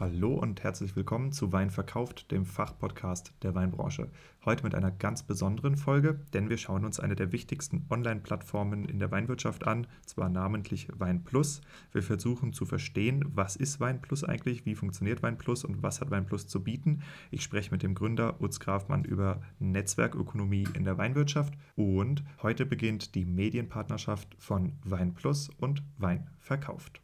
Hallo und herzlich willkommen zu Wein verkauft, dem Fachpodcast der Weinbranche. Heute mit einer ganz besonderen Folge, denn wir schauen uns eine der wichtigsten Online-Plattformen in der Weinwirtschaft an, zwar namentlich WeinPlus. Wir versuchen zu verstehen, was ist WeinPlus eigentlich, wie funktioniert WeinPlus und was hat WeinPlus zu bieten. Ich spreche mit dem Gründer Utz Grafmann über Netzwerkökonomie in der Weinwirtschaft und heute beginnt die Medienpartnerschaft von WeinPlus und Wein verkauft.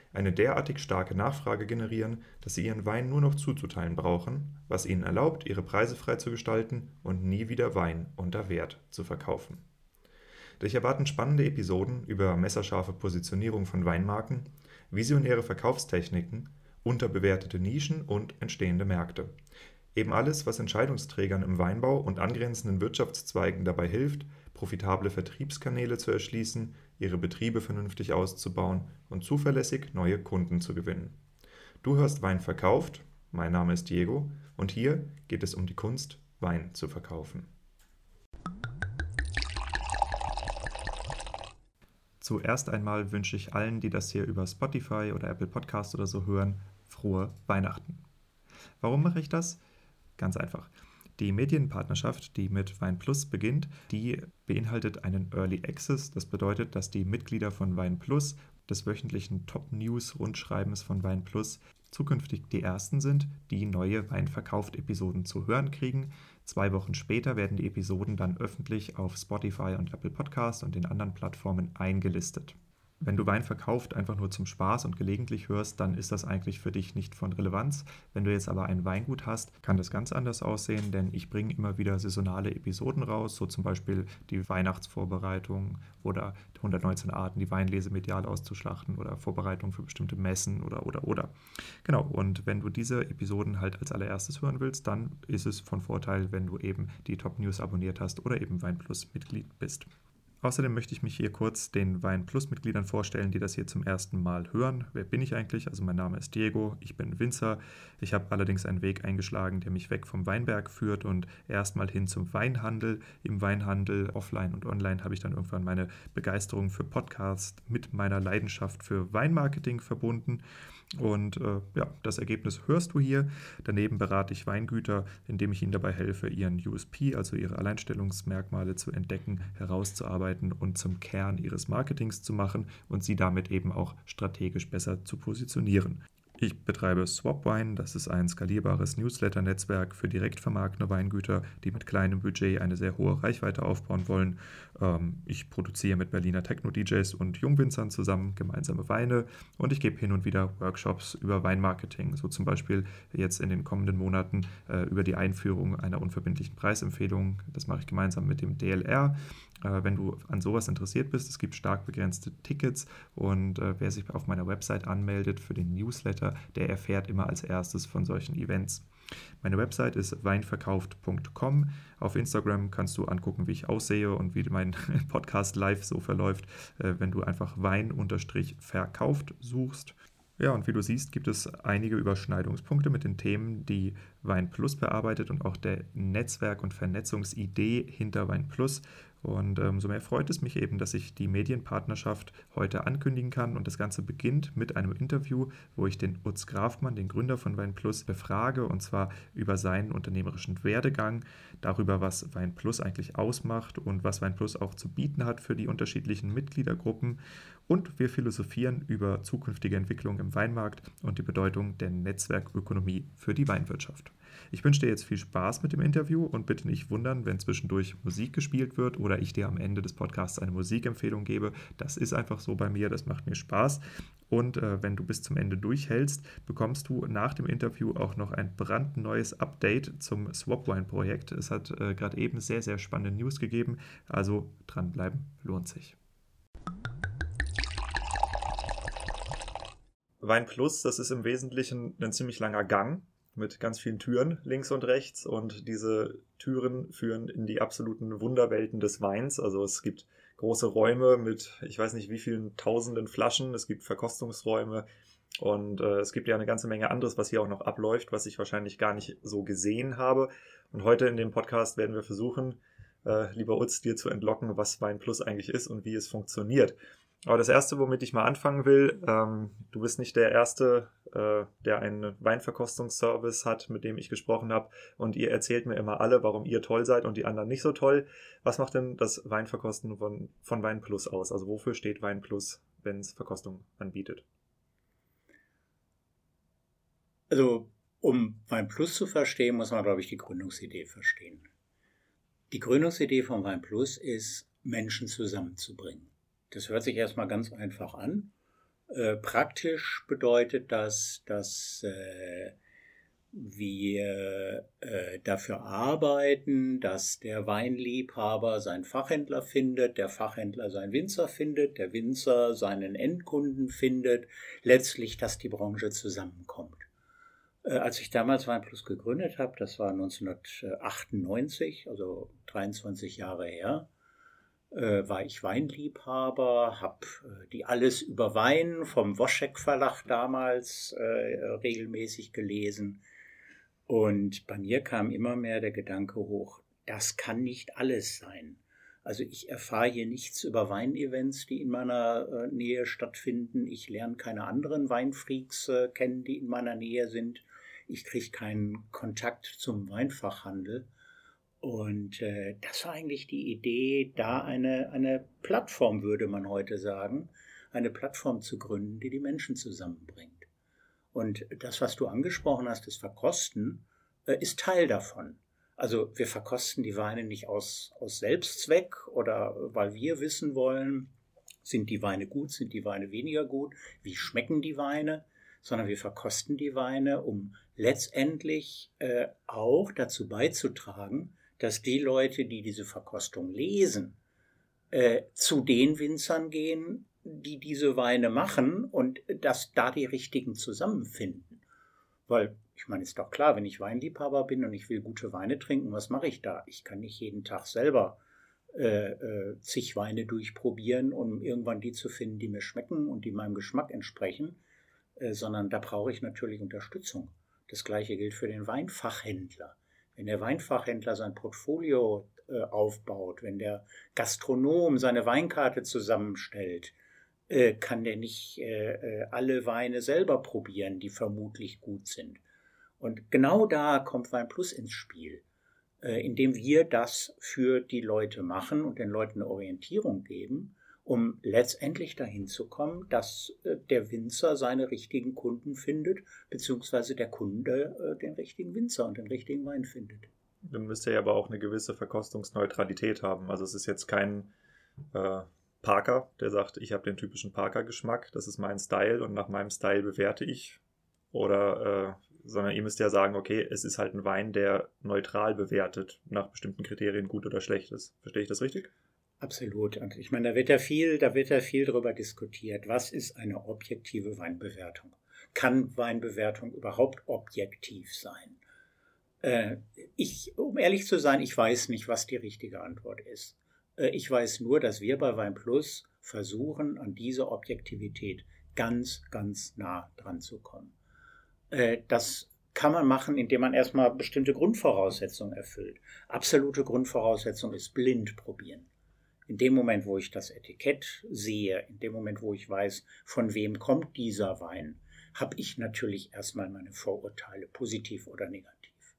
eine derartig starke Nachfrage generieren, dass sie ihren Wein nur noch zuzuteilen brauchen, was ihnen erlaubt, ihre Preise frei zu gestalten und nie wieder Wein unter Wert zu verkaufen. Dich erwarten spannende Episoden über messerscharfe Positionierung von Weinmarken, visionäre Verkaufstechniken, unterbewertete Nischen und entstehende Märkte. Eben alles, was Entscheidungsträgern im Weinbau und angrenzenden Wirtschaftszweigen dabei hilft, profitable Vertriebskanäle zu erschließen, ihre Betriebe vernünftig auszubauen und zuverlässig neue Kunden zu gewinnen. Du hörst Wein verkauft, mein Name ist Diego und hier geht es um die Kunst, Wein zu verkaufen. Zuerst einmal wünsche ich allen, die das hier über Spotify oder Apple Podcast oder so hören, frohe Weihnachten. Warum mache ich das? Ganz einfach. Die Medienpartnerschaft, die mit WeinPlus beginnt, die beinhaltet einen Early Access. Das bedeutet, dass die Mitglieder von WeinPlus des wöchentlichen Top-News-Rundschreibens von WeinPlus zukünftig die ersten sind, die neue Weinverkauft-Episoden zu hören kriegen. Zwei Wochen später werden die Episoden dann öffentlich auf Spotify und Apple Podcast und den anderen Plattformen eingelistet. Wenn du Wein verkauft einfach nur zum Spaß und gelegentlich hörst, dann ist das eigentlich für dich nicht von Relevanz. Wenn du jetzt aber ein Weingut hast, kann das ganz anders aussehen, denn ich bringe immer wieder saisonale Episoden raus, so zum Beispiel die Weihnachtsvorbereitung oder 119 Arten, die Weinlese medial auszuschlachten oder Vorbereitung für bestimmte Messen oder oder oder. Genau, und wenn du diese Episoden halt als allererstes hören willst, dann ist es von Vorteil, wenn du eben die Top News abonniert hast oder eben Weinplus Mitglied bist. Außerdem möchte ich mich hier kurz den Wein Plus Mitgliedern vorstellen, die das hier zum ersten Mal hören. Wer bin ich eigentlich? Also mein Name ist Diego, ich bin Winzer. Ich habe allerdings einen Weg eingeschlagen, der mich weg vom Weinberg führt und erstmal hin zum Weinhandel. Im Weinhandel, offline und online, habe ich dann irgendwann meine Begeisterung für Podcasts mit meiner Leidenschaft für Weinmarketing verbunden. Und äh, ja, das Ergebnis hörst du hier. Daneben berate ich Weingüter, indem ich ihnen dabei helfe, ihren USP, also ihre Alleinstellungsmerkmale zu entdecken, herauszuarbeiten und zum Kern ihres Marketings zu machen und sie damit eben auch strategisch besser zu positionieren. Ich betreibe Swapwine, das ist ein skalierbares Newsletter-Netzwerk für direkt vermarktende Weingüter, die mit kleinem Budget eine sehr hohe Reichweite aufbauen wollen. Ähm, ich produziere mit Berliner Techno-DJs und Jungwinzern zusammen gemeinsame Weine und ich gebe hin und wieder Workshops über Weinmarketing, so zum Beispiel jetzt in den kommenden Monaten äh, über die Einführung einer unverbindlichen Preisempfehlung. Das mache ich gemeinsam mit dem DLR. Äh, wenn du an sowas interessiert bist, es gibt stark begrenzte Tickets und äh, wer sich auf meiner Website anmeldet für den Newsletter, der erfährt immer als erstes von solchen Events. Meine Website ist weinverkauft.com. Auf Instagram kannst du angucken, wie ich aussehe und wie mein Podcast live so verläuft, äh, wenn du einfach Wein-verkauft suchst. Ja, und wie du siehst, gibt es einige Überschneidungspunkte mit den Themen, die Wein Plus bearbeitet und auch der Netzwerk- und Vernetzungsidee hinter Wein Plus. Und ähm, mehr freut es mich eben, dass ich die Medienpartnerschaft heute ankündigen kann. Und das Ganze beginnt mit einem Interview, wo ich den Utz Grafmann, den Gründer von WeinPlus, befrage. Und zwar über seinen unternehmerischen Werdegang, darüber, was WeinPlus eigentlich ausmacht und was WeinPlus auch zu bieten hat für die unterschiedlichen Mitgliedergruppen. Und wir philosophieren über zukünftige Entwicklungen im Weinmarkt und die Bedeutung der Netzwerkökonomie für die Weinwirtschaft. Ich wünsche dir jetzt viel Spaß mit dem Interview und bitte nicht wundern, wenn zwischendurch Musik gespielt wird oder ich dir am Ende des Podcasts eine Musikempfehlung gebe. Das ist einfach so bei mir, das macht mir Spaß. Und äh, wenn du bis zum Ende durchhältst, bekommst du nach dem Interview auch noch ein brandneues Update zum Swapwine-Projekt. Es hat äh, gerade eben sehr, sehr spannende News gegeben. Also dranbleiben lohnt sich. Wein Plus, das ist im Wesentlichen ein ziemlich langer Gang mit ganz vielen Türen links und rechts und diese Türen führen in die absoluten Wunderwelten des Weins. Also es gibt große Räume mit, ich weiß nicht wie vielen tausenden Flaschen, es gibt Verkostungsräume und äh, es gibt ja eine ganze Menge anderes, was hier auch noch abläuft, was ich wahrscheinlich gar nicht so gesehen habe. Und heute in dem Podcast werden wir versuchen, äh, lieber Utz, dir zu entlocken, was Wein Plus eigentlich ist und wie es funktioniert. Aber das Erste, womit ich mal anfangen will, ähm, du bist nicht der Erste, äh, der einen Weinverkostungsservice hat, mit dem ich gesprochen habe. Und ihr erzählt mir immer alle, warum ihr toll seid und die anderen nicht so toll. Was macht denn das Weinverkosten von, von Wein Plus aus? Also wofür steht Wein Plus, wenn es Verkostung anbietet? Also um Wein Plus zu verstehen, muss man, glaube ich, die Gründungsidee verstehen. Die Gründungsidee von Wein Plus ist, Menschen zusammenzubringen. Das hört sich erstmal ganz einfach an. Äh, praktisch bedeutet das, dass äh, wir äh, dafür arbeiten, dass der Weinliebhaber seinen Fachhändler findet, der Fachhändler seinen Winzer findet, der Winzer seinen Endkunden findet, letztlich, dass die Branche zusammenkommt. Äh, als ich damals Weinplus gegründet habe, das war 1998, also 23 Jahre her, äh, war ich Weinliebhaber, habe äh, die Alles über Wein vom Woschek Verlag damals äh, regelmäßig gelesen. Und bei mir kam immer mehr der Gedanke hoch, das kann nicht alles sein. Also ich erfahre hier nichts über Weinevents, die in meiner äh, Nähe stattfinden. Ich lerne keine anderen Weinfreaks äh, kennen, die in meiner Nähe sind. Ich kriege keinen Kontakt zum Weinfachhandel. Und äh, das war eigentlich die Idee, da eine, eine Plattform, würde man heute sagen, eine Plattform zu gründen, die die Menschen zusammenbringt. Und das, was du angesprochen hast, das Verkosten, äh, ist Teil davon. Also wir verkosten die Weine nicht aus, aus Selbstzweck oder weil wir wissen wollen, sind die Weine gut, sind die Weine weniger gut, wie schmecken die Weine, sondern wir verkosten die Weine, um letztendlich äh, auch dazu beizutragen, dass die Leute, die diese Verkostung lesen, äh, zu den Winzern gehen, die diese Weine machen und dass da die richtigen zusammenfinden. Weil, ich meine, ist doch klar, wenn ich Weinliebhaber bin und ich will gute Weine trinken, was mache ich da? Ich kann nicht jeden Tag selber äh, äh, zig Weine durchprobieren, um irgendwann die zu finden, die mir schmecken und die meinem Geschmack entsprechen, äh, sondern da brauche ich natürlich Unterstützung. Das gleiche gilt für den Weinfachhändler wenn der Weinfachhändler sein Portfolio äh, aufbaut, wenn der Gastronom seine Weinkarte zusammenstellt, äh, kann der nicht äh, äh, alle Weine selber probieren, die vermutlich gut sind. Und genau da kommt Wein Plus ins Spiel, äh, indem wir das für die Leute machen und den Leuten eine Orientierung geben um letztendlich dahin zu kommen, dass äh, der Winzer seine richtigen Kunden findet, beziehungsweise der Kunde äh, den richtigen Winzer und den richtigen Wein findet. Dann müsste er aber auch eine gewisse Verkostungsneutralität haben. Also es ist jetzt kein äh, Parker, der sagt, ich habe den typischen Parker-Geschmack, das ist mein Style und nach meinem Style bewerte ich. Oder, äh, sondern ihr müsst ja sagen, okay, es ist halt ein Wein, der neutral bewertet, nach bestimmten Kriterien gut oder schlecht ist. Verstehe ich das richtig? Absolut. Und ich meine, da wird ja viel, da wird ja viel darüber diskutiert. Was ist eine objektive Weinbewertung? Kann Weinbewertung überhaupt objektiv sein? Äh, ich, um ehrlich zu sein, ich weiß nicht, was die richtige Antwort ist. Äh, ich weiß nur, dass wir bei Wein Plus versuchen, an diese Objektivität ganz, ganz nah dran zu kommen. Äh, das kann man machen, indem man erstmal bestimmte Grundvoraussetzungen erfüllt. Absolute Grundvoraussetzung ist blind probieren. In dem Moment, wo ich das Etikett sehe, in dem Moment, wo ich weiß, von wem kommt dieser Wein, habe ich natürlich erstmal meine Vorurteile, positiv oder negativ.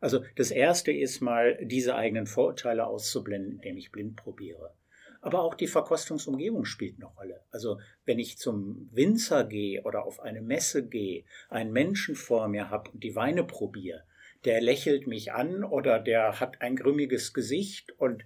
Also das Erste ist mal, diese eigenen Vorurteile auszublenden, indem ich blind probiere. Aber auch die Verkostungsumgebung spielt eine Rolle. Also wenn ich zum Winzer gehe oder auf eine Messe gehe, einen Menschen vor mir habe und die Weine probiere, der lächelt mich an oder der hat ein grümmiges Gesicht und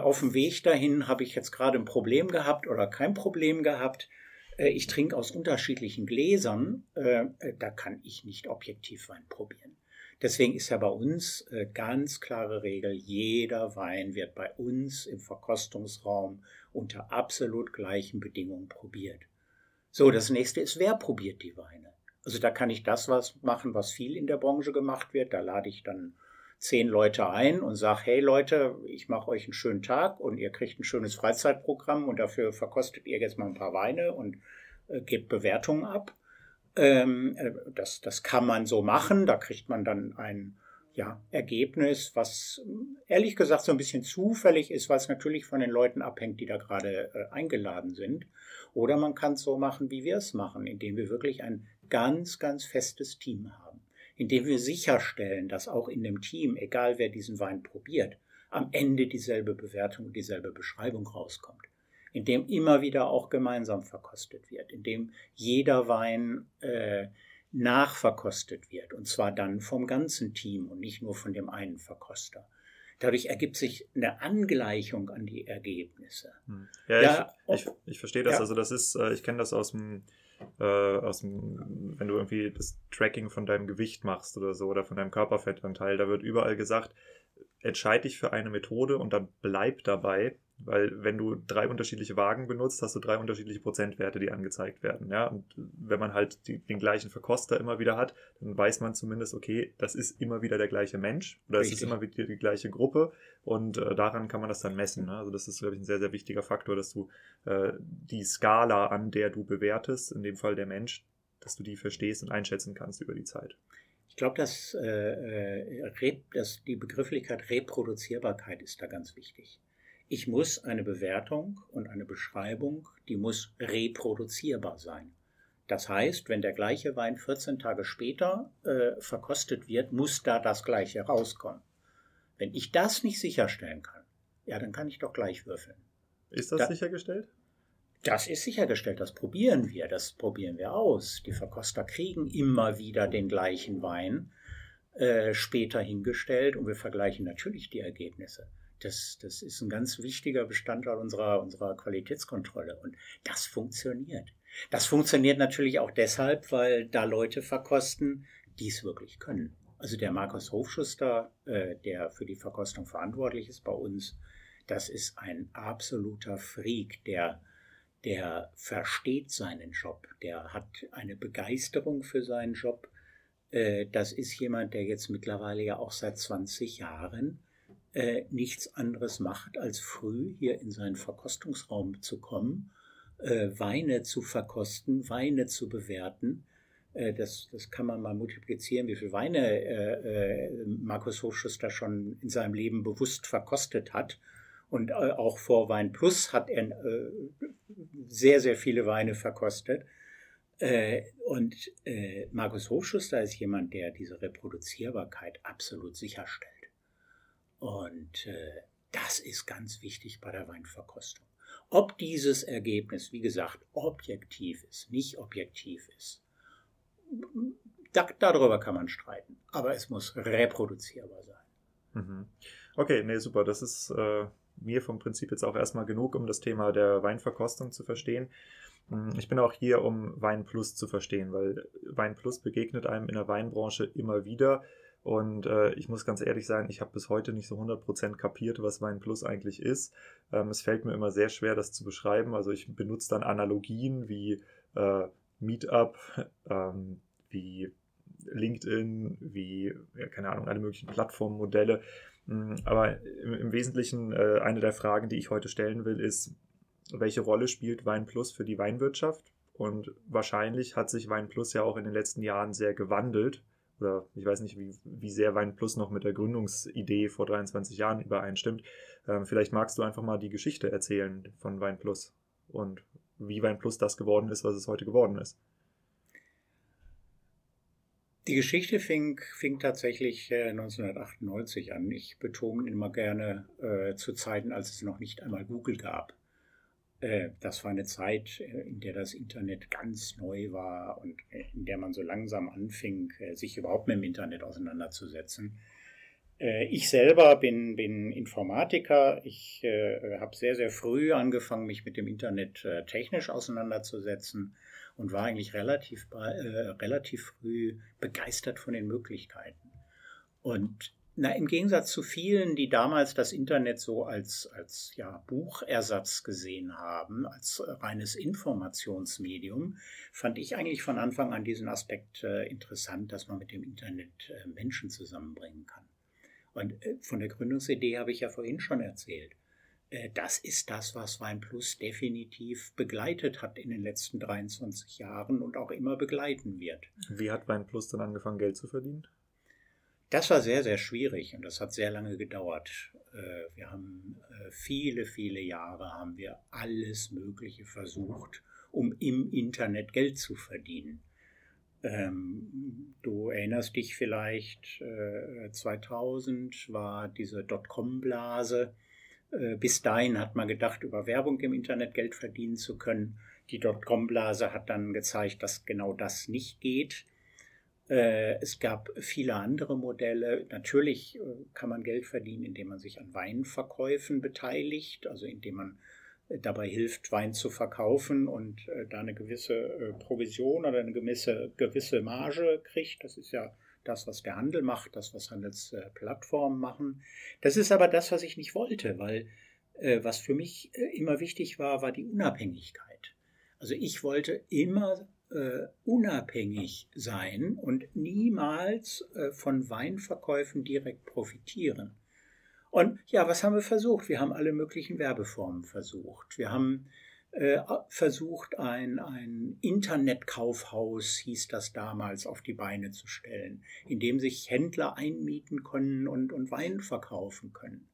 auf dem Weg dahin habe ich jetzt gerade ein Problem gehabt oder kein Problem gehabt. Äh, ich trinke aus unterschiedlichen Gläsern. Äh, da kann ich nicht objektiv Wein probieren. Deswegen ist ja bei uns ganz klare Regel, jeder Wein wird bei uns im Verkostungsraum unter absolut gleichen Bedingungen probiert. So, das nächste ist, wer probiert die Weine? Also da kann ich das was machen, was viel in der Branche gemacht wird. Da lade ich dann zehn Leute ein und sage, hey Leute, ich mache euch einen schönen Tag und ihr kriegt ein schönes Freizeitprogramm und dafür verkostet ihr jetzt mal ein paar Weine und äh, gebt Bewertungen ab. Ähm, äh, das, das kann man so machen. Da kriegt man dann ein ja, Ergebnis, was ehrlich gesagt so ein bisschen zufällig ist, was natürlich von den Leuten abhängt, die da gerade äh, eingeladen sind. Oder man kann es so machen, wie wir es machen, indem wir wirklich ein ganz, ganz festes Team haben, indem wir sicherstellen, dass auch in dem Team, egal wer diesen Wein probiert, am Ende dieselbe Bewertung und dieselbe Beschreibung rauskommt, indem immer wieder auch gemeinsam verkostet wird, indem jeder Wein äh, nachverkostet wird, und zwar dann vom ganzen Team und nicht nur von dem einen Verkoster. Dadurch ergibt sich eine Angleichung an die Ergebnisse. Hm. Ja, ja ich, ich, ich, verstehe das. Ja. Also das ist, äh, ich kenne das aus dem, äh, aus dem, wenn du irgendwie das Tracking von deinem Gewicht machst oder so oder von deinem Körperfettanteil, da wird überall gesagt, entscheide dich für eine Methode und dann bleib dabei, weil wenn du drei unterschiedliche Wagen benutzt, hast du drei unterschiedliche Prozentwerte, die angezeigt werden. Ja? Und wenn man halt die, den gleichen Verkoster immer wieder hat, dann weiß man zumindest, okay, das ist immer wieder der gleiche Mensch oder Richtig. es ist immer wieder die gleiche Gruppe und äh, daran kann man das dann messen. Ne? Also das ist, glaube ich, ein sehr, sehr wichtiger Faktor, dass du äh, die Skala, an der du bewertest, in dem Fall der Mensch, dass du die verstehst und einschätzen kannst über die Zeit. Ich glaube, dass, äh, äh dass die Begrifflichkeit Reproduzierbarkeit ist da ganz wichtig. Ich muss eine Bewertung und eine Beschreibung, die muss reproduzierbar sein. Das heißt, wenn der gleiche Wein 14 Tage später äh, verkostet wird, muss da das gleiche rauskommen. Wenn ich das nicht sicherstellen kann, ja, dann kann ich doch gleich würfeln. Ist das da, sichergestellt? Das ist sichergestellt, das probieren wir, das probieren wir aus. Die Verkoster kriegen immer wieder den gleichen Wein äh, später hingestellt und wir vergleichen natürlich die Ergebnisse. Das, das ist ein ganz wichtiger Bestandteil unserer, unserer Qualitätskontrolle. Und das funktioniert. Das funktioniert natürlich auch deshalb, weil da Leute verkosten, die es wirklich können. Also der Markus Hofschuster, äh, der für die Verkostung verantwortlich ist bei uns, das ist ein absoluter Freak, der, der versteht seinen Job, der hat eine Begeisterung für seinen Job. Äh, das ist jemand, der jetzt mittlerweile ja auch seit 20 Jahren äh, nichts anderes macht, als früh hier in seinen Verkostungsraum zu kommen, äh, Weine zu verkosten, Weine zu bewerten. Das, das kann man mal multiplizieren, wie viele Weine Markus Hofschuster schon in seinem Leben bewusst verkostet hat. Und äh, auch vor Wein Plus hat er sehr, sehr viele Weine verkostet. und Markus Hofschuster ist jemand, der diese Reproduzierbarkeit absolut sicherstellt. Und äh, das ist ganz wichtig bei der Weinverkostung. Ob dieses Ergebnis, wie gesagt, objektiv ist, nicht objektiv ist, da, darüber kann man streiten. Aber es muss reproduzierbar sein. Mhm. Okay, nee, super. Das ist äh, mir vom Prinzip jetzt auch erstmal genug, um das Thema der Weinverkostung zu verstehen. Hm, ich bin auch hier, um Wein Plus zu verstehen, weil Wein Plus begegnet einem in der Weinbranche immer wieder. Und äh, ich muss ganz ehrlich sagen, ich habe bis heute nicht so 100% kapiert, was Wein Plus eigentlich ist. Ähm, es fällt mir immer sehr schwer, das zu beschreiben. Also ich benutze dann Analogien wie äh, Meetup, ähm, wie LinkedIn, wie, ja, keine Ahnung, alle möglichen Plattformmodelle. Hm, aber im, Wesentlichen äh, eine der Fragen, die ich heute stellen will, ist, welche Rolle spielt Wein Plus für die Weinwirtschaft? Und wahrscheinlich hat sich Wein Plus ja auch in den letzten Jahren sehr gewandelt oder ich weiß nicht, wie, wie sehr Wein Plus noch mit der Gründungsidee vor 23 Jahren übereinstimmt. Ähm, vielleicht magst du einfach mal die Geschichte erzählen von Wein Plus und wie Wein Plus das geworden ist, was es heute geworden ist. Die Geschichte fing, fing tatsächlich äh, 1998 an. Ich betone immer gerne äh, zu Zeiten, als es noch nicht einmal Google gab. Äh, das war eine Zeit, äh, in der das Internet ganz neu war und äh, in der man so langsam anfing, sich überhaupt mit dem Internet auseinanderzusetzen. Ich selber bin, bin Informatiker. Ich äh, habe sehr, sehr früh angefangen, mich mit dem Internet äh, technisch auseinanderzusetzen und war eigentlich relativ, äh, relativ früh begeistert von den Möglichkeiten. Und Na, im Gegensatz zu vielen, die damals das Internet so als, als ja, Buchersatz gesehen haben, als reines Informationsmedium, fand ich eigentlich von Anfang an diesen Aspekt äh, interessant, dass man mit dem Internet äh, Menschen zusammenbringen kann. Und äh, von der Gründungsidee habe ich ja vorhin schon erzählt. Äh, das ist das, was WeinPlus definitiv begleitet hat in den letzten 23 Jahren und auch immer begleiten wird. Wie hat WeinPlus dann angefangen, Geld zu verdienen? Das war sehr, sehr schwierig und das hat sehr lange gedauert. Äh, wir haben äh, viele, viele Jahre haben wir alles Mögliche versucht, um im Internet Geld zu verdienen. Ähm, du erinnerst dich vielleicht, 2000 war diese Dotcom-Blase bis dahin hat man gedacht, über Werbung im Internet Geld verdienen zu können. Die Dotcom-Blase hat dann gezeigt, dass genau das nicht geht. Äh, es gab viele andere Modelle. Natürlich äh, kann man Geld verdienen, indem man sich an Weinverkäufen beteiligt, also indem man dabei hilft, Wein zu verkaufen und da eine gewisse Provision oder eine gewisse, gewisse Marge kriegt. Das ist ja das, was der Handel macht, das, was Handelsplattformen machen. Das ist aber das, was ich nicht wollte, weil äh, was für mich äh, immer wichtig war, war die Unabhängigkeit. Also ich wollte immer äh, unabhängig sein und niemals äh, von Weinverkäufen direkt profitieren. Und ja, was haben wir versucht? Wir haben alle möglichen Werbeformen versucht. Wir haben versucht, ein, ein Internetkaufhaus, hieß das damals, auf die Beine zu stellen, in dem sich Händler einmieten können und, und Wein verkaufen können.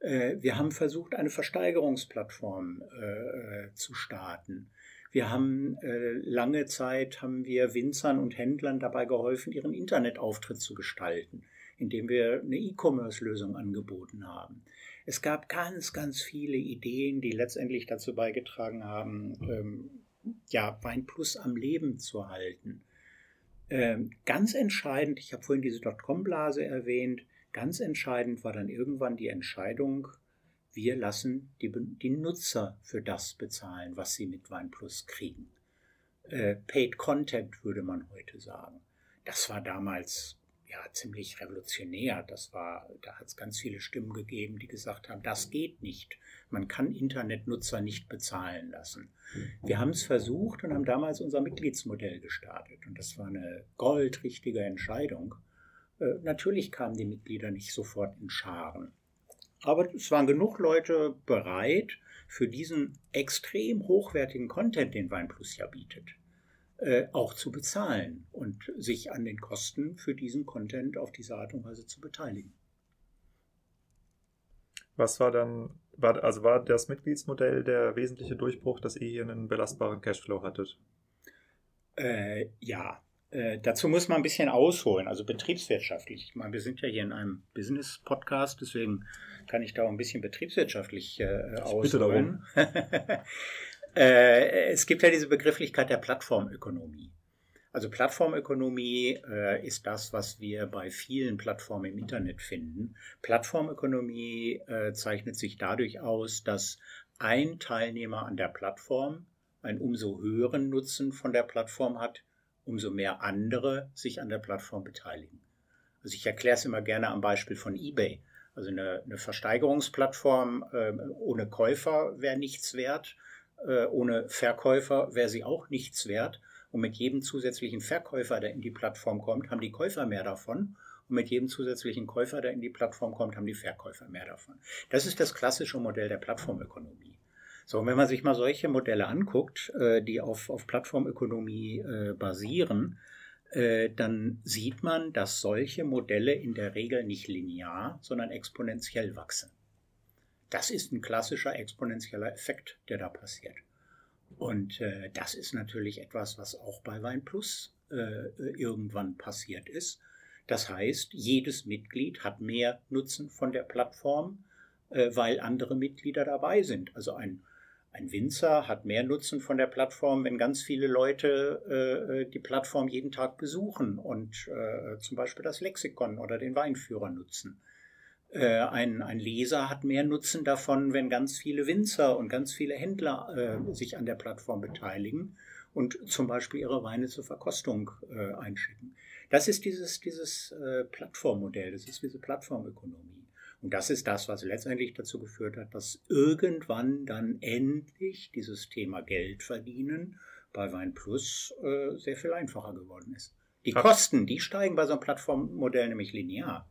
Äh, wir haben versucht, eine Versteigerungsplattform äh, zu starten. Wir haben äh, lange Zeit haben wir Winzern und Händlern dabei geholfen, ihren Internetauftritt zu gestalten, indem wir eine E-Commerce-Lösung angeboten haben. Es gab ganz, ganz viele Ideen, die letztendlich dazu beigetragen haben, ähm, ja, Wein Plus am Leben zu halten. Ähm, ganz entscheidend, ich habe vorhin diese Dotcom-Blase erwähnt, ganz entscheidend war dann irgendwann die Entscheidung, wir lassen die, die Nutzer für das bezahlen, was sie mit Wein Plus kriegen. Äh, paid Content würde man heute sagen. Das war damals ja, ziemlich revolutionär. Das war, da hat es ganz viele Stimmen gegeben, die gesagt haben, das geht nicht. Man kann Internetnutzer nicht bezahlen lassen. Wir haben es versucht und haben damals unser Mitgliedsmodell gestartet. Und das war eine goldrichtige Entscheidung. Äh, natürlich kamen die Mitglieder nicht sofort in Scharen. Aber es waren genug Leute bereit für diesen extrem hochwertigen Content, den Weinplus ja bietet äh, auch zu bezahlen und sich an den Kosten für diesen Content auf diese Art und Weise zu beteiligen. Was war dann, war, also war das Mitgliedsmodell der wesentliche Durchbruch, dass ihr hier einen belastbaren Cashflow hattet? Äh, ja, äh, dazu muss man ein bisschen ausholen, also betriebswirtschaftlich. Ich meine, wir sind ja hier in einem Business-Podcast, deswegen kann ich da auch ein bisschen betriebswirtschaftlich äh, ausholen. Bitte darum. Äh, es gibt ja diese Begrifflichkeit der Plattformökonomie. Also Plattformökonomie äh, ist das, was wir bei vielen Plattformen im Internet finden. Plattformökonomie äh, zeichnet sich dadurch aus, dass ein Teilnehmer an der Plattform einen umso höheren Nutzen von der Plattform hat, umso mehr andere sich an der Plattform beteiligen. Also ich erkläre es immer gerne am Beispiel von eBay. Also eine, eine Versteigerungsplattform äh, ohne Käufer wäre nichts wert äh, ohne Verkäufer wäre sie auch nichts wert. Und mit jedem zusätzlichen Verkäufer, der in die Plattform kommt, haben die Käufer mehr davon. Und mit jedem zusätzlichen Käufer, der in die Plattform kommt, haben die Verkäufer mehr davon. Das ist das klassische Modell der Plattformökonomie. So, und wenn man sich mal solche Modelle anguckt, äh, die auf, auf Plattformökonomie äh, basieren, dann sieht man, dass solche Modelle in der Regel nicht linear, sondern exponentiell wachsen. Das ist ein klassischer exponentieller Effekt, der da passiert. Und äh, das ist natürlich etwas, was auch bei Wein Plus äh, irgendwann passiert ist. Das heißt, jedes Mitglied hat mehr Nutzen von der Plattform, äh, weil andere Mitglieder dabei sind. Also ein, ein Winzer hat mehr Nutzen von der Plattform, wenn ganz viele Leute äh, die Plattform jeden Tag besuchen und äh, zum Beispiel das Lexikon oder den Weinführer nutzen. Äh, ein, ein Leser hat mehr Nutzen davon, wenn ganz viele Winzer und ganz viele Händler äh, sich an der Plattform beteiligen und zum Beispiel ihre Weine zur Verkostung äh, einschicken. Das ist dieses, dieses äh, Plattformmodell, das ist diese Plattformökonomie. Und das ist das, was letztendlich dazu geführt hat, dass irgendwann dann endlich dieses Thema Geld verdienen bei WeinPlus äh, sehr viel einfacher geworden ist. Die Kosten, die steigen bei so einem Plattformmodell nämlich linear.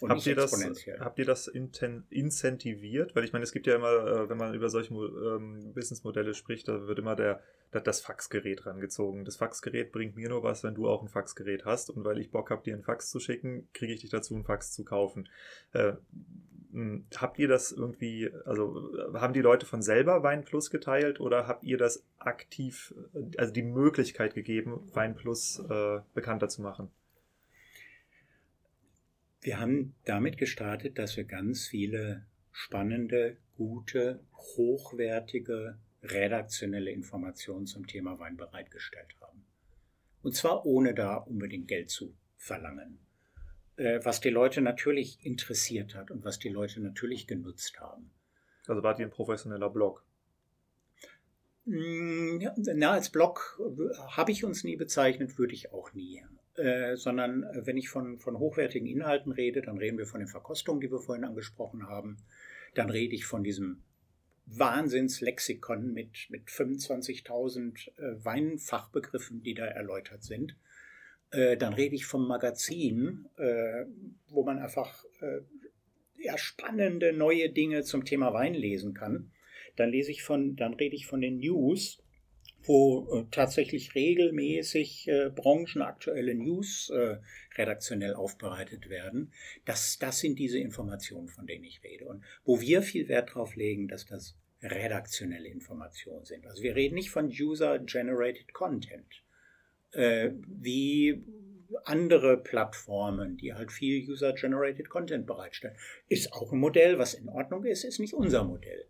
Und habt, ihr das, habt ihr das incentiviert? Weil ich meine, es gibt ja immer, äh, wenn man über solche ähm, Businessmodelle spricht, da wird immer der, das Faxgerät rangezogen. Das Faxgerät bringt mir nur was, wenn du auch ein Faxgerät hast. Und weil ich Bock habe, dir ein Fax zu schicken, kriege ich dich dazu, ein Fax zu kaufen. Äh, habt ihr das irgendwie, also haben die Leute von selber Weinplus geteilt oder habt ihr das aktiv, also die Möglichkeit gegeben, Weinplus äh, bekannter zu machen? Wir haben damit gestartet, dass wir ganz viele spannende, gute, hochwertige, redaktionelle Informationen zum Thema Wein bereitgestellt haben. Und zwar ohne da unbedingt Geld zu verlangen. Äh, was die Leute natürlich interessiert hat und was die Leute natürlich genutzt haben. Also wart ihr ein professioneller Blog? Mm, na, als Blog habe ich uns nie bezeichnet, würde ich auch nie. Äh, sondern äh, wenn ich von, von hochwertigen Inhalten rede, dann reden wir von den Verkostungen, die wir vorhin angesprochen haben. Dann rede ich von diesem Wahnsinnslexikon mit, mit 25.000 äh, Weinfachbegriffen, die da erläutert sind. Äh, dann rede ich vom Magazin, wo man einfach ja, spannende neue Dinge zum Thema Wein lesen kann. Dann lese ich von, dann rede ich von den News, wo äh, tatsächlich regelmäßig äh, branchenaktuelle News äh, redaktionell aufbereitet werden. Das, das sind diese Informationen, von denen ich rede. Und wo wir viel Wert drauf legen, dass das redaktionelle Informationen sind. Also wir reden nicht von User-Generated Content, äh, wie andere Plattformen, die halt viel User-Generated Content bereitstellen. Ist auch ein Modell, was in Ordnung ist, ist nicht unser Modell.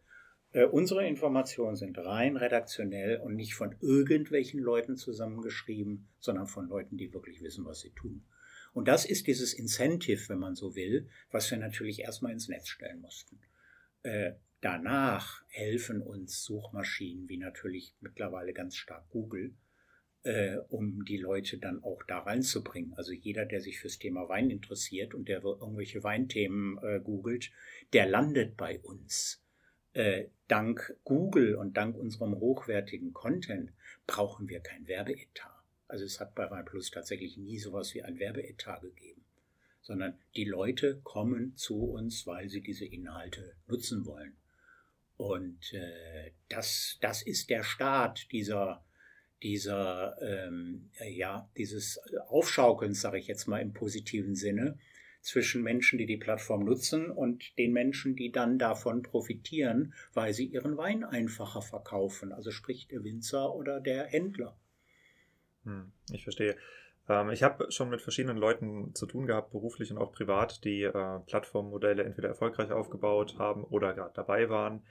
Äh, unsere Informationen sind rein redaktionell und nicht von irgendwelchen Leuten zusammengeschrieben, sondern von Leuten, die wirklich wissen, was sie tun. Und das ist dieses Incentive, wenn man so will, was wir natürlich erstmal ins Netz stellen mussten. Äh, danach helfen uns Suchmaschinen wie natürlich mittlerweile ganz stark Google, äh, um die Leute dann auch da reinzubringen. Also jeder, der sich fürs Thema Wein interessiert und der irgendwelche Weinthemen äh, googelt, der landet bei uns äh, dank Google und dank unserem hochwertigen Content brauchen wir kein Werbeetat. Also es hat bei OnePlus tatsächlich nie sowas wie ein Werbeetat gegeben, sondern die Leute kommen zu uns, weil sie diese Inhalte nutzen wollen. Und äh, das, das ist der Start dieser, dieser ähm, ja, dieses Aufschaukelns, sage ich jetzt mal im positiven Sinne, zwischen Menschen, die die Plattform nutzen und den Menschen, die dann davon profitieren, weil sie ihren Wein einfacher verkaufen. Also sprich der Winzer oder der Händler. Hm, ich verstehe. Ähm, ich habe schon mit verschiedenen Leuten zu tun gehabt, beruflich und auch privat, die äh, Plattformmodelle entweder erfolgreich aufgebaut haben oder gerade dabei waren.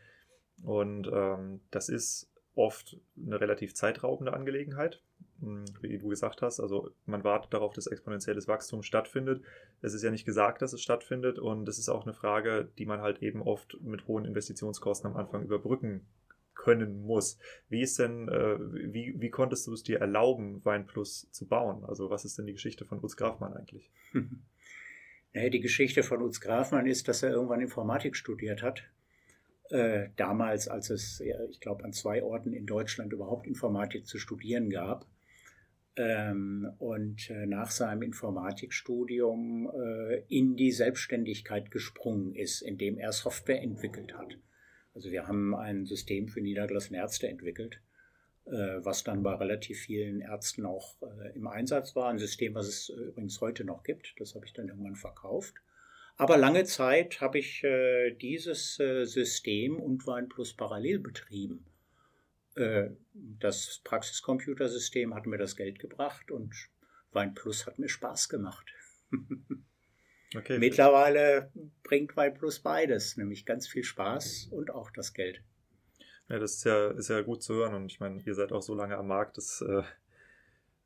Und ähm, das ist oft eine relativ zeitraubende Angelegenheit. Hm, wie du gesagt hast. Also man wartet darauf, dass exponentielles Wachstum stattfindet. Es ist ja nicht gesagt, dass es stattfindet und es ist auch eine Frage, die man halt eben oft mit hohen Investitionskosten am Anfang überbrücken können muss. Wie ist denn, äh, wie, wie konntest du es dir erlauben, WeinPlus zu bauen? Also was ist denn die Geschichte von Utz Grafmann eigentlich? Die Geschichte von Utz Grafmann ist, dass er irgendwann Informatik studiert hat. Äh, damals, als es, ich glaube, an zwei Orten in Deutschland überhaupt Informatik zu studieren gab ähm, und äh, nach seinem Informatikstudium äh, in die Selbstständigkeit gesprungen ist, indem er Software entwickelt hat. Also wir haben ein System für niedergelassene Ärzte entwickelt, äh, was dann bei relativ vielen Ärzten auch äh, im Einsatz war. Ein System, was es übrigens heute noch gibt. Das habe ich dann irgendwann verkauft. Aber lange Zeit habe ich äh, dieses äh, System und Wein Plus parallel betrieben. Äh, das Praxiscomputersystem hat mir das Geld gebracht und Wein Plus hat mir Spaß gemacht. okay, Mittlerweile bringt Wein Plus beides, nämlich ganz viel Spaß und auch das Geld. Ja, das ist ja, ist ja gut zu hören und ich meine, ihr seid auch so lange am Markt, das äh,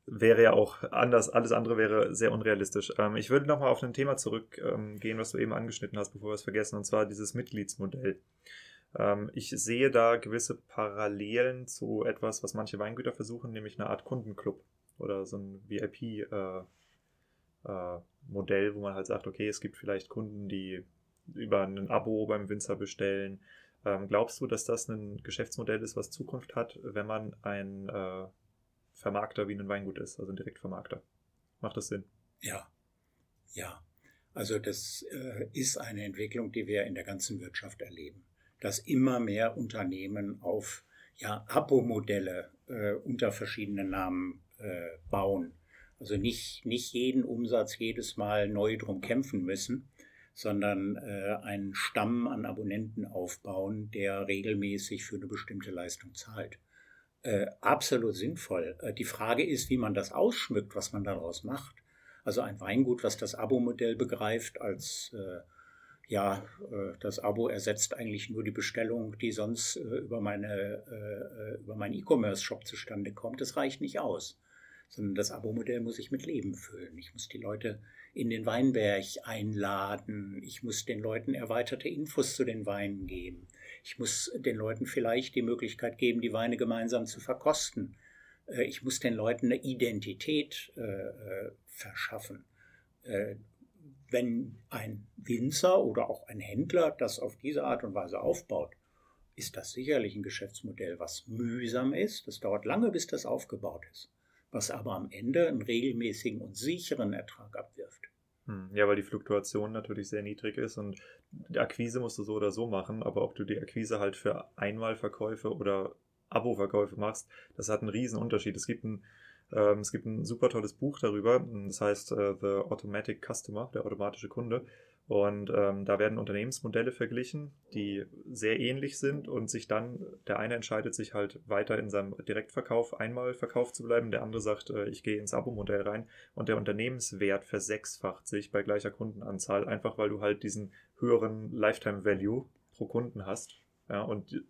wäre ja auch anders, alles andere wäre sehr unrealistisch. Ähm, ich würde nochmal auf ein Thema zurückgehen, ähm, was du eben angeschnitten hast, bevor wir es vergessen, und zwar dieses Mitgliedsmodell. Ähm, ich sehe da gewisse Parallelen zu etwas, was manche Weingüter versuchen, nämlich eine Art Kundenclub oder so ein VIP-Modell, äh, äh, wo man halt sagt, okay, es gibt vielleicht Kunden, die über ein Abo beim Winzer bestellen. Ähm, glaubst du, dass das ein Geschäftsmodell ist, was Zukunft hat, wenn man ein äh, Vermarkter wie ein Weingut ist, also ein Direktvermarkter. Macht das Sinn? Ja, ja. Also das äh, ist eine Entwicklung, die wir in der ganzen Wirtschaft erleben, dass immer mehr Unternehmen auf ja, Abo-Modelle äh, unter verschiedenen Namen äh, bauen. Also nicht, nicht jeden Umsatz jedes Mal neu drum kämpfen müssen, sondern äh, einen Stamm an Abonnenten aufbauen, der regelmäßig für eine bestimmte Leistung zahlt äh, absolut sinnvoll. Äh, die Frage ist, wie man das ausschmückt, was man daraus macht. Also ein Weingut, was das Abo-Modell begreift als äh, ja, äh, das Abo ersetzt eigentlich nur die Bestellung, die sonst äh, über meine äh, über meinen E-Commerce-Shop zustande kommt. Das reicht nicht aus, sondern das Abo-Modell muss ich mit Leben füllen. Ich muss die Leute in den Weinberg einladen. Ich muss den Leuten erweiterte Infos zu den Weinen geben. Ich muss den Leuten vielleicht die Möglichkeit geben, die Weine gemeinsam zu verkosten. Äh, ich muss den Leuten eine Identität äh, äh, verschaffen. wenn ein Winzer oder auch ein Händler das auf diese Art und Weise aufbaut, ist das sicherlich ein Geschäftsmodell, was mühsam ist. Das dauert lange, bis das aufgebaut ist, was aber am Ende einen regelmäßigen und sicheren Ertrag abwirft. Hm, ja, weil die Fluktuation natürlich sehr niedrig ist und die Akquise musst du so oder so machen, aber ob du die Akquise halt für Einmalverkäufe oder Abo-Verkäufe machst, das hat einen riesen Unterschied. Es gibt ein, ähm, es gibt ein super tolles Buch darüber, das heißt äh, The Automatic Customer, der automatische Kunde. Und ähm, da werden Unternehmensmodelle verglichen, die sehr ähnlich sind und sich dann, der eine entscheidet sich halt weiter in seinem Direktverkauf einmal verkauft zu bleiben, der andere sagt, äh, ich gehe ins Abo-Modell rein und der Unternehmenswert versechsfacht sich bei gleicher Kundenanzahl, einfach weil du halt diesen höheren Lifetime Value pro Kunden hast. Ja, und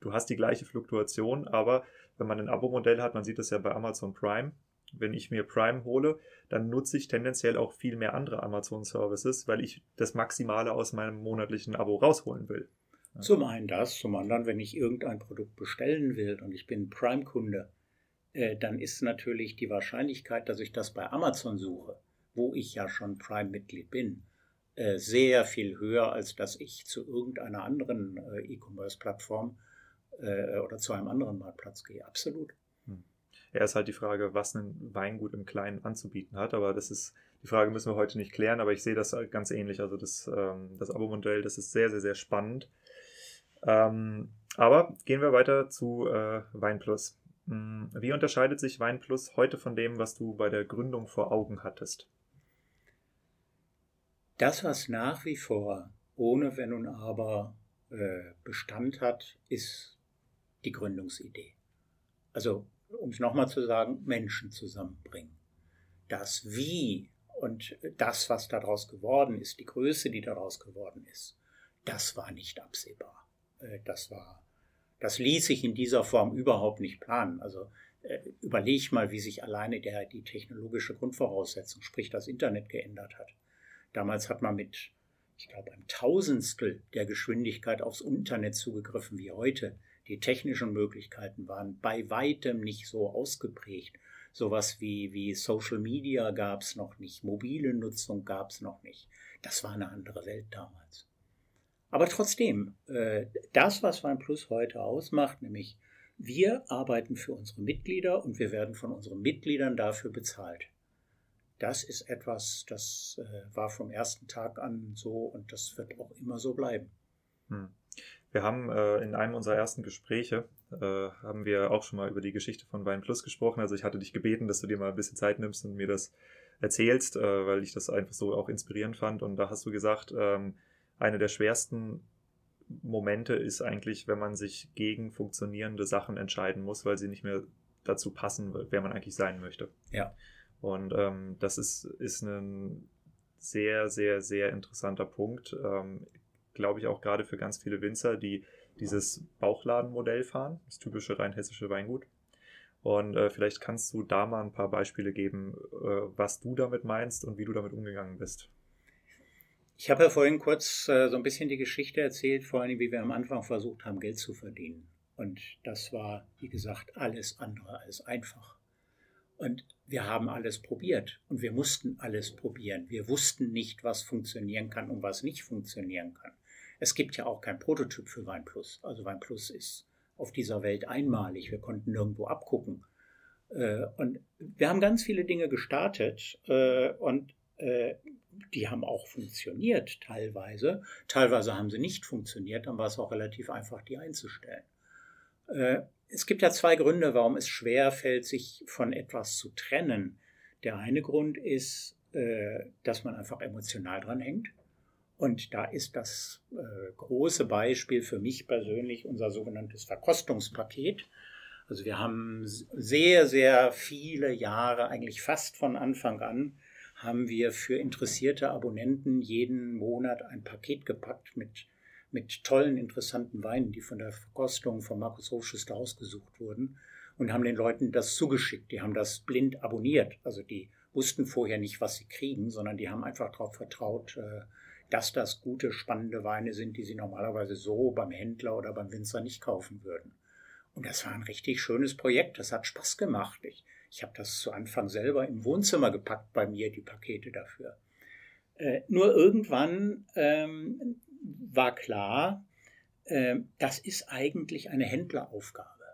du hast die gleiche Fluktuation, aber wenn man ein Abo-Modell hat, man sieht das ja bei Amazon Prime, wenn ich mir Prime hole, dann nutze ich tendenziell auch viel mehr andere Amazon-Services, weil ich das Maximale aus meinem monatlichen Abo rausholen will. Zum einen das, zum anderen, wenn ich irgendein Produkt bestellen will und ich bin Prime-Kunde, äh, dann ist natürlich die Wahrscheinlichkeit, dass ich das bei Amazon suche, wo ich ja schon Prime-Mitglied bin, äh, sehr viel höher, als dass ich zu irgendeiner anderen äh, E-Commerce-Plattform äh, oder zu einem anderen Marktplatz gehe. Absolut. Er ist halt die Frage, was ein Weingut im Kleinen anzubieten hat. Aber das ist, die Frage müssen wir heute nicht klären, aber ich sehe das ganz ähnlich. Also das, ähm, das Abo-Modell, das ist sehr, sehr, sehr spannend. Ähm, aber gehen wir weiter zu äh, Weinplus. Hm, wie unterscheidet sich Weinplus heute von dem, was du bei der Gründung vor Augen hattest? Das, was nach wie vor ohne Wenn und Aber äh, Bestand hat, ist die Gründungsidee. Also um es nochmal zu sagen, Menschen zusammenbringen. Das Wie und das, was daraus geworden ist, die Größe, die daraus geworden ist, das war nicht absehbar. Äh, das war, das ließ sich in dieser Form überhaupt nicht planen. Also äh, überleg mal, wie sich alleine der, die technologische Grundvoraussetzung, sprich das Internet, geändert hat. Damals hat man mit, ich glaube, einem Tausendstel der Geschwindigkeit aufs Internet zugegriffen wie heute. Die technischen Möglichkeiten waren bei weitem nicht so ausgeprägt. Sowas wie, wie Social Media gab es noch nicht, mobile Nutzung gab es noch nicht. Das war eine andere Welt damals. Aber trotzdem, äh, das, was OnePlus heute ausmacht, nämlich wir arbeiten für unsere Mitglieder und wir werden von unseren Mitgliedern dafür bezahlt. Das ist etwas, das äh, war vom ersten Tag an so und das wird auch immer so bleiben. Hm. Wir haben äh, in einem unserer ersten Gespräche, äh, haben wir auch schon mal über die Geschichte von Wein Plus gesprochen. Also ich hatte dich gebeten, dass du dir mal ein bisschen Zeit nimmst und mir das erzählst, äh, weil ich das einfach so auch inspirierend fand. Und da hast du gesagt, ähm, eine der schwersten Momente ist eigentlich, wenn man sich gegen funktionierende Sachen entscheiden muss, weil sie nicht mehr dazu passen, wer man eigentlich sein möchte. Ja. Und ähm, das ist, ist ein sehr, sehr, sehr interessanter Punkt. Ähm, glaube ich, auch gerade für ganz viele Winzer, die dieses Bauchladenmodell fahren, das typische rein hessische Weingut. Und äh, vielleicht kannst du da mal ein paar Beispiele geben, äh, was du damit meinst und wie du damit umgegangen bist. Ich habe ja vorhin kurz äh, so ein bisschen die Geschichte erzählt, vor allem wie wir am Anfang versucht haben, Geld zu verdienen. Und das war, wie gesagt, alles andere als einfach. Und wir haben alles probiert und wir mussten alles probieren. Wir wussten nicht, was funktionieren kann und was nicht funktionieren kann. Es gibt ja auch kein Prototyp für Weinplus. Also Weinplus ist auf dieser Welt einmalig. Wir konnten nirgendwo abgucken. Äh, und wir haben ganz viele Dinge gestartet äh, und äh, die haben auch funktioniert teilweise. Teilweise haben sie nicht funktioniert, dann war es auch relativ einfach, die einzustellen. Es gibt ja zwei Gründe, warum es schwer fällt, sich von etwas zu trennen. Der eine Grund ist, dass man einfach emotional dran hängt. Und da ist das große Beispiel für mich persönlich unser sogenanntes Verkostungspaket. Also wir haben sehr, sehr viele Jahre, eigentlich fast von Anfang an, haben wir für interessierte Abonnenten jeden Monat ein Paket gepackt mit, mit tollen, interessanten Weinen, die von der Verkostung von Markus Hofschuster ausgesucht wurden und haben den Leuten das zugeschickt. Die haben das blind abonniert. Also die wussten vorher nicht, was sie kriegen, sondern die haben einfach darauf vertraut, äh, dass das gute, spannende Weine sind, die sie normalerweise so beim Händler oder beim Winzer nicht kaufen würden. Und das war ein richtig schönes Projekt. Das hat Spaß gemacht. Ich, ich habe das zu Anfang selber im Wohnzimmer gepackt bei mir, die Pakete dafür. Äh, nur irgendwann ähm, war klar, äh, das ist eigentlich eine Händleraufgabe.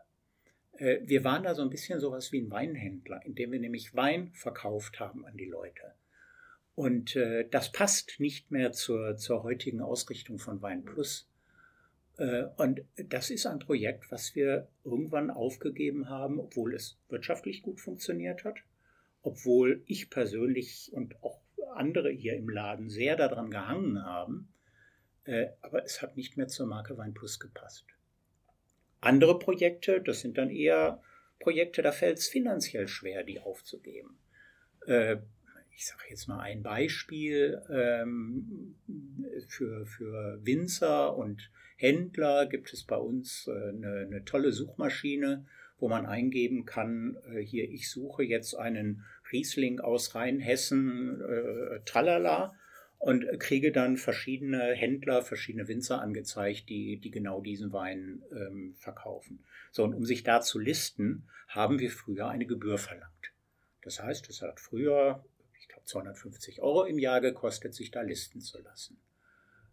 Äh, wir waren da so ein bisschen sowas wie ein Weinhändler, indem wir nämlich Wein verkauft haben an die Leute. Und äh, das passt nicht mehr zur, zur heutigen Ausrichtung von Wein Plus. Äh, und das ist ein Projekt, was wir irgendwann aufgegeben haben, obwohl es wirtschaftlich gut funktioniert hat, obwohl ich persönlich und auch andere hier im Laden sehr daran gehangen haben. Äh, aber es hat nicht mehr zur Marke Weinplus gepasst. Andere Projekte, das sind dann eher Projekte, da fällt es finanziell schwer, die aufzugeben. Ich sage jetzt mal ein Beispiel ähm, für, für Winzer und Händler gibt es bei uns äh, eine, eine, tolle Suchmaschine, wo man eingeben kann, äh, hier, ich suche jetzt einen Riesling aus Rheinhessen, äh, tralala, und kriege dann verschiedene Händler, verschiedene Winzer angezeigt, die, die genau diesen Wein ähm, verkaufen. So, und um sich da zu listen, haben wir früher eine Gebühr verlangt. Das heißt, es hat früher 250 Euro im Jahr gekostet, sich da listen zu lassen.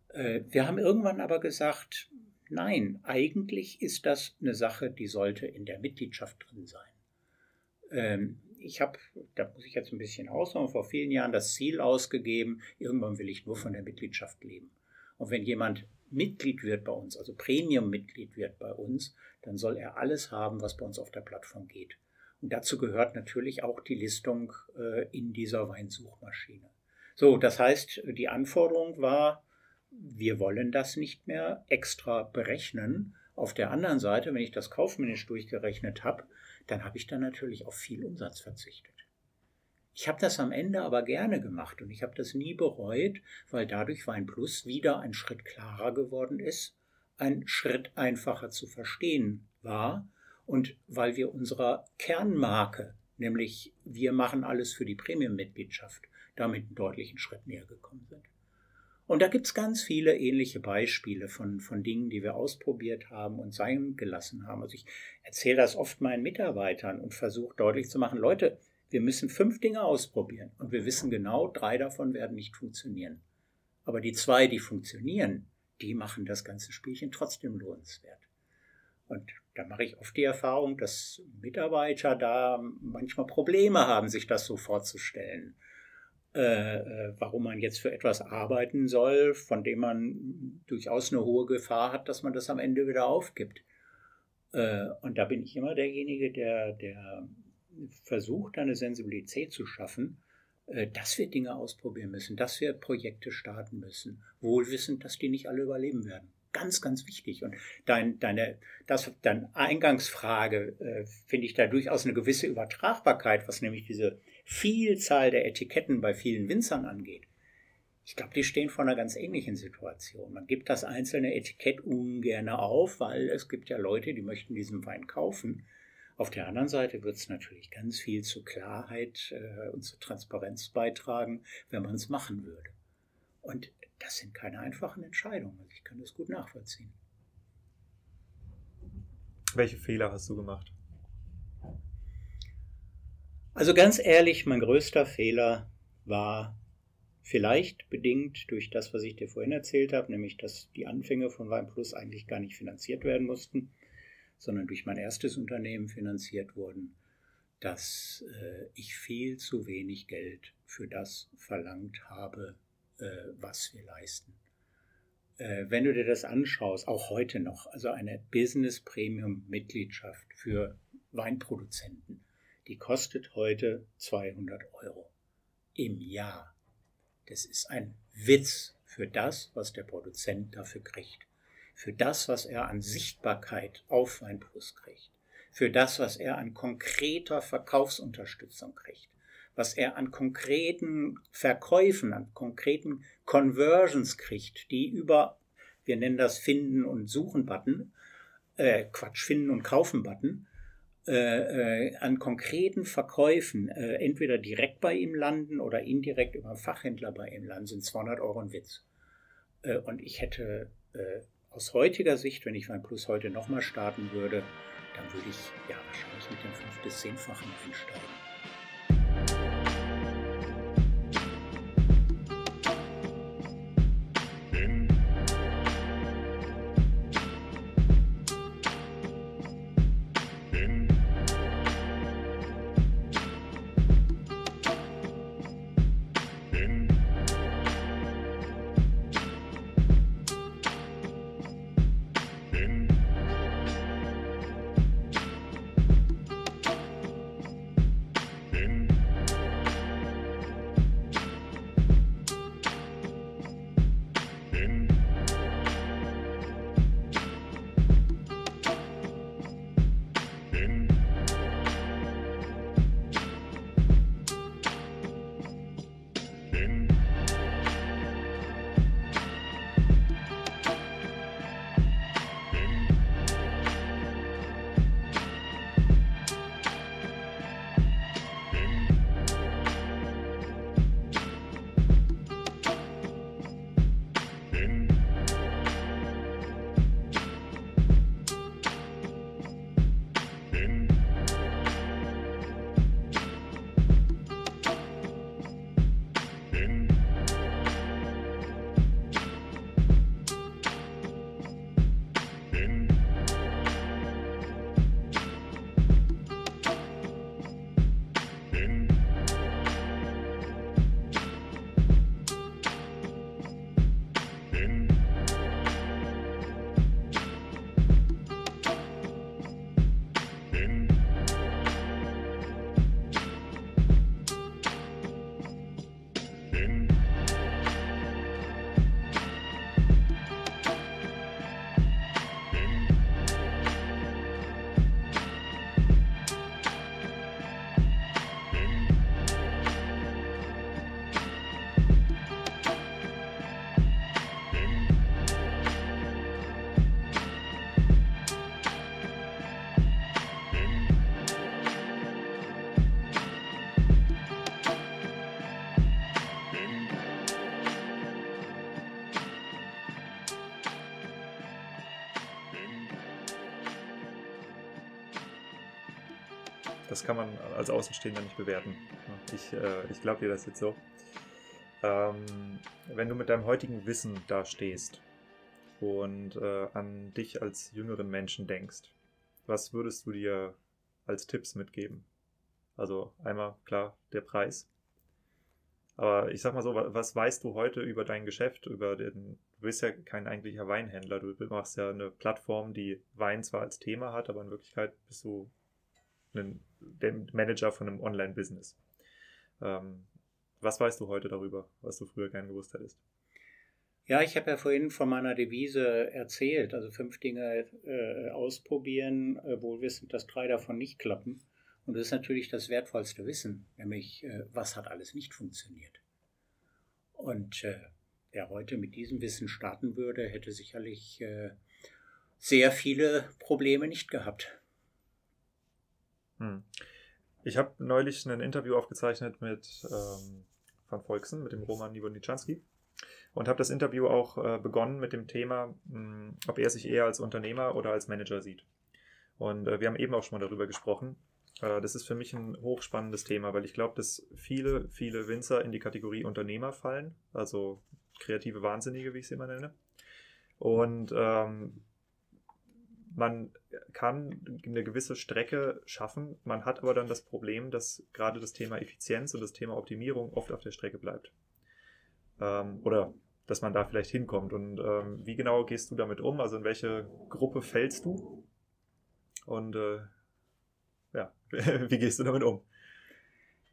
Äh, wir haben irgendwann aber gesagt, nein, eigentlich ist das eine Sache, die sollte in der Mitgliedschaft drin sein. Ähm, ich habe, da muss ich jetzt ein bisschen ausholen, vor vielen Jahren das Ziel ausgegeben, irgendwann will ich nur von der Mitgliedschaft leben. Und wenn jemand Mitglied wird bei uns, also Premium-Mitglied wird bei uns, dann soll er alles haben, was bei uns auf der Plattform geht. Und dazu gehört natürlich auch die Listung äh, in dieser Weinsuchmaschine. So, das heißt, die Anforderung war, wir wollen das nicht mehr extra berechnen. Auf der anderen Seite, wenn ich das kaufmännisch durchgerechnet habe, dann habe ich dann natürlich auf viel Umsatz verzichtet. Ich habe das am Ende aber gerne gemacht und ich habe das nie bereut, weil dadurch Wein Plus wieder ein Schritt klarer geworden ist, ein Schritt einfacher zu verstehen war und weil wir unserer Kernmarke, nämlich wir machen alles für die Premium-Mitgliedschaft, damit einen deutlichen Schritt näher gekommen sind. Und da gibt es ganz viele ähnliche Beispiele von, von Dingen, die wir ausprobiert haben und sein gelassen haben. Also ich erzähle das oft meinen Mitarbeitern und versuche deutlich zu machen, Leute, wir müssen fünf Dinge ausprobieren und wir wissen genau, drei davon werden nicht funktionieren. Aber die zwei, die funktionieren, die machen das ganze Spielchen trotzdem lohnenswert. Und da mache ich oft die Erfahrung, dass Mitarbeiter da manchmal Probleme haben, sich das so vorzustellen. Äh, äh, warum man jetzt für etwas arbeiten soll, von dem man durchaus eine hohe Gefahr hat, dass man das am Ende wieder aufgibt. Äh, und da bin ich immer derjenige, der, der versucht, eine Sensibilität zu schaffen, äh, dass wir Dinge ausprobieren müssen, dass wir Projekte starten müssen, wohlwissend, dass die nicht alle überleben werden ganz, ganz wichtig. Und dein, deine, das, deine Eingangsfrage äh, finde ich da durchaus eine gewisse Übertragbarkeit, was nämlich diese Vielzahl der Etiketten bei vielen Winzern angeht. Ich glaube, die stehen vor einer ganz ähnlichen Situation. Man gibt das einzelne Etikett ungern auf, weil es gibt ja Leute, die möchten diesen Wein kaufen. Auf der anderen Seite wird es natürlich ganz viel zu Klarheit äh, und zu Transparenz beitragen, wenn man es machen würde. Und das sind keine einfachen Entscheidungen. Also ich kann das gut nachvollziehen. Welche Fehler hast du gemacht? Also ganz ehrlich, mein größter Fehler war vielleicht bedingt durch das, was ich dir vorhin erzählt habe, nämlich dass die Anfänge von Weinplus eigentlich gar nicht finanziert werden mussten, sondern durch mein erstes Unternehmen finanziert wurden, dass äh, ich viel zu wenig Geld für das verlangt habe, was wir leisten. Äh, wenn du dir das anschaust, auch heute noch, also eine Business Premium Mitgliedschaft für Weinproduzenten, die kostet heute 200 Euro im Jahr. Das ist ein Witz für das, was der Produzent dafür kriegt. Für das, was er an Sichtbarkeit auf Weinplus kriegt. Für das, was er an konkreter Verkaufsunterstützung kriegt was er an konkreten Verkäufen, an konkreten Conversions kriegt, die über, wir nennen das Finden und Suchen-Button, äh, Quatsch, Finden und Kaufen-Button, äh, äh, an konkreten Verkäufen äh, entweder direkt bei ihm landen oder indirekt über einen Fachhändler bei ihm landen, sind 200 Euro ein Witz. Äh, und ich hätte äh, aus heutiger Sicht, wenn ich mein Plus heute nochmal starten würde, dann würde ich ja wahrscheinlich mit dem fünf- bis zehnfachen einsteigen. Das kann man als Außenstehender nicht bewerten. Ich, äh, ich glaube dir das jetzt so. Ähm, wenn du mit deinem heutigen Wissen da stehst und äh, an dich als jüngeren Menschen denkst, was würdest du dir als Tipps mitgeben? Also einmal klar der Preis. Aber ich sag mal so, was weißt du heute über dein Geschäft, über den, du bist ja kein eigentlicher Weinhändler, du machst ja eine Plattform, die Wein zwar als Thema hat, aber in Wirklichkeit bist du ein der Manager von einem Online-Business. Ähm, was weißt du heute darüber, was du früher gern gewusst hättest? Ja, ich habe ja vorhin von meiner Devise erzählt, also fünf Dinge äh, ausprobieren, äh, wohl wissend, dass drei davon nicht klappen. Und das ist natürlich das wertvollste Wissen, nämlich äh, was hat alles nicht funktioniert. Und äh, wer heute mit diesem Wissen starten würde, hätte sicherlich äh, sehr viele Probleme nicht gehabt. Hm. Ich habe neulich ein Interview aufgezeichnet mit ähm, Van Volksen, mit dem Roman Nibonitschanski. Und habe das Interview auch äh, begonnen mit dem Thema, mh, hm, ob er sich eher als Unternehmer oder als Manager sieht. Und äh, wir haben eben auch schon mal darüber gesprochen. Äh, das ist für mich ein hochspannendes Thema, weil ich glaube, dass viele, viele Winzer in die Kategorie Unternehmer fallen, also kreative Wahnsinnige, wie ich sie immer nenne. Und ähm, man kann eine gewisse Strecke schaffen, man hat aber dann das Problem, dass gerade das Thema Effizienz und das Thema Optimierung oft auf der Strecke bleibt. Ähm, oder dass man da vielleicht hinkommt. Und ähm, wie genau gehst du damit um? Also in welche Gruppe fällst du? Und äh, ja, wie gehst du damit um?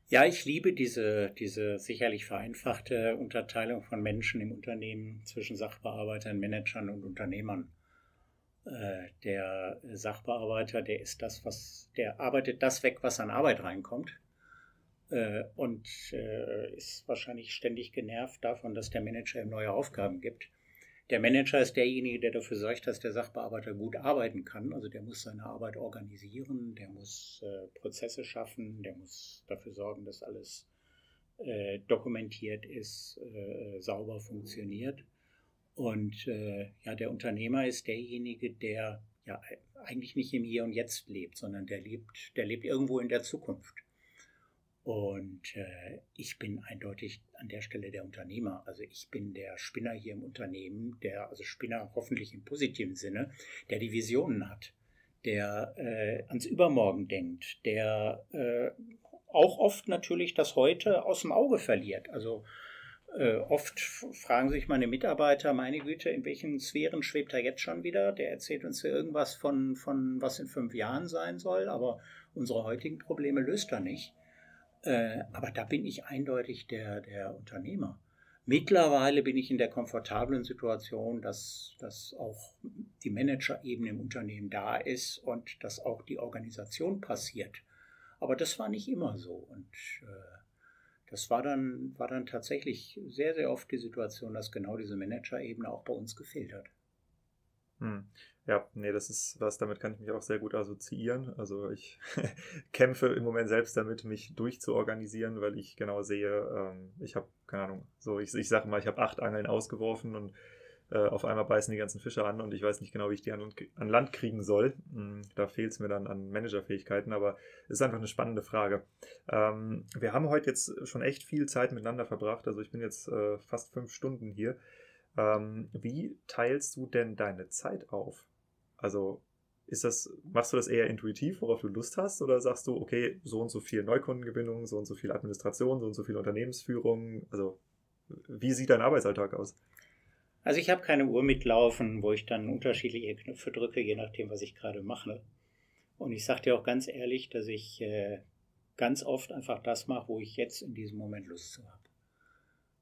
Ja, ich liebe diese, diese sicherlich vereinfachte Unterteilung von Menschen im Unternehmen zwischen Sachbearbeitern, Managern und Unternehmern. Äh, der Sachbearbeiter, der ist das, was, der arbeitet das weg, was an Arbeit reinkommt. Äh, und äh, ist wahrscheinlich ständig genervt davon, dass der Manager ihm neue Aufgaben gibt. Der Manager ist derjenige, der dafür sorgt, dass der Sachbearbeiter gut arbeiten kann. Also der muss seine Arbeit organisieren, der muss Prozesse schaffen, der muss dafür sorgen, dass alles dokumentiert ist, sauber funktioniert. Und äh, ja, der Unternehmer ist derjenige, der ja eigentlich nicht im Hier und Jetzt lebt, sondern der lebt, der lebt irgendwo in der Zukunft. Und äh, ich bin eindeutig an der Stelle der Unternehmer. Also ich bin der Spinner hier im Unternehmen, der, also Spinner hoffentlich im positiven Sinne, der die Visionen hat, der äh, ans Übermorgen denkt, der äh, auch oft natürlich das Heute aus dem Auge verliert. Also äh, oft fragen sich meine Mitarbeiter, meine Güte, in welchen Sphären schwebt er jetzt schon wieder? Der erzählt uns ja irgendwas von, von was in fünf Jahren sein soll, aber unsere heutigen Probleme löst er nicht. Äh, aber da bin ich eindeutig der, der Unternehmer. Mittlerweile bin ich in der komfortablen Situation, dass, dass auch die Managerebene im Unternehmen da ist und dass auch die Organisation passiert. Aber das war nicht immer so. Und äh, das war dann, war dann tatsächlich sehr, sehr oft die Situation, dass genau diese Managerebene auch bei uns gefehlt hat. Hm. Ja, nee, das ist was, damit kann ich mich auch sehr gut assoziieren. Also ich kämpfe im Moment selbst damit, mich durchzuorganisieren, weil ich genau sehe, ähm, ich habe, keine Ahnung, so ich, ich sage mal, ich habe acht Angeln ausgeworfen und äh, auf einmal beißen die ganzen Fische an und ich weiß nicht genau, wie ich die an, an Land kriegen soll. Hm, da fehlt es mir dann an Managerfähigkeiten, aber es ist einfach eine spannende Frage. Ähm, wir haben heute jetzt schon echt viel Zeit miteinander verbracht, also ich bin jetzt äh, fast fünf Stunden hier. Ähm, wie teilst du denn deine Zeit auf? Also ist das, machst du das eher intuitiv, worauf du Lust hast, oder sagst du, okay, so und so viel Neukundengewinnung, so und so viel Administration, so und so viel Unternehmensführung? Also, wie sieht dein Arbeitsalltag aus? Also ich habe keine Uhr mitlaufen, wo ich dann unterschiedliche Knöpfe drücke, je nachdem, was ich gerade mache. Und ich sage dir auch ganz ehrlich, dass ich äh, ganz oft einfach das mache, wo ich jetzt in diesem Moment Lust zu habe.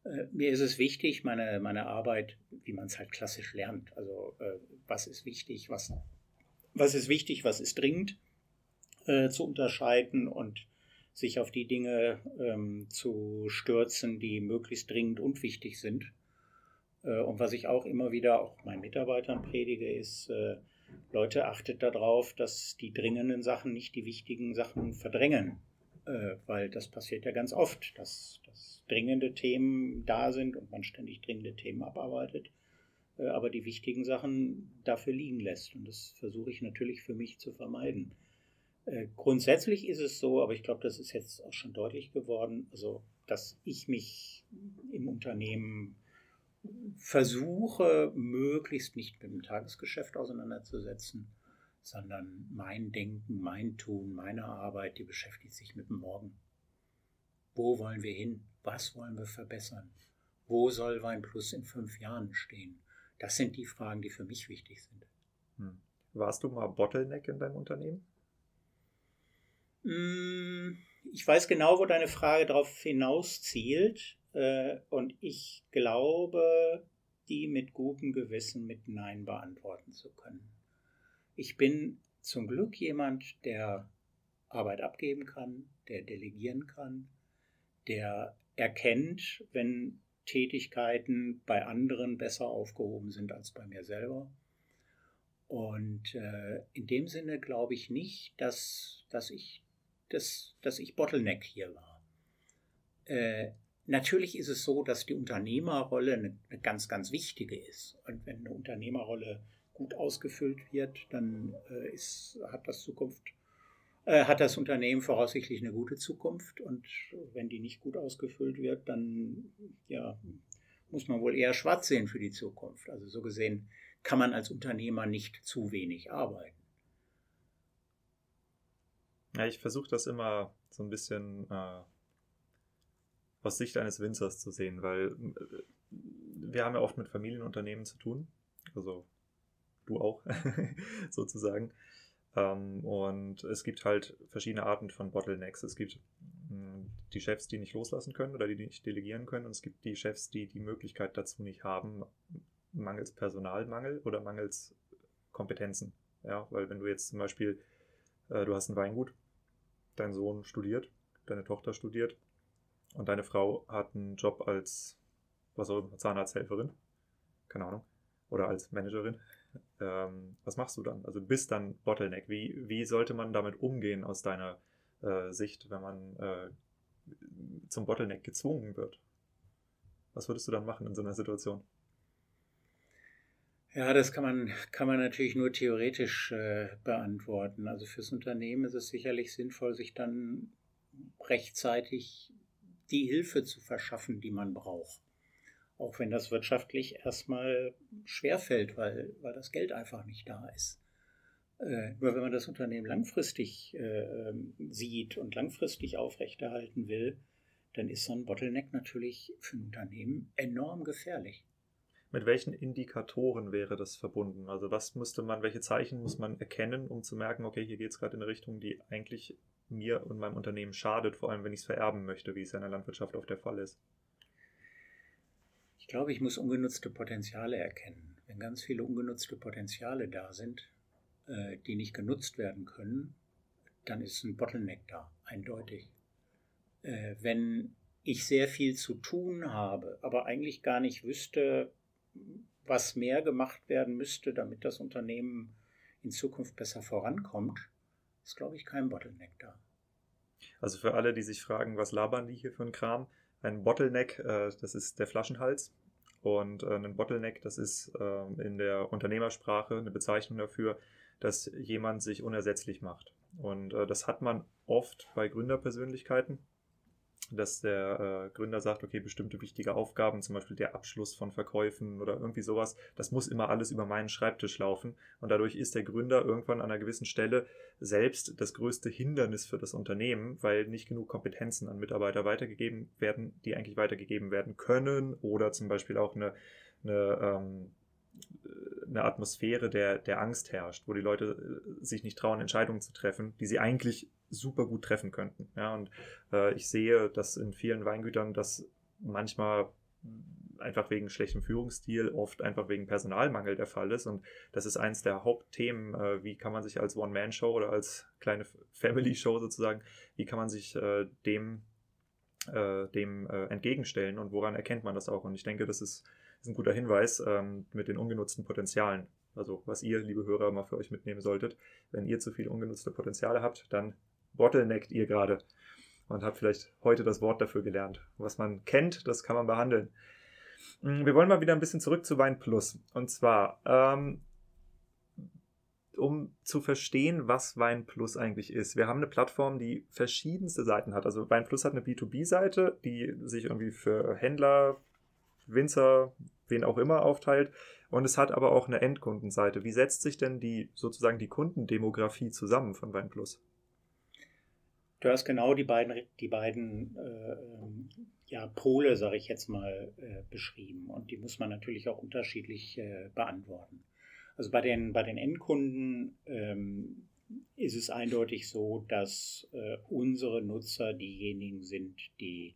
Äh, mir ist es wichtig, meine, meine Arbeit, wie man es halt klassisch lernt. Also äh, was ist wichtig, was, was ist wichtig, was ist dringend äh, zu unterscheiden und sich auf die Dinge ähm, zu stürzen, die möglichst dringend und wichtig sind. Äh, und was ich auch immer wieder auch meinen Mitarbeitern predige, ist, äh, Leute, achtet darauf, dass die dringenden Sachen nicht die wichtigen Sachen verdrängen äh, weil das passiert ja ganz oft, dass, dass dringende Themen da sind und man ständig dringende Themen abarbeitet, aber die wichtigen Sachen dafür liegen lässt. Und das versuche ich natürlich für mich zu vermeiden. Grundsätzlich ist es so, aber ich glaube, das ist jetzt auch schon deutlich geworden, also dass ich mich im Unternehmen versuche, möglichst nicht mit dem Tagesgeschäft auseinanderzusetzen sondern mein Denken, mein Tun, meine Arbeit, die beschäftigt sich mit dem Morgen. Wo wollen wir hin? Was wollen wir verbessern? Wo soll Wein Plus in fünf Jahren stehen? Das sind die Fragen, die für mich wichtig sind. Hm. Warst du mal Bottleneck in deinem Unternehmen? Hm, ich weiß genau, wo deine Frage darauf hinaus zielt. Äh, und ich glaube, die mit gutem Gewissen mit Nein beantworten zu können. Ich bin zum Glück jemand, der Arbeit abgeben kann, der delegieren kann, der erkennt, wenn Tätigkeiten bei anderen besser aufgehoben sind als bei mir selber. Und äh, in dem Sinne glaube ich nicht, dass, dass ich dass, dass ich Bottleneck hier war. Äh, natürlich ist es so, dass die Unternehmerrolle eine, ganz, ganz wichtige ist. Und wenn eine Unternehmerrolle gut ausgefüllt wird, dann äh, ist, hat das Zukunft äh, hat das Unternehmen voraussichtlich eine gute Zukunft und wenn die nicht gut ausgefüllt wird, dann ja, muss man wohl eher schwarz sehen für die Zukunft. Also so gesehen kann man als Unternehmer nicht zu wenig arbeiten. Ja, ich versuche das immer so ein bisschen äh, aus Sicht eines Winzers zu sehen, weil äh, wir haben ja oft mit Familienunternehmen zu tun, also du auch sozusagen. Ähm, und es gibt halt verschiedene Arten von Bottlenecks. Es gibt hm, die Chefs, die nicht loslassen können oder die nicht delegieren können. Und es gibt die Chefs, die die Möglichkeit dazu nicht haben, mangels Personalmangel oder mangels Kompetenzen. Ja, weil wenn du jetzt zum Beispiel, äh, du hast ein Weingut, dein Sohn studiert, deine Tochter studiert und deine Frau hat einen Job als, was auch immer, Zahnarzthelferin, keine Ahnung, oder als Managerin ähm, was machst du dann? Also du bist dann Bottleneck. Wie, wie sollte man damit umgehen aus deiner äh, Sicht, wenn man äh, zum Bottleneck gezwungen wird? Was würdest du dann machen in so einer Situation? Ja, das kann man, kann man natürlich nur theoretisch äh, beantworten. Also fürs Unternehmen ist es sicherlich sinnvoll, sich dann rechtzeitig die Hilfe zu verschaffen, die man braucht. Auch wenn das wirtschaftlich erstmal schwerfällt, weil, weil das Geld einfach nicht da ist. Äh, nur wenn man das Unternehmen langfristig äh, sieht und langfristig aufrechterhalten will, dann ist so ein Bottleneck natürlich für ein Unternehmen enorm gefährlich. Mit welchen Indikatoren wäre das verbunden? Also was müsste man, welche Zeichen muss man erkennen, um zu merken, okay, hier geht es gerade in eine Richtung, die eigentlich mir und meinem Unternehmen schadet, vor allem wenn ich es vererben möchte, wie es ja in der Landwirtschaft oft der Fall ist. Ich glaube, ich muss ungenutzte Potenziale erkennen. Wenn ganz viele ungenutzte Potenziale da sind, äh, die nicht genutzt werden können, dann ist ein Bottleneck da, eindeutig. Äh, wenn ich sehr viel zu tun habe, aber eigentlich gar nicht wüsste, was mehr gemacht werden müsste, damit das Unternehmen in Zukunft besser vorankommt, ist, glaube ich, kein Bottleneck da. Also für alle, die sich fragen, was labern die hier für ein Kram, ein Bottleneck, äh, das ist der Flaschenhals. Und äh, ein Bottleneck, das ist äh, in der Unternehmersprache eine Bezeichnung dafür, dass jemand sich unersetzlich macht. Und das hat man oft bei Gründerpersönlichkeiten dass der äh, Gründer sagt, okay, bestimmte wichtige Aufgaben, zum Beispiel der Abschluss von Verkäufen oder irgendwie sowas, das muss immer alles über meinen Schreibtisch laufen. Und dadurch ist der Gründer irgendwann an einer gewissen Stelle selbst das größte Hindernis für das Unternehmen, weil nicht genug Kompetenzen an Mitarbeiter weitergegeben werden, die eigentlich weitergegeben werden können oder zum Beispiel auch eine, eine ähm, eine Atmosphäre der, der Angst herrscht, wo die Leute äh, sich nicht trauen, Entscheidungen zu treffen, die sie eigentlich super gut treffen könnten. Ja, und äh, ich sehe, dass in vielen Weingütern das manchmal einfach wegen schlechtem Führungsstil, oft einfach wegen Personalmangel der Fall ist. Und das ist eins der Hauptthemen, äh, wie kann man sich als One-Man-Show oder als kleine Family-Show sozusagen, wie kann man sich äh, dem, äh, dem äh, entgegenstellen und woran erkennt man das auch? Und ich denke, das ist, ist ein guter Hinweis ähm, mit den ungenutzten Potenzialen. Also was ihr, liebe Hörer, mal für euch mitnehmen solltet. Wenn ihr zu viele ungenutzte Potenziale habt, dann bottleneckt ihr gerade und habt vielleicht heute das Wort dafür gelernt. Was man kennt, das kann man behandeln. Mm, wir wollen mal wieder ein bisschen zurück zu Wein Plus. Und zwar, ähm, um zu verstehen, was Wein Plus eigentlich ist. Wir haben eine Plattform, die verschiedenste Seiten hat. Also Wein Plus hat eine B2B-Seite, die sich irgendwie für Händler, Winzer, wen auch immer aufteilt. Und es hat aber auch eine Endkundenseite. Wie setzt sich denn die sozusagen die Kundendemografie zusammen von Wein Plus? Du hast genau die beiden, die beiden äh, ja, Pole, sage ich jetzt mal, äh, beschrieben. Und die muss man natürlich auch unterschiedlich äh, beantworten. Also bei den, bei den Endkunden ähm, ist es eindeutig so, dass äh, unsere Nutzer diejenigen sind, die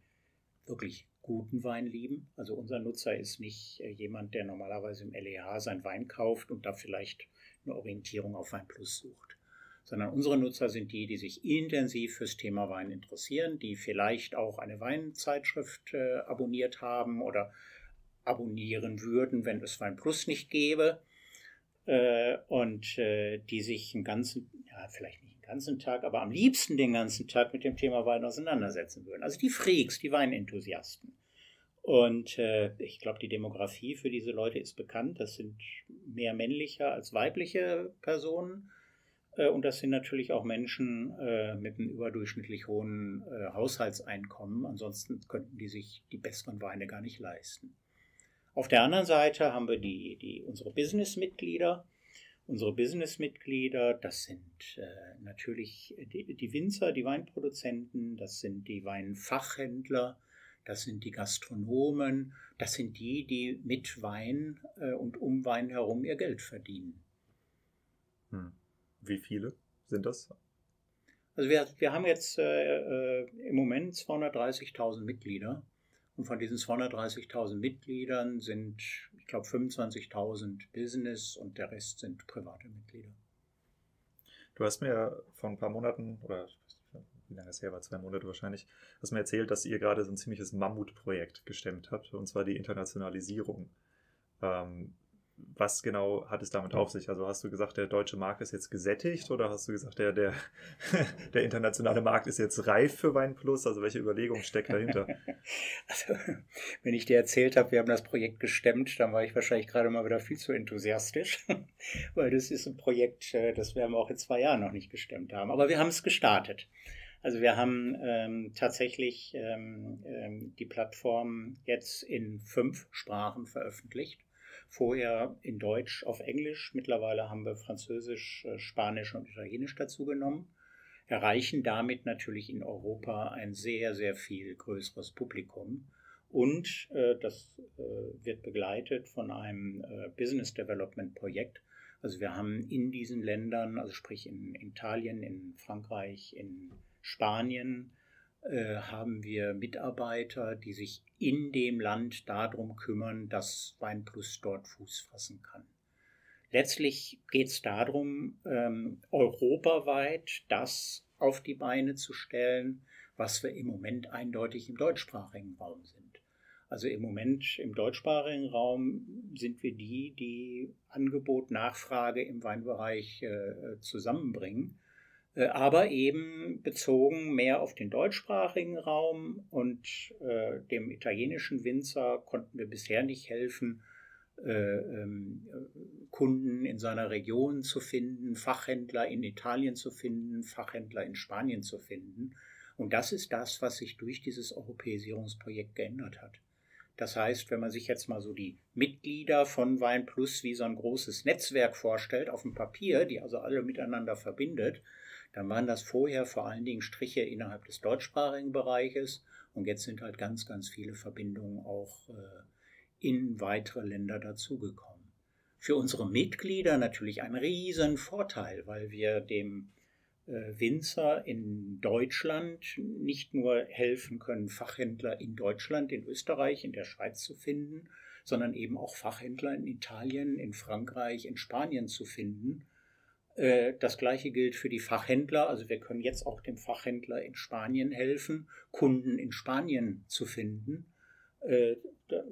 wirklich guten Wein lieben. Also unser Nutzer ist nicht äh, jemand, der normalerweise im LEH sein Wein kauft und da vielleicht eine Orientierung auf Wein Plus sucht sondern unsere Nutzer sind die, die sich intensiv fürs Thema Wein interessieren, die vielleicht auch eine Weinzeitschrift äh, abonniert haben oder abonnieren würden, wenn es Wein Plus nicht gäbe äh, und äh, die sich einen ganzen, ja vielleicht nicht einen ganzen Tag, aber am liebsten den ganzen Tag mit dem Thema Wein auseinandersetzen würden. Also die Freaks, die Weinenthusiasten. Und äh, ich glaube, die Demografie für diese Leute ist bekannt. Das sind mehr männliche als weibliche Personen. Äh, und das sind natürlich auch Menschen äh, mit einem überdurchschnittlich hohen äh, Haushaltseinkommen. Ansonsten könnten die sich die besseren Weine gar nicht leisten. Auf der anderen Seite haben wir die, die, unsere Business-Mitglieder. Unsere Business-Mitglieder, das sind äh, natürlich die, die Winzer, die Weinproduzenten, das sind die Weinfachhändler, das sind die Gastronomen, das sind die, die mit Wein äh, und um Wein herum ihr Geld verdienen. Hm. Wie viele sind das? Also wir, wir haben jetzt äh, äh im Moment 230.000 Mitglieder und von diesen 230.000 Mitgliedern sind, ich glaube, 25.000 Business und der Rest sind private Mitglieder. Du hast mir vor ein paar Monaten, oder wie lange es her war, zwei Monate wahrscheinlich, hast mir erzählt, dass ihr gerade so ein ziemliches Mammutprojekt gestemmt habt, und zwar die Internationalisierung. Ähm, was genau hat es damit auf sich? Also hast du gesagt, der deutsche Markt ist jetzt gesättigt oder hast du gesagt, der, der, der internationale Markt ist jetzt reif für Wein Plus? Also welche Überlegung steckt dahinter? Also, wenn ich dir erzählt habe, wir haben das Projekt gestemmt, dann war ich wahrscheinlich gerade mal wieder viel zu enthusiastisch, weil das ist ein Projekt, äh, das wir auch in zwei Jahren noch nicht gestemmt haben. Aber wir haben es gestartet. Also wir haben ähm, tatsächlich ähm, ähm, die Plattform jetzt in fünf Sprachen veröffentlicht vorher in Deutsch auf Englisch. Mittlerweile haben wir Französisch, äh, Spanisch und Italienisch dazu genommen. Erreichen damit natürlich in Europa ein sehr, sehr viel größeres Publikum. Und äh, das äh, wird begleitet von einem äh, Business Development Projekt. Also wir haben in diesen Ländern, also sprich in, Italien, in Frankreich, in Spanien, äh, haben wir Mitarbeiter, die sich in dem Land darum kümmern, dass Weinplus dort Fuß fassen kann. Letztlich geht es darum, ähm, europaweit das auf die Beine zu stellen, was wir im Moment eindeutig im deutschsprachigen Raum sind. Also im Moment im deutschsprachigen Raum sind wir die, die Angebot, Nachfrage im Weinbereich äh, zusammenbringen aber eben bezogen mehr auf den deutschsprachigen Raum und äh, dem italienischen Winzer konnten wir bisher nicht helfen, äh, ähm, Kunden in seiner Region zu finden, Fachhändler in Italien zu finden, Fachhändler in Spanien zu finden. Und das ist das, was sich durch dieses Europäisierungsprojekt geändert hat. Das heißt, wenn man sich jetzt mal so die Mitglieder von Wein Plus wie so ein großes Netzwerk vorstellt auf dem Papier, die also alle miteinander verbindet, dann waren das vorher vor allen Dingen Striche innerhalb des deutschsprachigen Bereiches und jetzt sind halt ganz, ganz viele Verbindungen auch äh, in weitere Länder dazugekommen. Für unsere Mitglieder natürlich ein riesen Vorteil, weil wir dem äh, Winzer in Deutschland nicht nur helfen können, Fachhändler in Deutschland, in Österreich, in der Schweiz zu finden, sondern eben auch Fachhändler in Italien, in Frankreich, in Spanien zu finden das gleiche gilt für die Fachhändler. Also wir können jetzt auch dem Fachhändler in Spanien helfen, Kunden in Spanien zu finden. Äh,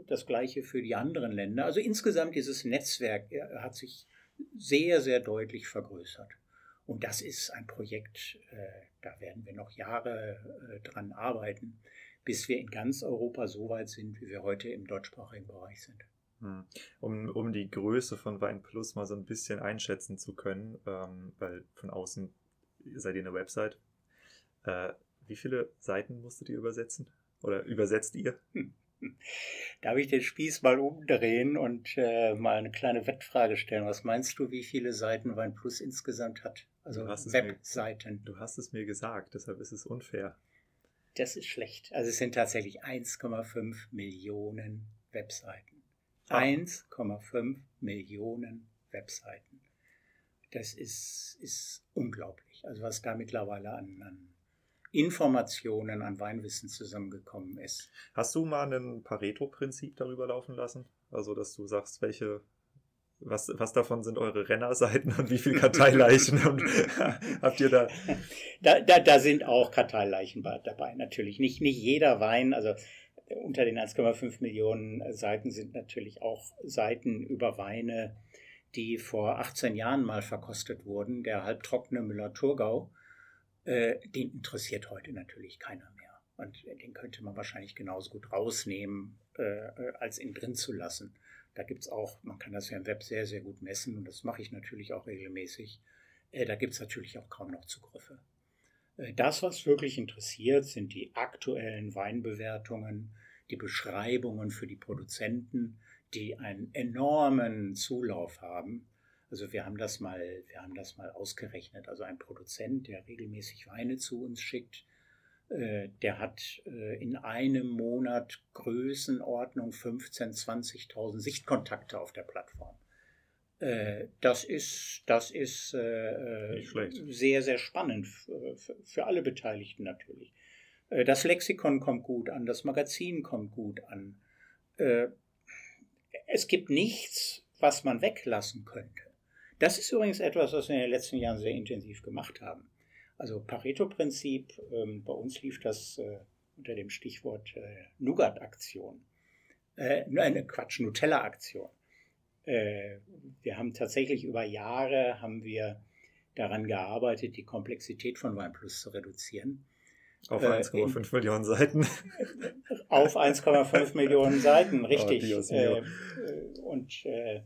das gleiche für die anderen Länder. Also insgesamt dieses Netzwerk äh, hat sich sehr, sehr deutlich vergrößert. Und das ist ein Projekt, da werden wir noch Jahre dran arbeiten, bis wir in ganz Europa so weit sind, wie wir heute im deutschsprachigen Bereich sind. Hm. Um, um die Größe von Wein Plus mal so ein bisschen einschätzen zu können, ähm, weil von außen seid ihr eine Website. Äh, wie viele Seiten musstet ihr übersetzen? Oder übersetzt ihr? Darf ich den Spieß mal umdrehen und äh, mal eine kleine Wettfrage stellen? Was meinst du, wie viele Seiten Wein Plus insgesamt hat? Also Webseiten. du hast es mir gesagt, deshalb ist es unfair. Das ist schlecht. Also es sind tatsächlich 1,5 Millionen Webseiten. 1,5 Millionen Webseiten. Das ist, ist unglaublich. Also was da mittlerweile an, an Informationen, an Weinwissen zusammengekommen ist. Hast du mal ein Pareto-Prinzip darüber laufen lassen? Also, dass du sagst, welche, was, was davon sind eure Rennerseiten und wie viele Karteileichen habt ihr da? Da, da? Da sind auch Karteileichen dabei, natürlich. Nicht, nicht jeder Wein, also unter den 1,5 Millionen Seiten sind natürlich auch Seiten über Weine, die vor 18 Jahren mal verkostet wurden. Der halbtrockene Müller-Thurgau äh, den interessiert heute natürlich keiner mehr. Und den könnte man wahrscheinlich genauso gut rausnehmen, äh, als ihn drin zu lassen. Da gibt's auch, man kann das ja im Web sehr, sehr gut messen und das mache ich natürlich auch regelmäßig. Äh, da gibt's natürlich auch kaum noch Zugriffe. Das, was wirklich interessiert, sind die aktuellen Weinbewertungen, die Beschreibungen für die Produzenten, die einen enormen Zulauf haben. Also wir haben das mal, wir haben das mal ausgerechnet. Also ein Produzent, der regelmäßig Weine zu uns schickt, äh, der hat äh, in einem Monat Größenordnung 15.000, 20.000 Sichtkontakte auf der Plattform. Äh, das ist, das ist sehr, sehr spannend für alle Beteiligten natürlich. Das Lexikon kommt gut an, das Magazin kommt gut an. Es gibt nichts, was man weglassen könnte. Das ist übrigens etwas, was wir in den letzten Jahren sehr intensiv gemacht haben. Also Pareto-Prinzip, ähm, bei uns lief das äh, unter dem Stichwort äh, Nougat-Aktion. Äh, nein, Quatsch, Nutella-Aktion. Äh, wir haben tatsächlich über Jahre haben wir daran gearbeitet, die Komplexität von OnePlus zu reduzieren. Auf 1,5 äh, Millionen Seiten. Auf 1,5 Millionen Seiten, richtig. Oh, äh, und äh,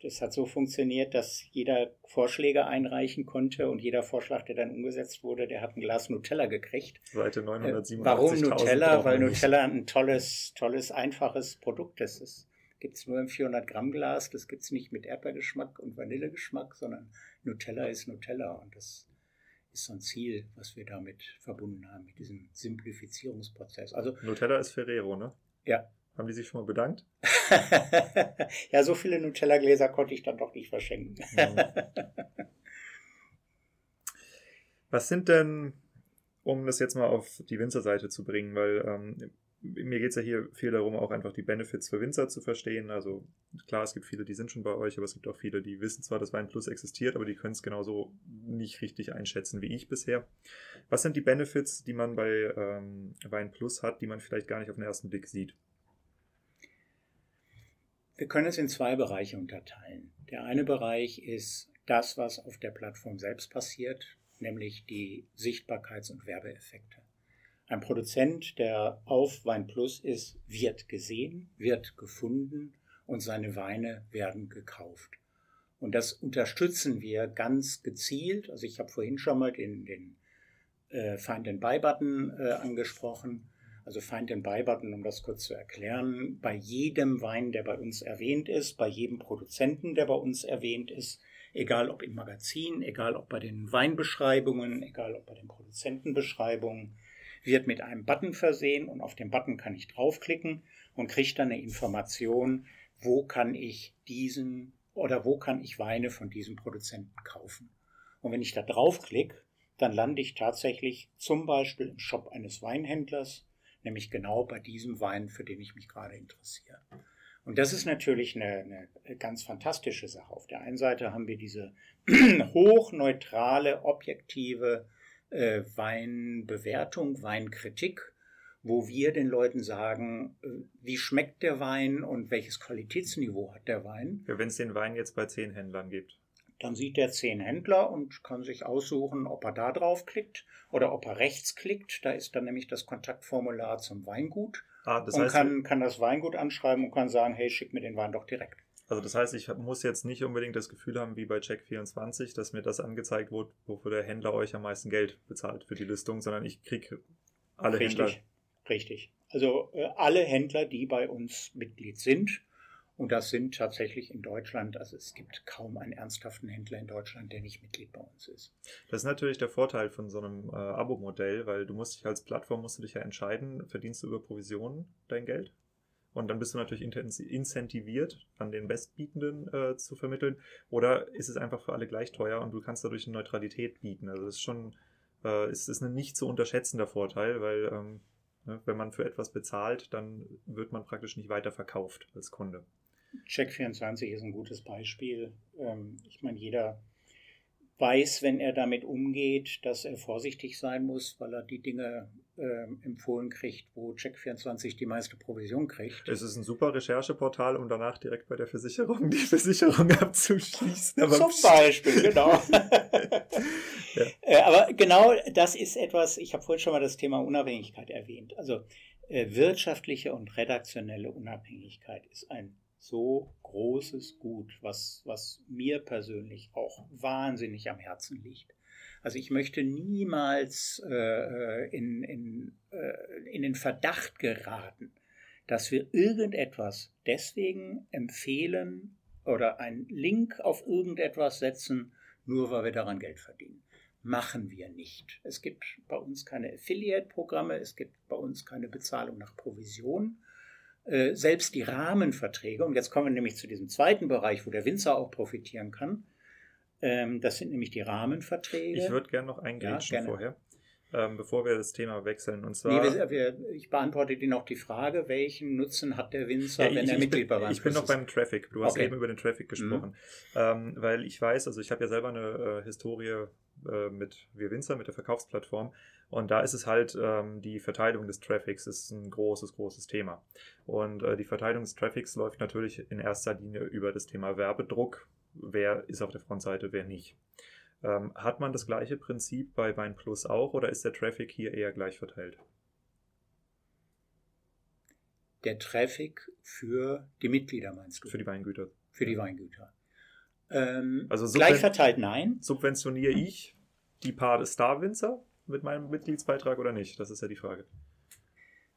das hat so funktioniert, dass jeder Vorschläge einreichen konnte und jeder Vorschlag, der dann umgesetzt wurde, der hat ein Glas Nutella gekriegt. Seite 987. Äh, warum Nutella? Weil Nutella ein tolles, tolles, einfaches Produkt ist. Das gibt es nur im 400 Gramm Glas. Das gibt es nicht mit Erdbeergeschmack und Vanillegeschmack, sondern Nutella ist Nutella. Und das ist so ein Ziel, was wir damit verbunden haben, mit diesem Simplifizierungsprozess. Also, Nutella ist Ferrero, ne? Ja, haben die sich schon mal bedankt? ja, so viele Nutella-Gläser konnte ich dann doch nicht verschenken. Was sind denn, um das jetzt mal auf die Winzerseite zu bringen, weil ähm, mir geht es ja hier viel darum, auch einfach die Benefits für Winzer zu verstehen. Also klar, es gibt viele, die sind schon bei euch, aber es gibt auch viele, die wissen zwar, dass Wein Plus existiert, aber die können es genauso nicht richtig einschätzen wie ich bisher. Was sind die Benefits, die man bei ähm, Wein Plus hat, die man vielleicht gar nicht auf den ersten Blick sieht? Wir können es in zwei Bereiche unterteilen. Der eine Bereich ist das, was auf der Plattform selbst passiert, nämlich die Sichtbarkeits- und Werbeeffekte. Ein Produzent, der auf Wein Plus ist, wird gesehen, wird gefunden und seine Weine werden gekauft. Und das unterstützen wir ganz gezielt. Also ich habe vorhin schon mal den, den äh, Find and Buy Button äh, angesprochen. Also Find and Buy Button, um das kurz zu erklären, bei jedem Wein, der bei uns erwähnt ist, bei jedem Produzenten, der bei uns erwähnt ist, egal ob im Magazin, egal ob bei den Weinbeschreibungen, egal ob bei den Produzentenbeschreibungen, wird mit einem Button versehen und auf den Button kann ich draufklicken und kriege dann eine Information, wo kann ich diesen oder wo kann ich Weine von diesem Produzenten kaufen. Und wenn ich da draufklicke, dann lande ich tatsächlich zum Beispiel im Shop eines Weinhändlers nämlich genau bei diesem Wein, für den ich mich gerade interessiere. Und das ist natürlich eine, eine ganz fantastische Sache. Auf der einen Seite haben wir diese hochneutrale, objektive äh, Weinbewertung, Weinkritik, wo wir den Leuten sagen, äh, wie schmeckt der Wein und welches Qualitätsniveau hat der Wein. Ja, Wenn es den Wein jetzt bei zehn Händlern gibt. Dann sieht der zehn Händler und kann sich aussuchen, ob er da drauf klickt oder ob er rechts klickt. Da ist dann nämlich das Kontaktformular zum Weingut. Ah, das und heißt, kann, kann das Weingut anschreiben und kann sagen, hey, schick mir den Wein doch direkt. Also das heißt, ich muss jetzt nicht unbedingt das Gefühl haben, wie bei Check24, dass mir das angezeigt wird, wofür der Händler euch am meisten Geld bezahlt für die Listung, sondern ich kriege alle Richtig. Händler. Richtig. Also äh, alle Händler, die bei uns Mitglied sind, und das sind tatsächlich in Deutschland, also es gibt kaum einen ernsthaften Händler in Deutschland, der nicht Mitglied bei uns ist. Das ist natürlich der Vorteil von so einem äh, Abo-Modell, weil du musst dich als Plattform musst du dich ja entscheiden, verdienst du über Provisionen dein Geld? Und dann bist du natürlich incentiviert, an den Bestbietenden äh, zu vermitteln. Oder ist es einfach für alle gleich teuer und du kannst dadurch eine Neutralität bieten? Also das ist schon, äh, ist, ist ein nicht zu unterschätzender Vorteil, weil ähm, ne, wenn man für etwas bezahlt, dann wird man praktisch nicht weiter verkauft als Kunde. Check24 ist ein gutes Beispiel. Ähm, ich meine, jeder, weiß, wenn er damit umgeht, dass er vorsichtig sein muss, weil er die Dinge äh, empfohlen kriegt, wo Check24 die meiste Provision kriegt. Es ist ein super Rechercheportal, um danach direkt bei der Versicherung die Versicherung abzuschließen. Aber Zum Beispiel, genau. ja. äh, aber genau das ist etwas, ich habe vorhin schon mal das Thema Unabhängigkeit erwähnt. Also äh, wirtschaftliche und redaktionelle Unabhängigkeit ist ein so großes Gut, was, was mir persönlich auch wahnsinnig am Herzen liegt. Also ich möchte niemals äh, in, in, äh, in den Verdacht geraten, dass wir irgendetwas deswegen empfehlen oder einen Link auf irgendetwas setzen, nur weil wir daran Geld verdienen. Machen wir nicht. Es gibt bei uns keine Affiliate-Programme, es gibt bei uns keine Bezahlung nach Provision. Äh, selbst die Rahmenverträge, und jetzt kommen wir nämlich zu diesem zweiten Bereich, wo der Winzer auch profitieren kann, ähm, das sind nämlich die Rahmenverträge. Ich würde gerne noch eingrätschen ja, vorher, ähm, bevor wir das Thema wechseln. Und zwar, nee, wir, ich beantworte dir noch die Frage, welchen Nutzen hat der Winzer, ja, wenn ich, er Mitglied bei Ich bin noch beim Traffic. Du hast okay. eben über den Traffic gesprochen. Mhm. Ähm, weil ich weiß, also ich habe ja selber eine äh, Historie äh, mit Wir Winzer, mit der Verkaufsplattform. Und da ist es halt, ähm, die Verteilung des Traffics ist ein großes, großes Thema. Und äh, die Verteilung des Traffics läuft natürlich in erster Linie über das Thema Werbedruck. Wer ist auf der Frontseite, wer nicht. Ähm, hat man das gleiche Prinzip bei WeinPlus auch oder ist der Traffic hier eher gleich verteilt? Der Traffic für die Mitglieder meinst du? Für die Weingüter. Für die Weingüter. Ähm, also gleich verteilt nein. Subventioniere ich die paar Star-Winzer mit meinem Mitgliedsbeitrag oder nicht? Das ist ja die Frage.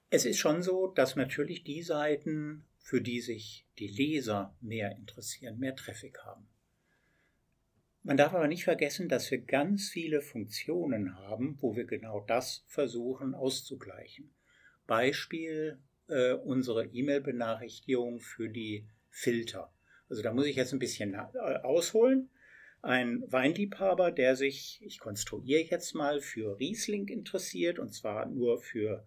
Es ist schon so, dass natürlich die Seiten, für die sich die Leser mehr interessieren, mehr Traffic haben. Man darf aber nicht vergessen, dass wir ganz viele Funktionen haben, wo wir genau das versuchen auszugleichen. Beispiel äh, unsere E-Mail-Benachrichtigung für die Filter. Also da muss ich jetzt ein bisschen äh, ausholen. Ein Weinliebhaber, der sich, ich konstruiere jetzt mal, für Riesling interessiert, und zwar nur für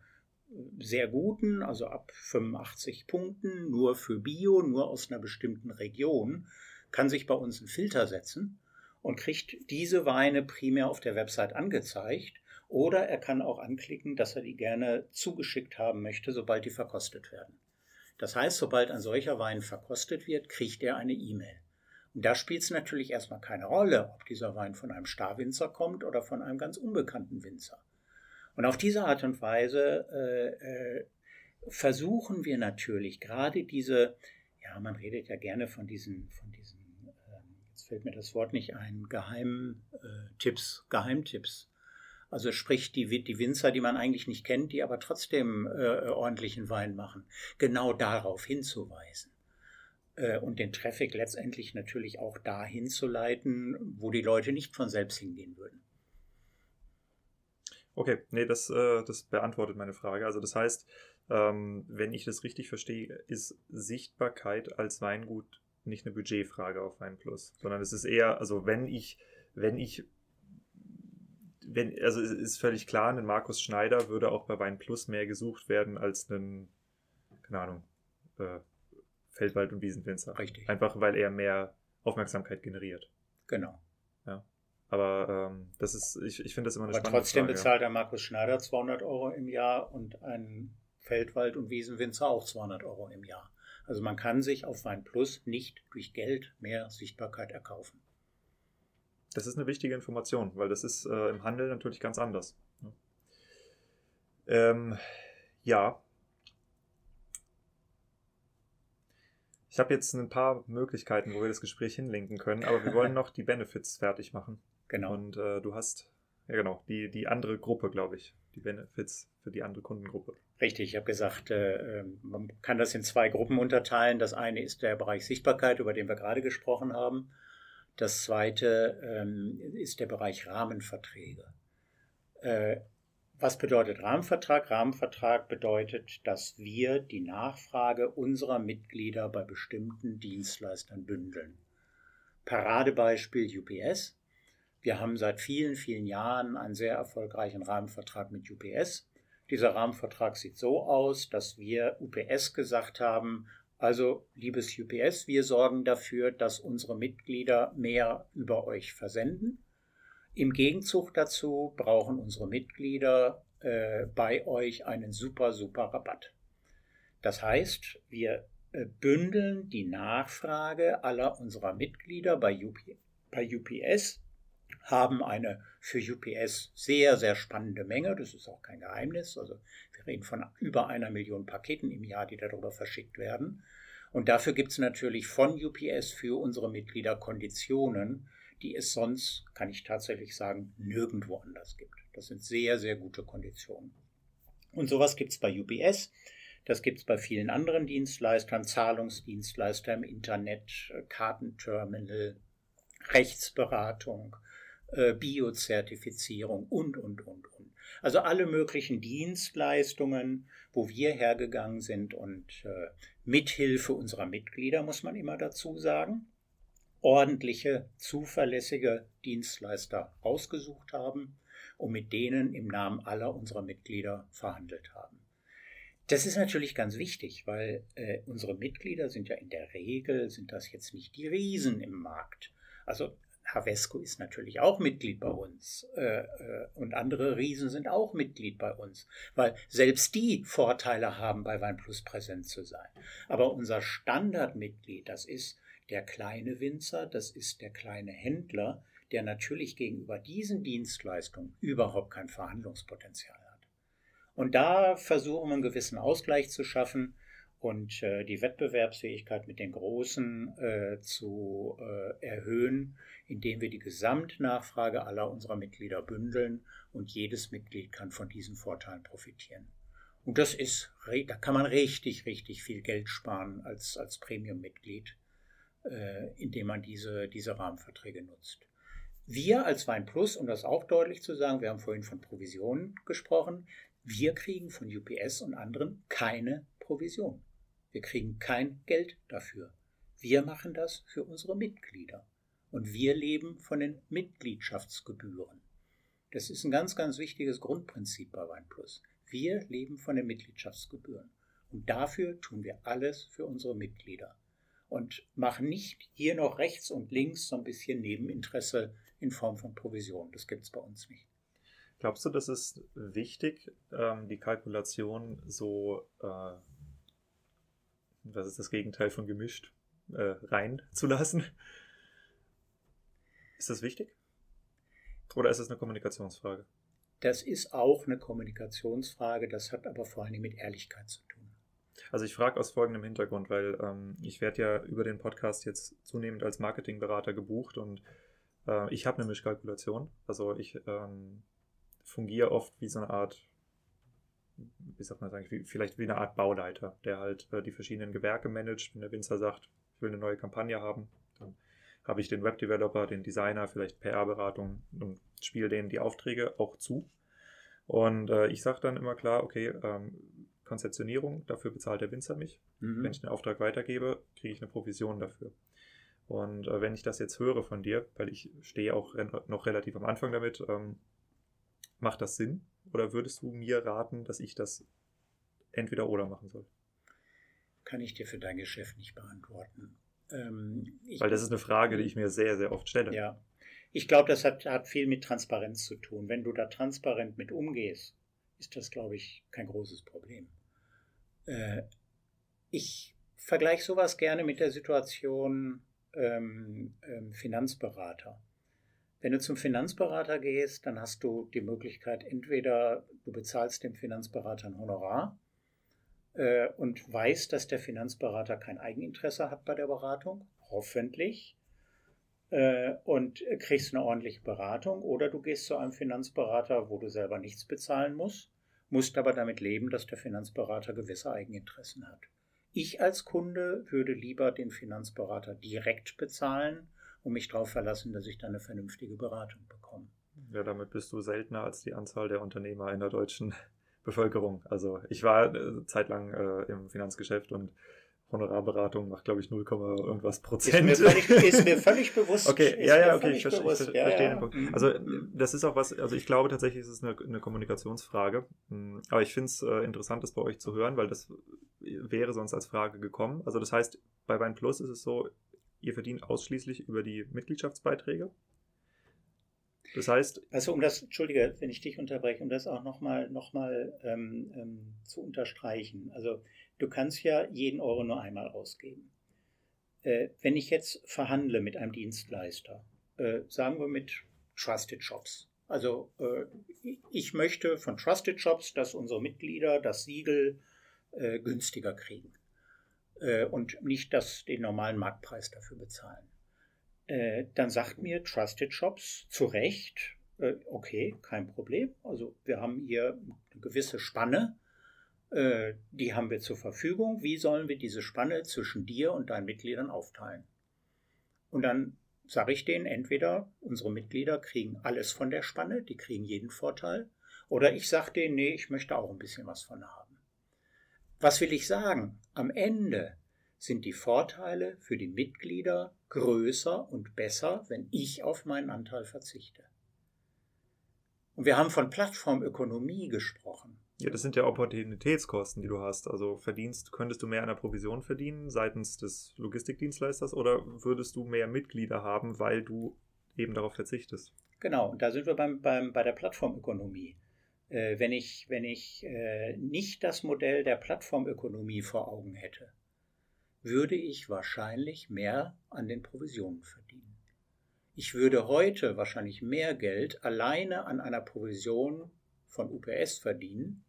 äh, sehr guten, also ab 85 Punkten, nur für Bio, nur aus einer bestimmten Region, kann sich bei uns einen Filter setzen und kriegt diese Weine primär auf der Website angezeigt. Oder er kann auch anklicken, dass er die gerne zugeschickt haben möchte, sobald die verkostet werden. Das heißt, sobald ein solcher Wein verkostet wird, kriegt er eine E-Mail. Und da spielt es natürlich erstmal keine Rolle, ob dieser Wein von einem Starwinzer kommt oder von einem ganz unbekannten Winzer. Und auf diese Art und Weise äh, äh, versuchen wir natürlich gerade diese, ja, man redet ja gerne von diesen, von diesen, fällt mir das Wort nicht ein, Geheimtipps, Geheimtipps. Also sprich die, die Winzer, die man eigentlich nicht kennt, die aber trotzdem äh, ordentlichen Wein machen, genau darauf hinzuweisen äh, und den Traffic letztendlich natürlich auch dahin zu leiten, wo die Leute nicht von selbst hingehen würden. Okay, nee, das, äh, das beantwortet meine Frage. Also das heißt, ähm, wenn ich das richtig verstehe, ist Sichtbarkeit als Weingut nicht eine Budgetfrage auf Weinplus, sondern es ist eher, also wenn ich, wenn ich wenn, also es ist völlig klar, ein Markus Schneider würde auch bei Wein Plus mehr gesucht werden als ein, keine Ahnung, äh, Feldwald- und Wiesenwinzer. Richtig. Einfach weil er mehr Aufmerksamkeit generiert. Genau. Ja. Aber ähm, das ist, ich, ich finde das immer eine Aber spannende trotzdem Frage, bezahlt der Markus Schneider 200 Euro im Jahr und ein Feldwald- und Wiesenwinzer auch 200 Euro im Jahr. Also man kann sich auf Wein Plus nicht durch Geld mehr Sichtbarkeit erkaufen. Das ist eine wichtige Information, weil das ist äh, im Handel natürlich ganz anders. Ähm, ja. Ich habe jetzt ein paar Möglichkeiten, wo wir das Gespräch hinlenken können, aber wir wollen noch die Benefits fertig machen. Genau. Und äh, du hast, ja genau, die, die andere Gruppe, glaube ich. Die Benefits für die andere Kundengruppe. Richtig, ich habe gesagt, äh, ähm, man kann das in zwei Gruppen unterteilen. Das eine ist der Bereich Sichtbarkeit, über den wir gerade gesprochen haben. Das zweite ähm, ist der Bereich Rahmenverträge. Äh, was bedeutet Rahmenvertrag? Rahmenvertrag bedeutet, dass wir die Nachfrage unserer Mitglieder bei bestimmten Dienstleistern bündeln. Paradebeispiel UPS. Wir haben seit vielen, vielen Jahren einen sehr erfolgreichen Rahmenvertrag mit UPS. Dieser Rahmenvertrag sieht so aus, dass wir UPS gesagt haben, also, liebes UPS, wir sorgen dafür, dass unsere Mitglieder mehr über euch versenden. Im Gegenzug dazu brauchen unsere Mitglieder äh, bei euch einen super, super Rabatt. Das heißt, wir äh, bündeln die Nachfrage aller unserer Mitglieder bei, bei UPS, haben eine für UPS sehr, sehr spannende Menge. Das ist auch kein Geheimnis. Also wir reden von über einer Million Paketen im Jahr, die darüber verschickt werden. Und dafür gibt es natürlich von UPS für unsere Mitglieder Konditionen, die es sonst, kann ich tatsächlich sagen, nirgendwo anders gibt. Das sind sehr, sehr gute Konditionen. Und sowas gibt es bei UPS. Das gibt es bei vielen anderen Dienstleistern, Zahlungsdienstleister im Internet, Kartenterminal, Rechtsberatung, Biozertifizierung und, und, und, und. Also alle möglichen Dienstleistungen, wo wir hergegangen sind und äh, mithilfe unserer Mitglieder, muss man immer dazu sagen, ordentliche, zuverlässige Dienstleister ausgesucht haben und mit denen im Namen aller unserer Mitglieder verhandelt haben. Das ist natürlich ganz wichtig, weil äh, unsere Mitglieder sind ja in der Regel, sind das jetzt nicht die Riesen im Markt. Also Havesco ist natürlich auch Mitglied bei uns äh, äh, und andere Riesen sind auch Mitglied bei uns, weil selbst die Vorteile haben, bei Weinplus präsent zu sein. Aber unser Standardmitglied, das ist der kleine Winzer, das ist der kleine Händler, der natürlich gegenüber diesen Dienstleistungen überhaupt kein Verhandlungspotenzial hat. Und da versuchen wir einen gewissen Ausgleich zu schaffen und äh, die Wettbewerbsfähigkeit mit den Großen äh, zu äh, erhöhen, indem wir die Gesamtnachfrage aller unserer Mitglieder bündeln und jedes Mitglied kann von diesen Vorteilen profitieren. Und das ist, da kann man richtig, richtig viel Geld sparen als, als Premium-Mitglied, äh, indem man diese, diese Rahmenverträge nutzt. Wir als Wein Plus, um das auch deutlich zu sagen, wir haben vorhin von Provisionen gesprochen, wir kriegen von UPS und anderen keine Provision. Wir kriegen kein Geld dafür. Wir machen das für unsere Mitglieder. Und wir leben von den Mitgliedschaftsgebühren. Das ist ein ganz, ganz wichtiges Grundprinzip bei OnePlus. Wir leben von den Mitgliedschaftsgebühren. Und dafür tun wir alles für unsere Mitglieder. Und machen nicht hier noch rechts und links so ein bisschen Nebeninteresse in Form von Provision. Das gibt es bei uns nicht. Glaubst du, das ist wichtig, ähm, die Kalkulation so, äh, was ist das Gegenteil von gemischt, äh, reinzulassen? Ist das wichtig? Oder ist es eine Kommunikationsfrage? Das ist auch eine Kommunikationsfrage, das hat aber vor allem mit Ehrlichkeit zu tun. Also ich frage aus folgendem Hintergrund, weil ähm, ich werde ja über den Podcast jetzt zunehmend als Marketingberater gebucht und äh, ich habe eine Mischkalkulation. Also ich ähm, fungiere oft wie so eine Art, wie sagt man sagen, wie, vielleicht wie eine Art Bauleiter, der halt äh, die verschiedenen Gewerke managt. Wenn der Winzer sagt, ich will eine neue Kampagne haben, habe ich den Webdeveloper, den Designer, vielleicht PR-Beratung und spiele denen die Aufträge auch zu. Und äh, ich sage dann immer klar, okay, ähm, Konzeptionierung, dafür bezahlt der Winzer mich. Mhm. Wenn ich den Auftrag weitergebe, kriege ich eine Provision dafür. Und äh, wenn ich das jetzt höre von dir, weil ich stehe auch re noch relativ am Anfang damit, ähm, Macht das Sinn? Oder würdest du mir raten, dass ich das entweder oder machen soll? Kann ich dir für dein Geschäft nicht beantworten. Ähm, Weil das ist eine Frage, die ich mir sehr, sehr oft stelle. Ja. Ich glaube, das hat, hat viel mit Transparenz zu tun. Wenn du da transparent mit umgehst, ist das, glaube ich, kein großes Problem. Äh, ich vergleiche sowas gerne mit der Situation ähm, ähm, Finanzberater. Wenn du zum Finanzberater gehst, dann hast du die Möglichkeit, entweder du bezahlst dem Finanzberater ein Honorar äh, und weißt, dass der Finanzberater kein Eigeninteresse hat bei der Beratung, hoffentlich, äh, und kriegst eine ordentliche Beratung, oder du gehst zu einem Finanzberater, wo du selber nichts bezahlen musst, musst aber damit leben, dass der Finanzberater gewisse Eigeninteressen hat. Ich als Kunde würde lieber den Finanzberater direkt bezahlen und mich darauf verlassen, dass ich dann eine vernünftige Beratung bekomme. Ja, damit bist du seltener als die Anzahl der Unternehmer in der deutschen Bevölkerung. Also ich war äh, zeitlang äh, im Finanzgeschäft und Honorarberatung macht, glaube ich, 0, irgendwas Prozent. Ist mir völlig, ist mir völlig bewusst. Okay, ja, ja, okay, ich, verste, ich verstehe ja, ja. den Punkt. Also das ist auch was, also ich glaube tatsächlich ist es eine, eine Kommunikationsfrage. Hm, aber ich finde es äh, interessant, das bei euch zu hören, weil das wäre sonst als Frage gekommen. Also das heißt, bei Wein Plus ist es so, ihr verdient ausschließlich über die Mitgliedschaftsbeiträge? Das heißt. Also um das, entschuldige, wenn ich dich unterbreche, um das auch nochmal noch mal, ähm, ähm, zu unterstreichen. Also du kannst ja jeden Euro nur einmal ausgeben. Äh, wenn ich jetzt verhandle mit einem Dienstleister, äh, sagen wir mit Trusted Shops. Also äh, ich möchte von Trusted Shops, dass unsere Mitglieder das Siegel äh, günstiger kriegen äh, und nicht das, den normalen Marktpreis dafür bezahlen. Äh, dann sagt mir Trusted Shops zu Recht, äh, okay, kein Problem. Also wir haben hier eine gewisse Spanne, äh, die haben wir zur Verfügung. Wie sollen wir diese Spanne zwischen dir und deinen Mitgliedern aufteilen? Und dann sage ich denen, entweder unsere Mitglieder kriegen alles von der Spanne, die kriegen jeden Vorteil, oder ich sage denen, nee, ich möchte auch ein bisschen was von haben. Was will ich sagen? Am Ende sind die Vorteile für die Mitglieder größer und besser, wenn ich auf meinen Anteil verzichte. Und wir haben von Plattformökonomie gesprochen. Ja, das sind ja Opportunitätskosten, die du hast. Also verdienst, könntest du mehr an der Provision verdienen seitens des Logistikdienstleisters oder würdest du mehr Mitglieder haben, weil du eben darauf verzichtest? Genau, und da sind wir beim, beim, bei der Plattformökonomie. Äh, wenn ich, wenn ich äh, nicht das Modell der Plattformökonomie vor Augen hätte, würde ich wahrscheinlich mehr an den Provisionen verdienen. Ich würde heute wahrscheinlich mehr Geld alleine an einer Provision von UPS verdienen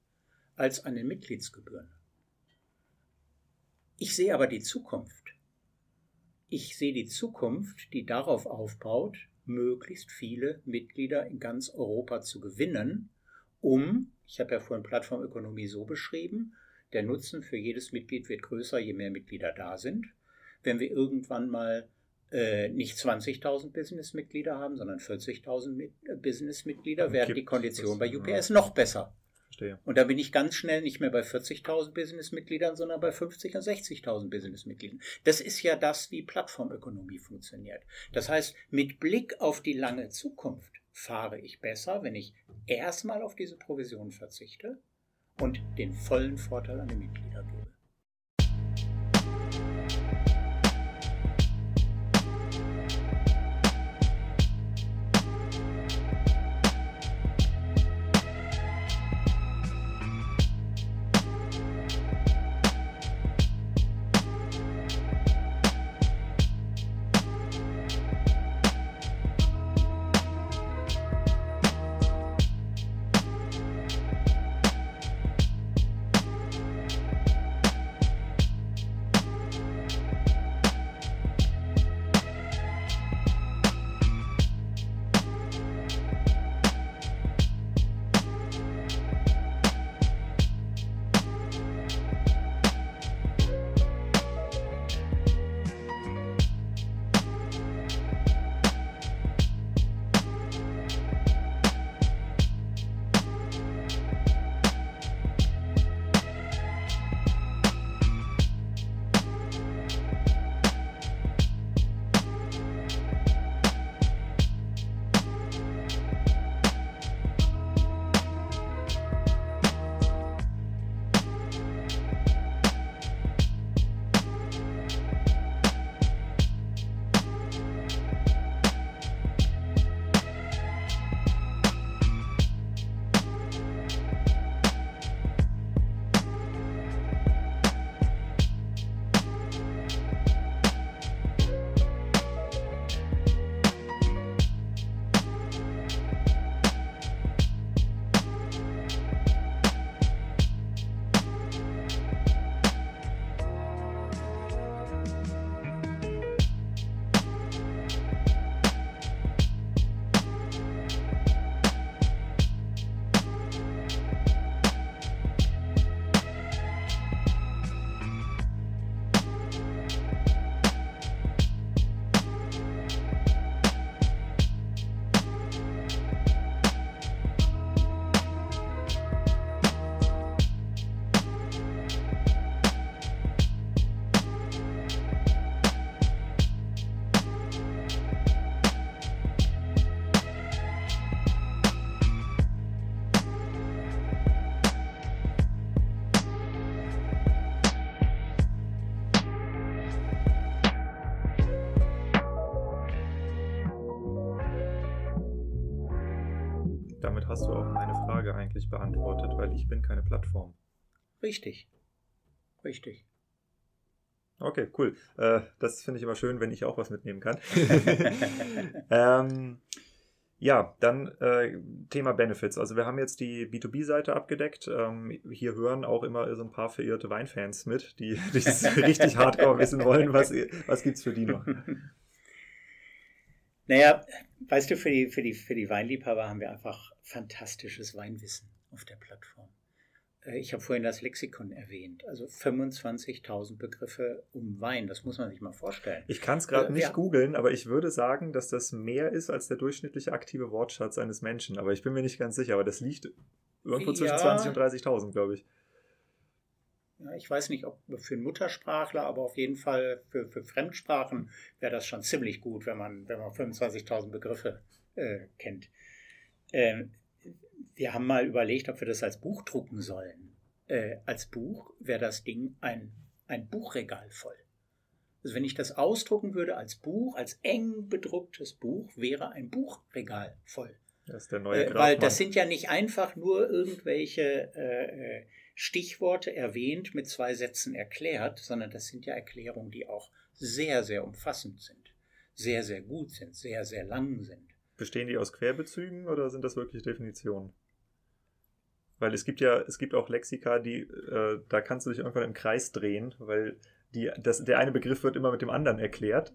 als an den Mitgliedsgebühren. Ich sehe aber die Zukunft. Ich sehe die Zukunft, die darauf aufbaut, möglichst viele Mitglieder in ganz Europa zu gewinnen, um, ich habe ja vorhin Plattformökonomie so beschrieben, der Nutzen für jedes Mitglied wird größer, je mehr Mitglieder da sind. Wenn wir irgendwann mal äh, nicht 20.000 Businessmitglieder haben, sondern 40.000 äh, Businessmitglieder, werden die Konditionen bei UPS noch besser. Verstehe. Und da bin ich ganz schnell nicht mehr bei 40.000 Businessmitgliedern, sondern bei 50.000 und 60.000 Businessmitgliedern. Das ist ja das, wie Plattformökonomie funktioniert. Das heißt, mit Blick auf die lange Zukunft fahre ich besser, wenn ich erstmal auf diese Provision verzichte und den vollen Vorteil an die Mitglieder gebe. hast du auch meine Frage eigentlich beantwortet, weil ich bin keine Plattform. Richtig. Richtig. Okay, cool. Äh, das finde ich immer schön, wenn ich auch was mitnehmen kann. ähm, ja, dann äh, Thema Benefits. Also wir haben jetzt die B2B-Seite abgedeckt. Ähm, hier hören auch immer so ein paar verirrte Weinfans mit, die, die richtig hardcore wissen wollen, was, was gibt es für die noch. Naja, weißt du, für die, für, die, für die Weinliebhaber haben wir einfach fantastisches Weinwissen auf der Plattform. Äh, ich habe vorhin das Lexikon erwähnt, also 25.000 Begriffe um Wein, das muss man sich mal vorstellen. Ich kann es gerade äh, nicht ja. googeln, aber ich würde sagen, dass das mehr ist als der durchschnittliche aktive Wortschatz eines Menschen. Aber ich bin mir nicht ganz sicher, aber das liegt irgendwo zwischen ja. 20.000 und 30.000, glaube ich. Ja, ich weiß nicht, ob für einen Muttersprachler, aber auf jeden Fall für, für Fremdsprachen wäre das schon ziemlich gut, wenn man, wenn man 25.000 Begriffe äh, kennt. Ähm, wir haben mal überlegt, ob wir das als Buch drucken sollen. Äh, als Buch wäre das Ding ein, ein Buchregal voll. Also wenn ich das ausdrucken würde als Buch, als eng bedrucktes Buch, wäre ein Buchregal voll. Das ist der neue äh, Weil das sind ja nicht einfach nur irgendwelche äh, äh, Stichworte erwähnt, mit zwei Sätzen erklärt, sondern das sind ja Erklärungen, die auch sehr, sehr umfassend sind, sehr, sehr gut sind, sehr, sehr lang sind. Bestehen die aus Querbezügen oder sind das wirklich Definitionen? Weil es gibt ja, es gibt auch Lexika, die, äh, da kannst du dich irgendwann im Kreis drehen, weil die, das, der eine Begriff wird immer mit dem anderen erklärt.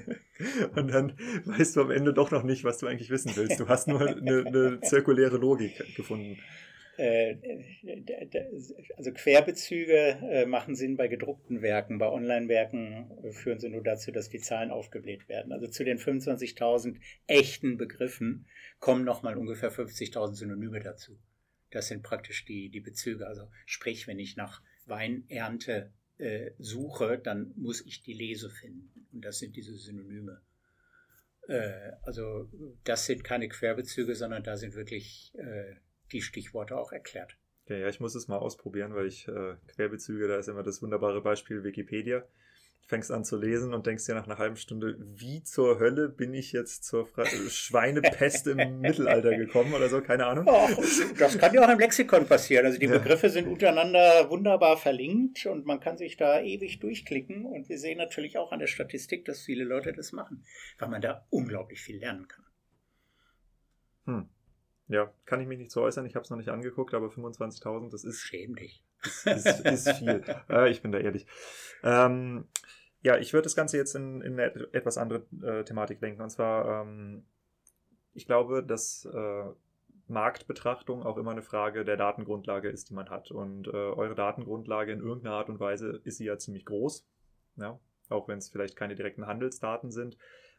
und dann weißt du am Ende doch noch nicht, was du eigentlich wissen willst. Du hast nur eine, eine zirkuläre Logik gefunden. Äh, also Querbezüge äh, machen Sinn bei gedruckten Werken, bei Online-Werken führen sie nur dazu, dass die Zahlen aufgebläht werden. Also zu den 25.000 echten Begriffen kommen nochmal ungefähr 50.000 Synonyme dazu. Das sind praktisch die, die Bezüge. Also sprich, wenn ich nach Weinernte äh, suche, dann muss ich die Lese finden. Und das sind diese Synonyme. Äh, also das sind keine Querbezüge, sondern da sind wirklich äh, die Stichworte auch erklärt. Ja, ja, ich muss es mal ausprobieren, weil ich äh, Querbezüge, da ist immer das wunderbare Beispiel Wikipedia. Du fängst an zu lesen und denkst dir nach einer halben Stunde, wie zur Hölle bin ich jetzt zur Fra Schweinepest im Mittelalter gekommen oder so, keine Ahnung. Oh, das kann ja auch im Lexikon passieren. Also die ja. Begriffe sind untereinander wunderbar verlinkt und man kann sich da ewig durchklicken. Und wir sehen natürlich auch an der Statistik, dass viele Leute das machen, weil man da unglaublich viel lernen kann. Hm. Ja, kann ich mich nicht so äußern. Ich habe es noch nicht angeguckt, aber 25.000, das ist. Schäm dich. Ist, ist, ist viel. äh, ich bin da ehrlich. Ähm, ja, ich würde das Ganze jetzt in, in eine etwas andere äh, Thematik lenken. Und zwar, ähm, ich glaube, dass äh, Marktbetrachtung auch immer eine Frage der Datengrundlage ist, die man hat. Und äh, eure Datengrundlage in irgendeiner Art und Weise ist sie ja ziemlich groß. Ja? Auch wenn es vielleicht keine direkten Handelsdaten sind.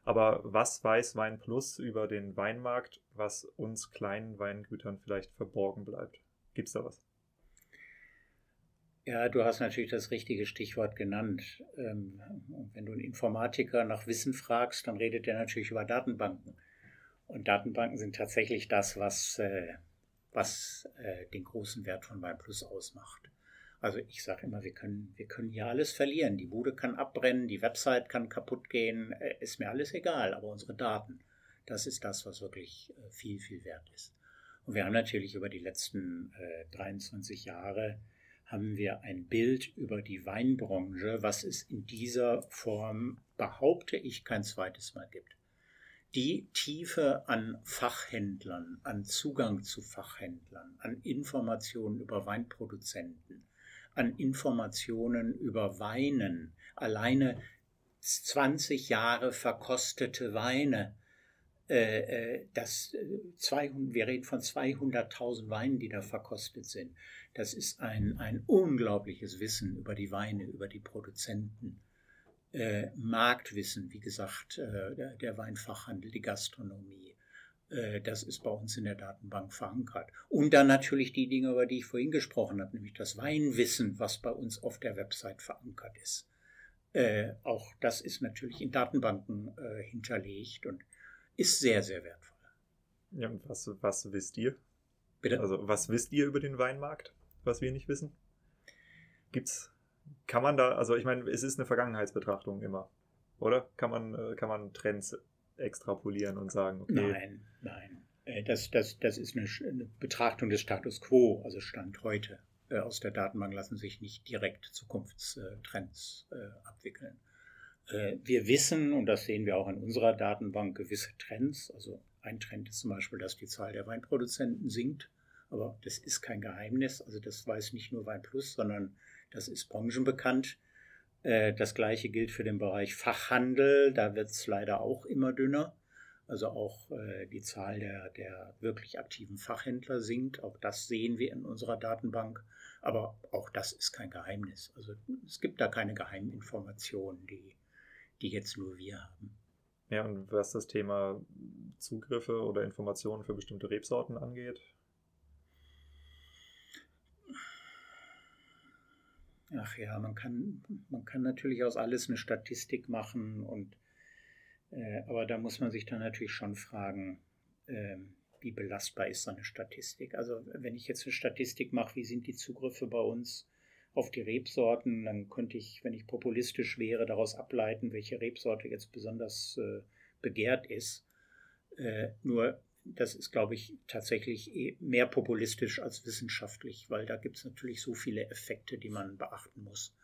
Aber was weiß Wein Plus über den Weinmarkt, was uns kleinen Weingütern vielleicht verborgen bleibt? Gibt es da was? Ja, du hast natürlich das richtige Stichwort genannt. Ähm, wenn du einen Informatiker nach Wissen fragst, dann redet er natürlich über Datenbanken. Und Datenbanken sind tatsächlich das, was, äh, was äh, den großen Wert von OnePlus ausmacht. Also ich sage immer, wir können, wir können hier alles verlieren. Die Bude kann abbrennen, die Website kann kaputt gehen, äh, ist mir alles egal, aber unsere Daten, das ist das, was wirklich äh, viel, viel wert ist. Und wir haben natürlich über die letzten äh, 23 Jahre haben wir ein Bild über die Weinbranche, was es in dieser Form, behaupte ich, kein zweites Mal gibt. Die Tiefe an Fachhändlern, an Zugang zu Fachhändlern, an Informationen über Weinproduzenten, an Informationen über Weinen, alleine 20 Jahre verkostete Weine, äh, äh das 200, äh, wir reden von 200.000 Weinen, die da verkostet sind. Das ist ein, ein unglaubliches Wissen über die Weine, über die Produzenten. Marktwissen, wie gesagt, der, Weinfachhandel, die Gastronomie, das ist bei uns in der Datenbank verankert. Und dann natürlich die Dinge, über die ich vorhin gesprochen habe, nämlich das Weinwissen, was bei uns auf der Website verankert ist. Äh, auch das ist natürlich in Datenbanken äh, hinterlegt und ist sehr, sehr wertvoll. Ja, und was, was wisst ihr? Bitte? Also, was wisst ihr über den Weinmarkt, was wir nicht wissen? Gibt's, kann man da, also ich meine, es ist eine Vergangenheitsbetrachtung immer, oder? Kann man, äh, kann man Trends extrapolieren und sagen, okay. Nein, nein. Äh, das, das, das ist eine, Betrachtung des Status quo, also Stand heute. Äh, aus der Datenbank lassen sich nicht direkt Zukunftstrends äh, abwickeln. Wir wissen, und das sehen wir auch in unserer Datenbank, gewisse Trends. Also ein Trend ist zum Beispiel, dass die Zahl der Weinproduzenten sinkt. Aber das ist kein Geheimnis. Also das weiß nicht nur Weinplus, sondern das ist branchenbekannt. Das gleiche gilt für den Bereich Fachhandel. Da wird es leider auch immer dünner. Also auch äh, die Zahl der, der wirklich aktiven Fachhändler sinkt. Auch das sehen wir in unserer Datenbank. Aber auch das ist kein Geheimnis. Also es gibt da keine Geheiminformationen, die, die jetzt nur wir haben. Ja, und was das Thema Zugriffe oder Informationen für bestimmte Rebsorten angeht? Ach ja, man kann, man kann natürlich aus alles eine Statistik machen und äh, aber da muss man sich dann natürlich schon fragen, ähm, wie belastbar ist so eine Statistik. Also wenn ich jetzt eine Statistik mache, wie sind die Zugriffe bei uns auf die Rebsorten, dann könnte ich, wenn ich populistisch wäre, daraus ableiten, welche Rebsorte jetzt besonders äh, begehrt ist. Äh, nur das ist, glaube ich, tatsächlich eh mehr populistisch als wissenschaftlich, weil da gibt es natürlich so viele Effekte, die man beachten muss,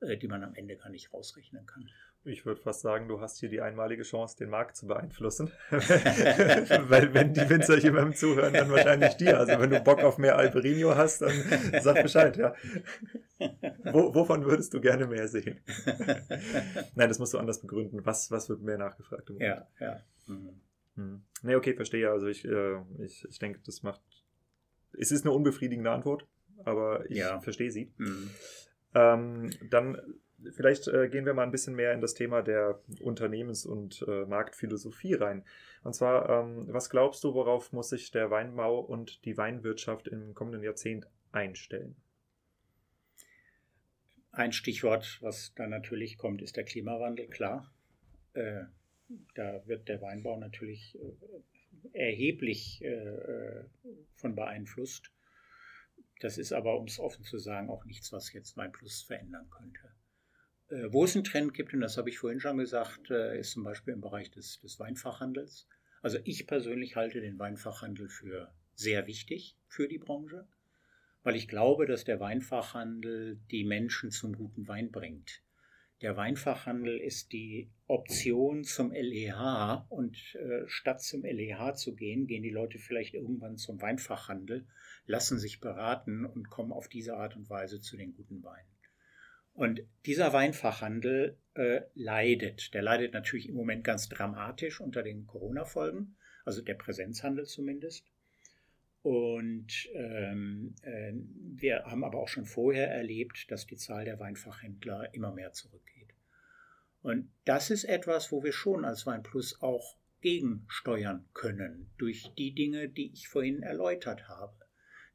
die man am Ende gar nicht rausrechnen kann. Ich würde fast sagen, du hast hier die einmalige Chance, den Markt zu beeinflussen. Weil wenn die Winzer jemandem zuhören, dann wahrscheinlich dir. Also wenn du Bock auf mehr Alperino hast, dann sag Bescheid, ja. Wo, wovon würdest du gerne mehr sehen? Nein, das musst du anders begründen. Was, was wird mehr nachgefragt? Ja, ja. Mhm. Hm. Nee, okay, verstehe. Also ich, äh, ich, ich denke, das macht. Es ist eine unbefriedigende Antwort, aber ich ja. verstehe sie. Mhm. Ähm, dann vielleicht äh, gehen wir mal ein bisschen mehr in das Thema der Unternehmens- und äh, Marktphilosophie rein. Und zwar, ähm, was glaubst du, worauf muss sich der Weinbau und die Weinwirtschaft im kommenden Jahrzehnt einstellen? Ein Stichwort, was da natürlich kommt, ist der Klimawandel, klar. Äh, da wird der Weinbau natürlich äh, erheblich äh, von beeinflusst. Das ist aber, um es offen zu sagen, auch nichts, was jetzt Weinplus verändern könnte. Äh, wo es einen Trend gibt, und das habe ich vorhin schon gesagt, äh, ist zum Beispiel im Bereich des, des Weinfachhandels. Also ich persönlich halte den Weinfachhandel für sehr wichtig für die Branche, weil ich glaube, dass der Weinfachhandel die Menschen zum guten Wein bringt. Der Weinfachhandel ist die Option zum LEH und äh, statt zum LEH zu gehen, gehen die Leute vielleicht irgendwann zum Weinfachhandel, lassen sich beraten und kommen auf diese Art und Weise zu den guten Weinen. Und dieser Weinfachhandel äh, leidet. Der leidet natürlich im Moment ganz dramatisch unter den Corona-Folgen, also der Präsenzhandel zumindest. Und ähm, äh, wir haben aber auch schon vorher erlebt, dass die Zahl der Weinfachhändler immer mehr zurückgeht. Und das ist etwas, wo wir schon als Weinplus auch gegensteuern können durch die Dinge, die ich vorhin erläutert habe.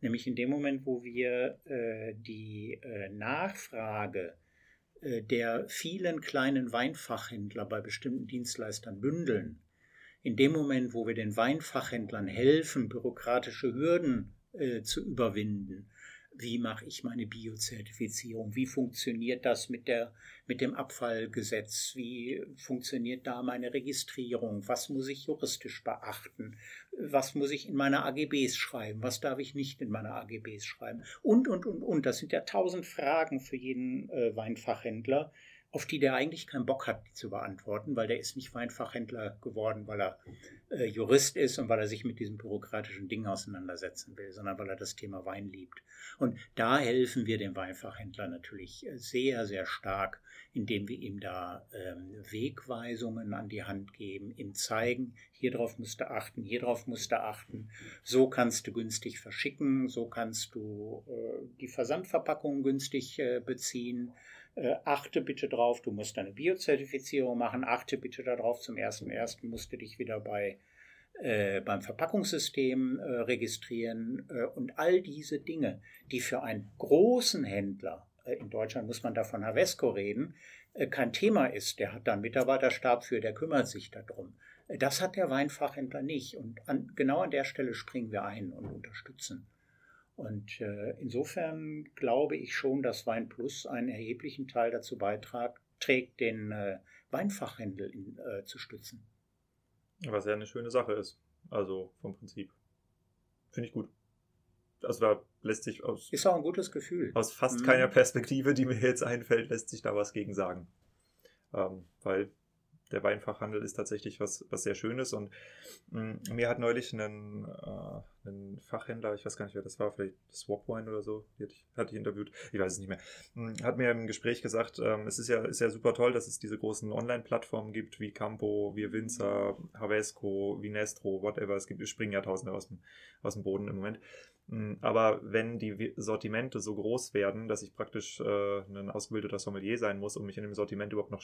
Nämlich in dem Moment, wo wir äh, die äh, Nachfrage äh, der vielen kleinen Weinfachhändler bei bestimmten Dienstleistern bündeln, in dem Moment, wo wir den Weinfachhändlern helfen, bürokratische Hürden äh, zu überwinden, wie mache ich meine Biozertifizierung, wie funktioniert das mit, der, mit dem Abfallgesetz, wie funktioniert da meine Registrierung, was muss ich juristisch beachten, was muss ich in meine AGBs schreiben, was darf ich nicht in meine AGBs schreiben? Und, und, und, und. Das sind ja tausend Fragen für jeden äh, Weinfachhändler, auf die der eigentlich keinen Bock hat, die zu beantworten, weil der ist nicht Weinfachhändler geworden, weil er äh, Jurist ist und weil er sich mit diesem bürokratischen Ding auseinandersetzen will, sondern weil er das Thema Wein liebt. Und da helfen wir dem Weinfachhändler natürlich äh, sehr, sehr stark, indem wir ihm da ähm, Wegweisungen an die Hand geben, ihm zeigen, hier drauf musst du achten, hier drauf musst du achten, so kannst du günstig verschicken, so kannst du äh, die Versandverpackung günstig äh, beziehen, äh, achte bitte drauf, du musst deine Biozertifizierung machen, achte bitte darauf, zum ersten ersten musst du dich wieder bei äh, beim Verpackungssystem äh, registrieren äh, und all diese Dinge, die für einen großen Händler, äh, in Deutschland muss man da von Havesco reden, äh, kein Thema ist. Der hat da einen Mitarbeiterstab für, der kümmert sich darum. Das hat der Weinfachhändler nicht. Und an, genau an der Stelle springen wir ein und unterstützen. Und äh, insofern glaube ich schon, dass Wein Plus einen erheblichen Teil dazu beiträgt, den äh, Weinfachhandel in, äh, zu stützen. Was ja eine schöne Sache ist, also vom Prinzip. finde ich gut. Also da lässt sich aus. Ist auch ein gutes Gefühl. Aus fast mhm. keiner Perspektive, die mir jetzt einfällt, lässt sich da was gegen sagen. Ähm, weil der Weinfachhandel ist tatsächlich was, was sehr Schönes und mh, mm, mir hat neulich einen, äh, Fachhändler, ich weiß gar nicht, wer das war, vielleicht Swapwine oder so, hatte ich, hatte ich interviewt, ich weiß es nicht mehr, mh, mm, hat mir im Gespräch gesagt, ähm, es ist ja, ist ja super toll, dass es diese großen Online-Plattformen gibt, wie Campo, wie Winzer, Havesco, wie Nestro, whatever, es gibt, es springen ja Tausende aus dem, aus dem Boden im Moment. Hm, aber wenn die Sortimente so groß werden, dass ich praktisch äh, ein ausgebildeter Sommelier sein muss, um mich in dem Sortiment überhaupt noch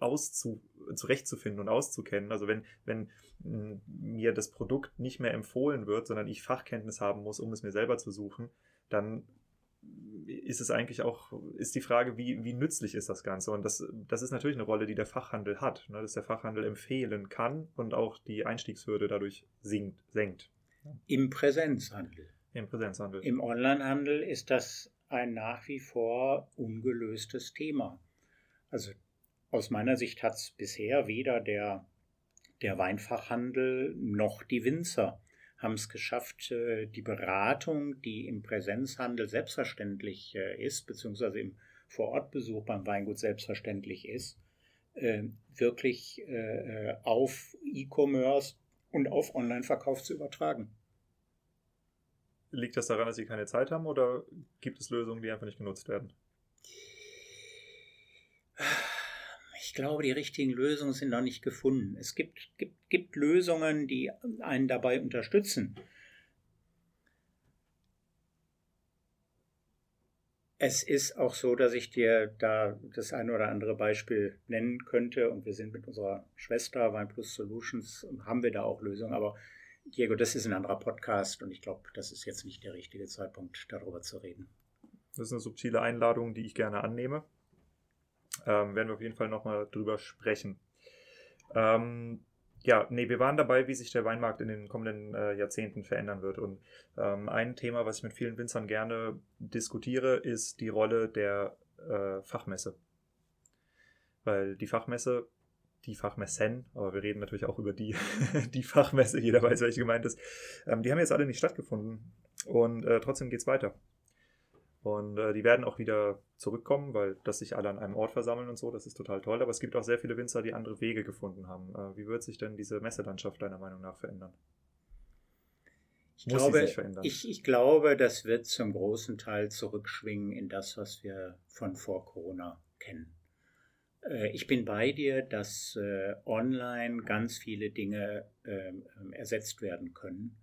auszu zurechtzufinden und auszukennen, also wenn, wenn hm, mir das Produkt nicht mehr empfohlen wird, sondern ich Fachkenntnis haben muss, um es mir selber zu suchen, dann ist es eigentlich auch, ist die Frage, wie, wie nützlich ist das Ganze? Und das, das ist natürlich eine Rolle, die der Fachhandel hat, ne? dass der Fachhandel empfehlen kann und auch die Einstiegshürde dadurch sinkt, senkt. Im Präsenzhandel. Im Präsenzhandel. Im Onlinehandel ist das ein nach wie vor ungelöstes Thema. Also aus meiner Sicht hat es bisher weder der, der Weinfachhandel noch die Winzer haben es geschafft, äh, die Beratung, die im Präsenzhandel selbstverständlich äh, ist, beziehungsweise im Vorortbesuch beim Weingut selbstverständlich ist, äh, wirklich auf E-Commerce und auf Online-Verkauf zu übertragen. Liegt das daran, dass sie keine Zeit haben oder gibt es Lösungen, die einfach nicht genutzt werden? Ich glaube, die richtigen Lösungen sind noch nicht gefunden. Es gibt, gibt, gibt Lösungen, die einen dabei unterstützen. Es ist auch so, dass ich dir da das ein oder andere Beispiel nennen könnte und wir sind mit unserer Schwester Weinplus Solutions, haben wir da auch Lösungen, aber Diego, das ist ein anderer Podcast und ich glaube, das ist jetzt nicht der richtige Zeitpunkt, darüber zu reden. Das ist eine subtile Einladung, die ich gerne annehme. Ähm, werden wir auf jeden Fall nochmal drüber sprechen. Ähm, ja, nee, wir waren dabei, wie sich der Weinmarkt in den kommenden äh, Jahrzehnten verändern wird. Und ähm, ein Thema, was ich mit vielen Winzern gerne diskutiere, ist die Rolle der äh, Fachmesse. Weil die Fachmesse die Fachmessen, aber wir reden natürlich auch über die, die Fachmesse, jeder weiß, welche gemeint ist. Ähm, die haben jetzt alle nicht stattgefunden und äh, trotzdem es weiter. Und äh, die werden auch wieder zurückkommen, weil dass sich alle an einem Ort versammeln und so, das ist total toll. Aber es gibt auch sehr viele Winzer, die andere Wege gefunden haben. Äh, wie wird sich denn diese Messelandschaft deiner Meinung nach verändern? Ich Muss glaube, ich, ich glaube, das wird zum großen Teil zurückschwingen in das, was wir von vor Corona kennen. Äh, ich bin bei dir, dass äh, online ganz viele Dinge ähm, ähm, ersetzt werden können,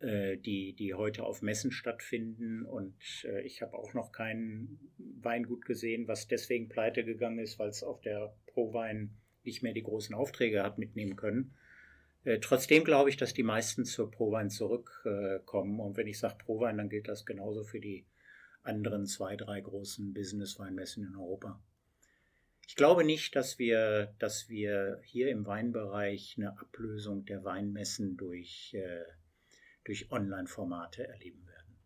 äh, die, die heute auf Messen stattfinden. Und ich habe auch noch kein Weingut gesehen, was deswegen pleite gegangen ist, weil es auf der ProWein nicht mehr die großen Aufträge hat mitnehmen können. Trotzdem glaube ich, dass die meisten zur ProWein zurückkommen. Und wenn ich sage ProWein, dann gilt das genauso für die anderen zwei, drei großen Business-Weinmessen in Europa. Ich glaube nicht, dass wir, dass wir hier im Weinbereich eine Ablösung der Weinmessen durch, äh, durch Online-Formate erleben werden.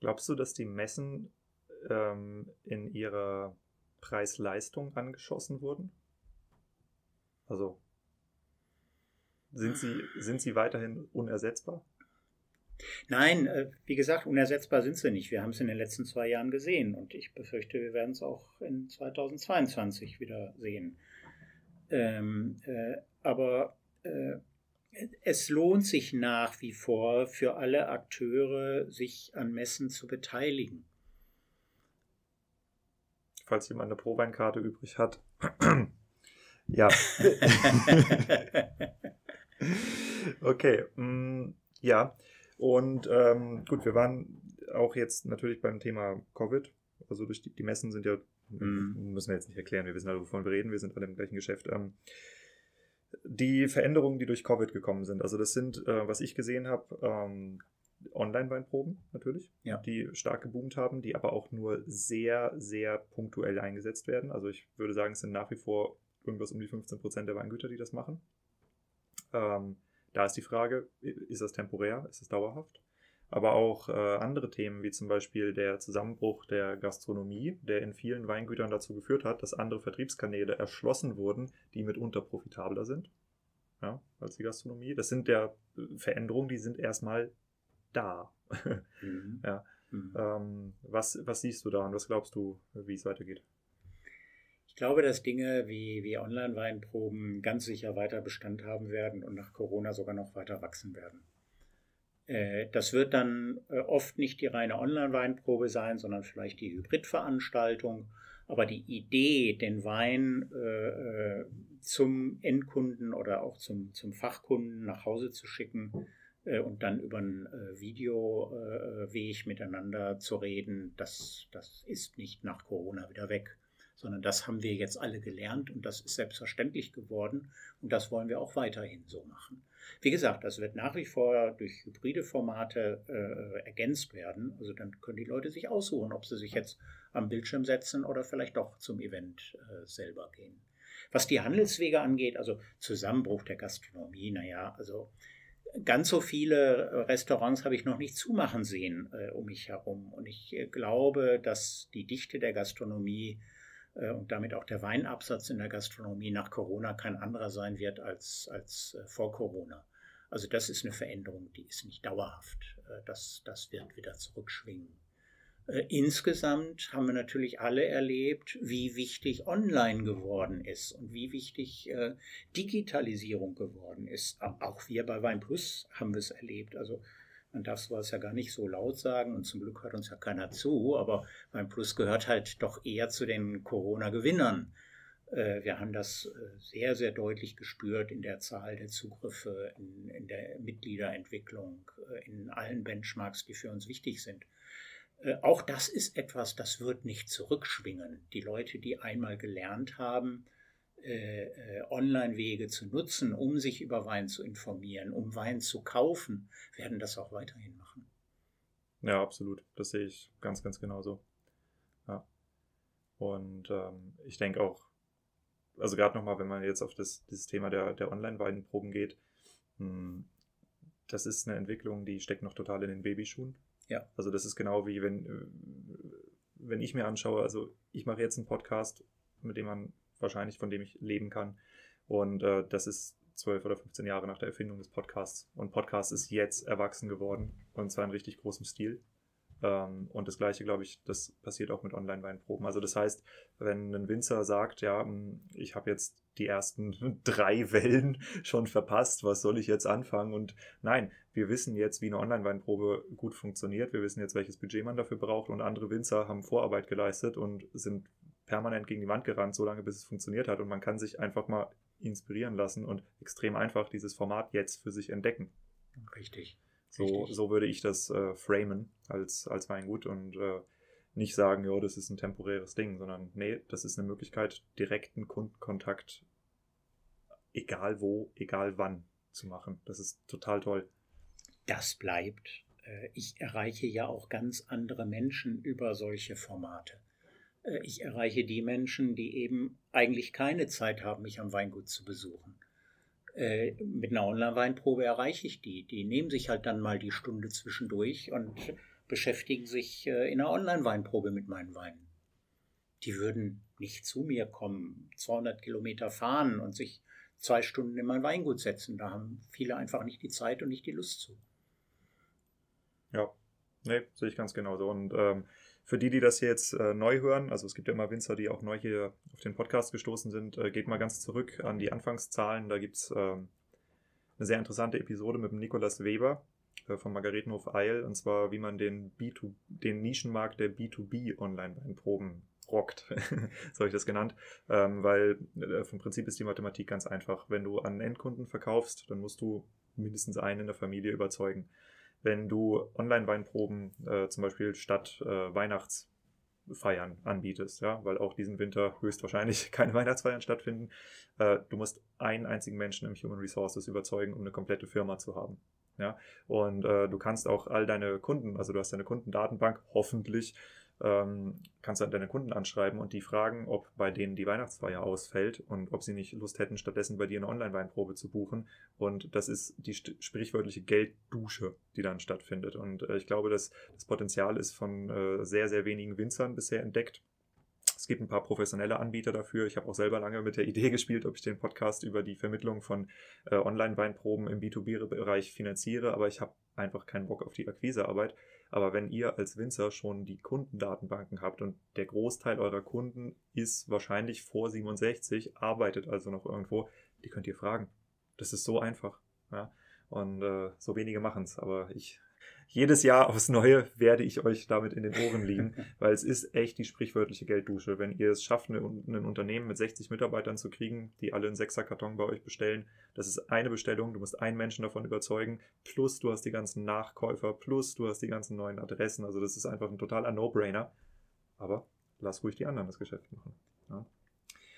Glaubst du, dass die Messen ähm, in ihrer Preis-Leistung angeschossen wurden? Also sind sie, sind sie weiterhin unersetzbar? Nein, äh, wie gesagt, unersetzbar sind sie nicht. Wir haben es in den letzten zwei Jahren gesehen und ich befürchte, wir werden es auch in 2022 wieder sehen. Ähm, äh, aber äh, es lohnt sich nach wie vor für alle Akteure, sich an Messen zu beteiligen. Falls jemand eine Probeinkarte übrig hat. ja. okay. Mm, ja. Und ähm, gut, wir waren auch jetzt natürlich beim Thema Covid. Also durch die, die Messen sind ja, mhm. müssen wir jetzt nicht erklären, wir wissen alle, wovon wir reden, wir sind alle im gleichen Geschäft. Ähm, die Veränderungen, die durch Covid gekommen sind, also das sind, äh, was ich gesehen habe, ähm, Online-Weinproben natürlich, ja. die stark geboomt haben, die aber auch nur sehr, sehr punktuell eingesetzt werden. Also ich würde sagen, es sind nach wie vor irgendwas um die 15 Prozent der Weingüter, die das machen. Ähm, da ist die Frage, ist das temporär, ist es dauerhaft? Aber auch äh, andere Themen, wie zum Beispiel der Zusammenbruch der Gastronomie, der in vielen Weingütern dazu geführt hat, dass andere Vertriebskanäle erschlossen wurden, die mitunter profitabler sind ja, als die Gastronomie. Das sind ja äh, Veränderungen, die sind erstmal da. Mhm. ja. Mhm. Ähm, was, was siehst du da und was glaubst du, wie es weitergeht? Ich glaube, dass Dinge wie, wie Online-Weinproben ganz sicher weiter Bestand haben werden und nach Corona sogar noch weiter wachsen werden. Äh, das wird dann äh, oft nicht die reine Online-Weinprobe sein, sondern vielleicht die Hybridveranstaltung. Aber die Idee, den Wein äh, zum Endkunden oder auch zum, zum Fachkunden nach Hause zu schicken und dann über einen Videoweg miteinander zu reden, das, das ist nicht nach Corona wieder weg sondern das haben wir jetzt alle gelernt und das ist selbstverständlich geworden und das wollen wir auch weiterhin so machen. Wie gesagt, das wird nach wie vor durch hybride Formate äh, ergänzt werden. Also dann können die Leute sich aussuchen, ob sie sich jetzt am Bildschirm setzen oder vielleicht doch zum Event äh, selber gehen. Was die Handelswege angeht, also Zusammenbruch der Gastronomie, naja, also ganz so viele Restaurants habe ich noch nicht zumachen sehen äh, um mich herum. Und ich äh, glaube, dass die Dichte der Gastronomie äh, und damit auch der Weinabsatz in der Gastronomie nach Corona kein anderer sein wird als, als äh, vor Corona. Also das ist eine Veränderung, die ist nicht dauerhaft. Äh, das, das wird wieder zurückschwingen. Insgesamt haben wir natürlich alle erlebt, wie wichtig Online geworden ist und wie wichtig Digitalisierung geworden ist. Auch wir bei Wein Plus haben es erlebt. Also man darf sowas ja gar nicht so laut sagen und zum Glück hört uns ja keiner zu, aber mein Plus gehört halt doch eher zu den Corona-Gewinnern. Äh, wir haben das äh, sehr, sehr deutlich gespürt in der Zahl der Zugriffe, in, in der Mitgliederentwicklung, äh, in allen Benchmarks, die für uns wichtig sind. Auch das ist etwas, das wird nicht zurückschwingen. Die Leute, die einmal gelernt haben, Online-Wege zu nutzen, um sich über Wein zu informieren, um Wein zu kaufen, werden das auch weiterhin machen. Ja, absolut. Das sehe ich ganz, ganz genauso. Ja. Und ähm, ich denke auch, also gerade nochmal, wenn man jetzt auf das, dieses Thema der, der Online-Weinproben geht, mh, hm, das ist eine Entwicklung, die steckt noch total in den Babyschuhen. Ja. Also das ist genau wie wenn, äh, wenn ich mir anschaue, also ich mache jetzt einen Podcast, mit dem man wahrscheinlich, von dem ich leben kann. Und äh, das ist zwölf oder 15 Jahre nach der Erfindung des Podcasts. Und Podcast ist jetzt erwachsen geworden und zwar in richtig großem Stil. Ähm, und das gleiche, glaube ich, das passiert auch mit Online-Weinproben. Also das heißt, wenn ein Winzer sagt, ja, hm, ich habe jetzt die ersten drei Wellen schon verpasst, was soll ich jetzt anfangen? Und nein, wir wissen jetzt, wie eine Online-Weinprobe gut funktioniert. Wir wissen jetzt, welches Budget man dafür braucht. Und andere Winzer haben Vorarbeit geleistet und sind permanent gegen die Wand gerannt, so lange bis es funktioniert hat. Und man kann sich einfach mal inspirieren lassen und extrem einfach dieses Format jetzt für sich entdecken. Richtig. So, Richtig. so würde ich das äh, framen als, als Weingut und äh, nicht sagen, ja, das ist ein temporäres Ding, sondern nee, das ist eine Möglichkeit, direkten Kundenkontakt, egal wo, egal wann, zu machen. Das ist total toll. Das bleibt. Äh, ich erreiche ja auch ganz andere Menschen über solche Formate. Äh, ich erreiche die Menschen, die eben eigentlich keine Zeit haben, mich am Weingut zu besuchen. Äh, mit einer Online-Weinprobe erreiche ich die. Die nehmen sich halt dann mal die Stunde zwischendurch und beschäftigen sich äh, in einer Online-Weinprobe mit meinen Weinen. Die würden nicht zu mir kommen, 200 Kilometer fahren und sich zwei Stunden in mein Weingut setzen. Da haben viele einfach nicht die Zeit und nicht die Lust zu. Ja, nee, sehe ich ganz genauso. Und ähm, für die, die das hier jetzt äh, neu hören, also es gibt ja immer Winzer, die auch neu hier auf den Podcast gestoßen sind, äh, geht mal ganz zurück an die Anfangszahlen. Da gibt's ähm, eine sehr interessante Episode mit dem Nikolas Weber äh, vom Margaretenhof Eil, und zwar wie man den, B2, den Nischenmarkt der B2B Online-Weinproben rockt, so habe ich das genannt, ähm, weil äh, vom Prinzip ist die Mathematik ganz einfach. Wenn du an Endkunden verkaufst, dann musst du mindestens einen in der Familie überzeugen wenn du Online-Weinproben äh, zum Beispiel statt äh, Weihnachtsfeiern anbietest, ja, weil auch diesen Winter höchstwahrscheinlich keine Weihnachtsfeiern stattfinden. Äh, du musst einen einzigen Menschen im Human Resources überzeugen, um eine komplette Firma zu haben. Ja, und äh, du kannst auch all deine Kunden, also du hast deine Kundendatenbank hoffentlich ähm, kannst du deine Kunden anschreiben und die fragen, ob bei denen die Weihnachtsfeier ausfällt und ob sie nicht Lust hätten, stattdessen bei dir eine Online-Weinprobe zu buchen. Und das ist die sprichwörtliche Gelddusche, die dann stattfindet. Und äh, ich glaube, dass das Potenzial ist von äh, sehr, sehr wenigen Winzern bisher entdeckt. es gibt ein paar professionelle Anbieter dafür. Ich habe auch selber lange mit der Idee gespielt, ob ich den Podcast über die Vermittlung von äh, Online-Weinproben im B2B-Bereich finanziere, aber ich habe einfach keinen Bock auf die Akquisearbeit. Aber wenn ihr als Winzer schon die Kundendatenbanken habt und der Großteil eurer Kunden ist wahrscheinlich vor 67, arbeitet also noch irgendwo, die könnt ihr fragen. Das ist so einfach. Ja? Und äh, so wenige machen es. Aber ich jedes Jahr aufs Neue werde ich euch damit in den Ohren liegen, weil es ist echt die sprichwörtliche Gelddusche. Wenn ihr es schafft, ein Unternehmen mit 60 Mitarbeitern zu kriegen, die alle einen Sechserkarton bei euch bestellen, das ist eine Bestellung, du musst einen Menschen davon überzeugen, plus du hast die ganzen Nachkäufer, plus du hast die ganzen neuen Adressen. Also das ist einfach ein totaler No-Brainer. Aber lass ruhig die anderen das Geschäft machen. Ja.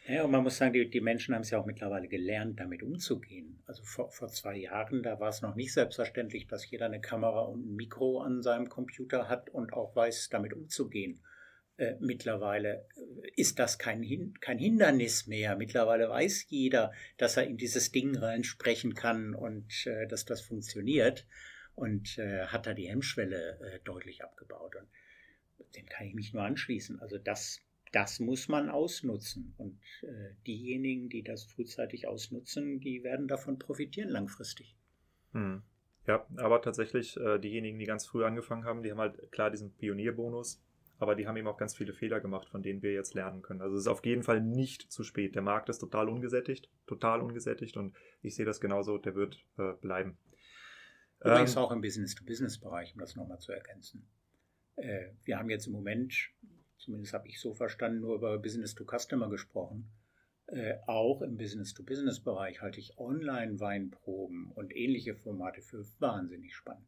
Ja, und man muss sagen, die, die Menschen haben es ja auch mittlerweile gelernt, damit umzugehen. Also vor, vor zwei Jahren, da war es noch nicht selbstverständlich, dass jeder eine Kamera und ein Mikro an seinem Computer hat und auch weiß, damit umzugehen. Äh, mittlerweile äh, ist das kein, Hin kein Hindernis mehr. Mittlerweile weiß jeder, dass er in dieses Ding reinsprechen kann und äh, dass das funktioniert und äh, hat da die Hemmschwelle äh, deutlich abgebaut. Und dem kann ich mich nur anschließen. Also das das muss man ausnutzen. Und äh, diejenigen, die das frühzeitig ausnutzen, die werden davon profitieren langfristig. Hm. Ja, aber tatsächlich, äh, diejenigen, die ganz früh angefangen haben, die haben halt klar diesen Pionierbonus, aber die haben eben auch ganz viele Fehler gemacht, von denen wir jetzt lernen können. Also es ist auf jeden Fall nicht zu spät. Der Markt ist total ungesättigt, total ungesättigt und ich sehe das genauso, der wird äh, bleiben. Übrigens ähm, auch im Business-to-Business-Bereich, um das nochmal zu ergänzen. Äh, wir haben jetzt im Moment zumindest habe ich so verstanden, nur über Business-to-Customer gesprochen. Äh, auch im Business-to-Business-Bereich halte ich Online-Weinproben und ähnliche Formate für wahnsinnig spannend.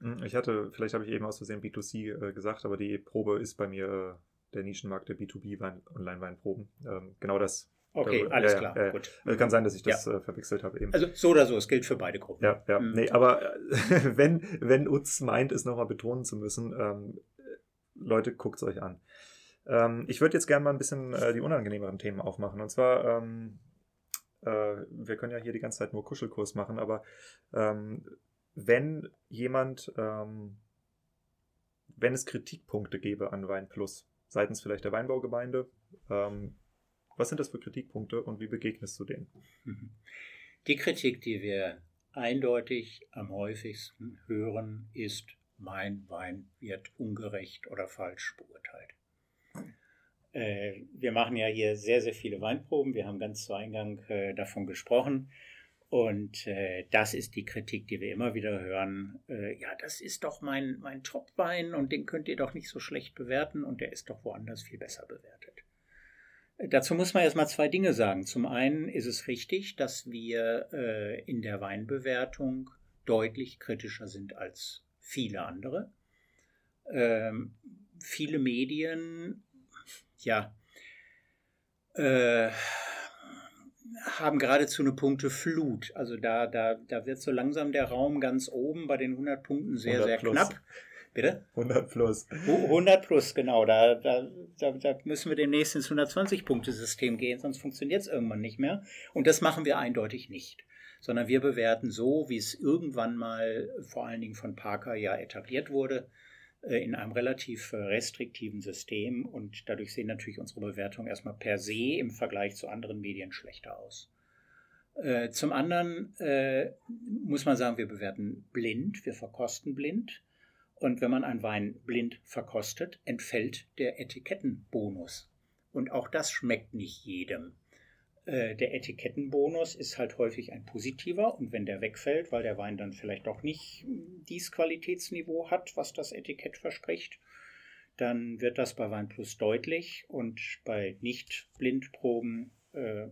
Hm, ich hatte, vielleicht habe ich eben aus Versehen B2C äh, gesagt, aber die Probe ist bei mir äh, der Nischenmarkt der B2B-Online-Weinproben. Ähm, genau das. Okay, alles klar, äh, gut. Kann sein, dass ich das ja. Äh, verwechselt habe eben. Also so oder so, es gilt für beide Gruppen. Ja, ja. Mhm. Nee, aber wenn, wenn Utz meint, es nochmal betonen zu müssen, ähm, Leute, guckt es euch an. Ähm, ich würde jetzt gerne mal ein bisschen äh, die unangenehmeren Themen aufmachen. Und zwar, ähm, äh, wir können ja hier die ganze Zeit nur Kuschelkurs machen, aber ähm, wenn jemand, ähm, wenn es Kritikpunkte gäbe an Wein Plus, seitens vielleicht der Weinbaugemeinde, ähm, was sind das für Kritikpunkte und wie begegnest du denen? Die Kritik, die wir eindeutig am häufigsten hören, ist, mein Wein wird ungerecht oder falsch beurteilt. Äh, wir machen ja hier sehr, sehr viele Weinproben. Wir haben ganz zu Eingang äh, davon gesprochen. Und äh, das ist die Kritik, die wir immer wieder hören. Ja, das ist doch mein, mein Top-Wein und den könnt ihr doch nicht so schlecht bewerten und der ist doch woanders viel besser bewertet. Dazu muss man erstmal zwei Dinge sagen. Zum einen ist es richtig, dass wir in der Weinbewertung deutlich kritischer sind als viele andere. Ähm, viele Medien, ja, äh, haben geradezu eine Punkteflut. Also da, da, da wird so langsam der Raum ganz oben bei den 100 Punkten sehr, sehr plus. knapp. Bitte? 100 plus. 100 plus, genau. Da, da, da, da müssen wir demnächst ins 120-Punkte-System gehen, sonst funktioniert es irgendwann nicht mehr. Und das machen wir eindeutig nicht sondern wir bewerten so, wie es irgendwann mal vor allen Dingen von Parker ja etabliert wurde, äh, in einem relativ äh, restriktiven System und dadurch sehen natürlich unsere Bewertungen erstmal per se im Vergleich zu anderen Medien schlechter aus. Äh, zum anderen muss man sagen, wir bewerten blind, wir verkosten blind. Und wenn man einen Wein blind verkostet, entfällt der Etikettenbonus. Und auch das schmeckt nicht jedem. Äh, der Etikettenbonus ist halt häufig ein positiver und wenn der wegfällt, weil der Wein dann vielleicht doch nicht dies Qualitätsniveau hat, was das Etikett verspricht, dann wird das bei Wein Plus deutlich und bei Nicht-Blindproben äh,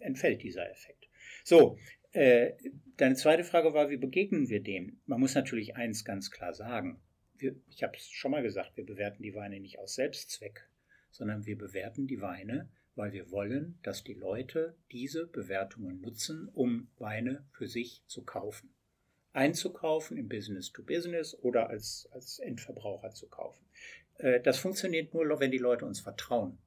entfällt dieser Effekt. So, äh, deine zweite Frage war, wie begegnen wir dem? Man muss natürlich eins ganz klar sagen. Wir, ich habe es schon mal gesagt, wir bewerten die Weine nicht aus Selbstzweck, sondern wir bewerten die Weine weil wir wollen, dass die Leute diese Bewertungen nutzen, um Weine für sich zu kaufen. Einzukaufen im Business to Business oder als, als Endverbraucher zu kaufen. Äh, das funktioniert nur, wenn die Leute uns vertrauen.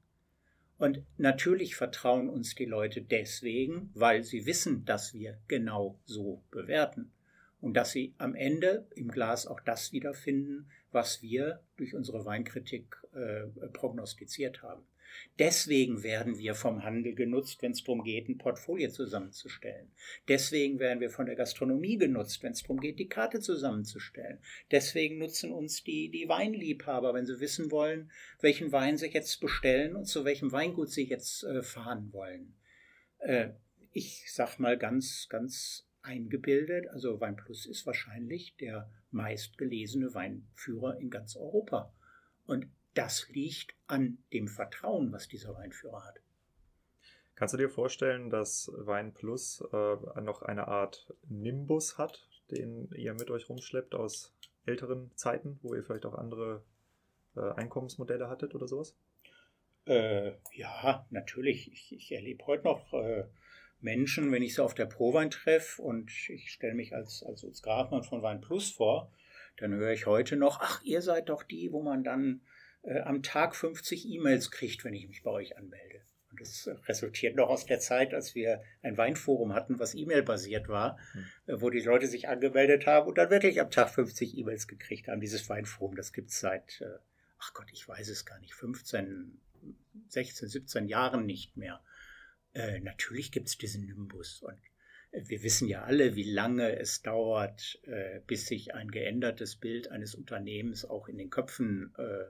Und natürlich vertrauen uns die Leute deswegen, weil sie wissen, dass wir genau so bewerten und dass sie am Ende im Glas auch das wiederfinden, was wir durch unsere Weinkritik äh, prognostiziert haben. Deswegen werden wir vom Handel genutzt, wenn es darum geht, ein Portfolio zusammenzustellen. Deswegen werden wir von der Gastronomie genutzt, wenn es darum geht, die Karte zusammenzustellen. Deswegen nutzen uns die, die Weinliebhaber, wenn sie wissen wollen, welchen Wein sie jetzt bestellen und zu welchem Weingut sie jetzt äh, fahren wollen. Äh, ich sag mal ganz, ganz eingebildet, also Weinplus ist wahrscheinlich der meistgelesene Weinführer in ganz Europa. Und das liegt an dem Vertrauen, was dieser Weinführer hat. Kannst du dir vorstellen, dass Wein Plus äh, noch eine Art Nimbus hat, den ihr mit euch rumschleppt aus älteren Zeiten, wo ihr vielleicht auch andere äh, Einkommensmodelle hattet oder sowas? Äh, ja, natürlich. Ich, ich erlebe heute noch äh, Menschen, wenn ich sie auf der Prowein treffe und ich stelle mich als, als Utz Grafmann von Wein Plus vor, dann höre ich heute noch, ach, ihr seid doch die, wo man dann äh, am Tag 50 E-Mails kriegt, wenn ich mich bei euch anmelde. Und das resultiert noch aus der Zeit, als wir ein Weinforum hatten, was E-Mail-basiert war, mhm. wo die Leute sich angemeldet haben und dann wirklich am Tag 50 E-Mails gekriegt haben. Dieses Weinforum, das gibt es seit, äh, ach Gott, ich weiß es gar nicht, 15, 16, 17 Jahren nicht mehr. Äh, natürlich gibt es diesen Nimbus und wir wissen ja alle, wie lange es dauert, äh, bis sich ein geändertes Bild eines Unternehmens auch in den Köpfen äh,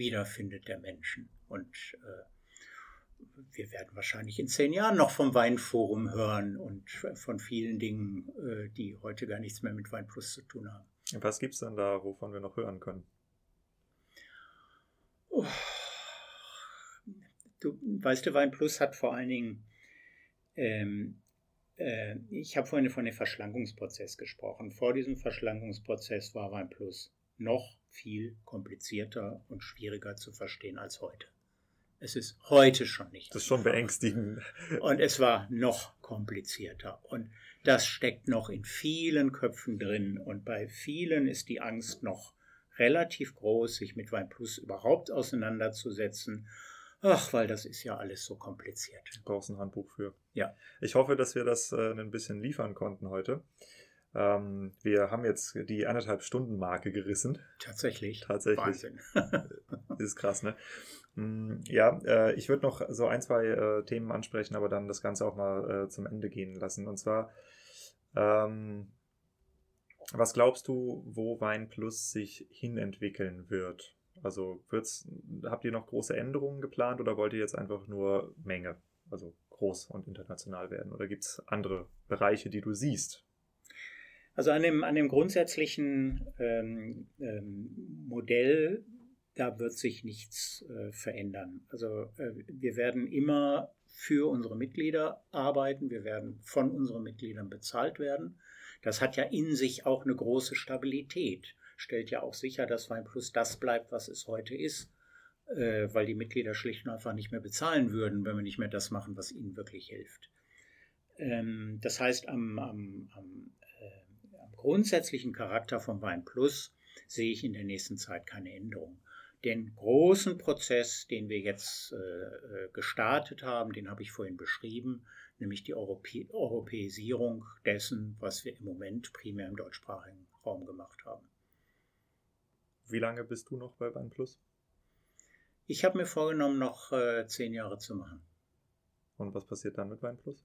wiederfindet der Menschen. Und äh, wir werden wahrscheinlich in zehn Jahren noch vom Weinforum hören und von vielen Dingen, äh, die heute gar nichts mehr mit Weinplus zu tun haben. Was gibt es denn da, wovon wir noch hören können? Oh. Du weißt du, Weinplus hat vor allen Dingen, ähm, äh, ich habe vorhin von dem Verschlankungsprozess gesprochen. Vor diesem Verschlankungsprozess war Weinplus noch viel komplizierter und schwieriger zu verstehen als heute. Es ist heute schon nicht. Das ist schon beängstigend. Und es war noch komplizierter. Und das steckt noch in vielen Köpfen drin. Und bei vielen ist die Angst noch relativ groß, sich mit Weinplus überhaupt auseinanderzusetzen. Ach, weil das ist ja alles so kompliziert. Du brauchst ein Handbuch für. Ja. Ich hoffe, dass wir das äh, ein bisschen liefern konnten heute. Ähm, wir haben jetzt die anderthalb Stunden Marke gerissen. Tatsächlich. Tatsächlich. Wahnsinn. ist krass, ne? Mm, ja, äh, ich würde noch so ein, zwei äh, Themen ansprechen, aber dann das Ganze auch mal äh, zum Ende gehen lassen. Und zwar, ähm, was glaubst du, wo Wein Plus sich hinentwickeln wird? Also habt ihr noch große Änderungen geplant oder wollt ihr jetzt einfach nur Menge, also groß und international werden? Oder gibt es andere Bereiche, die du siehst, also an dem, an dem grundsätzlichen ähm, ähm, Modell, da wird sich nichts äh, verändern. Also äh, wir werden immer für unsere Mitglieder arbeiten, wir werden von unseren Mitgliedern bezahlt werden. Das hat ja in sich auch eine große Stabilität, stellt ja auch sicher, dass Weinplus das bleibt, was es heute ist, äh, weil die Mitglieder schlicht und einfach nicht mehr bezahlen würden, wenn wir nicht mehr das machen, was ihnen wirklich hilft. Ähm, das heißt, am, am, am grundsätzlichen Charakter von Wein Plus sehe ich in der nächsten Zeit keine Änderung. Den großen Prozess, den wir jetzt äh, äh, gestartet haben, den habe ich vorhin beschrieben, nämlich die Europä Europäisierung dessen, was wir im Moment primär im deutschsprachigen Raum gemacht haben. Wie lange bist du noch bei Wein Plus? Ich habe mir vorgenommen, noch äh, zehn Jahre zu machen. Und was passiert dann mit Wein Plus?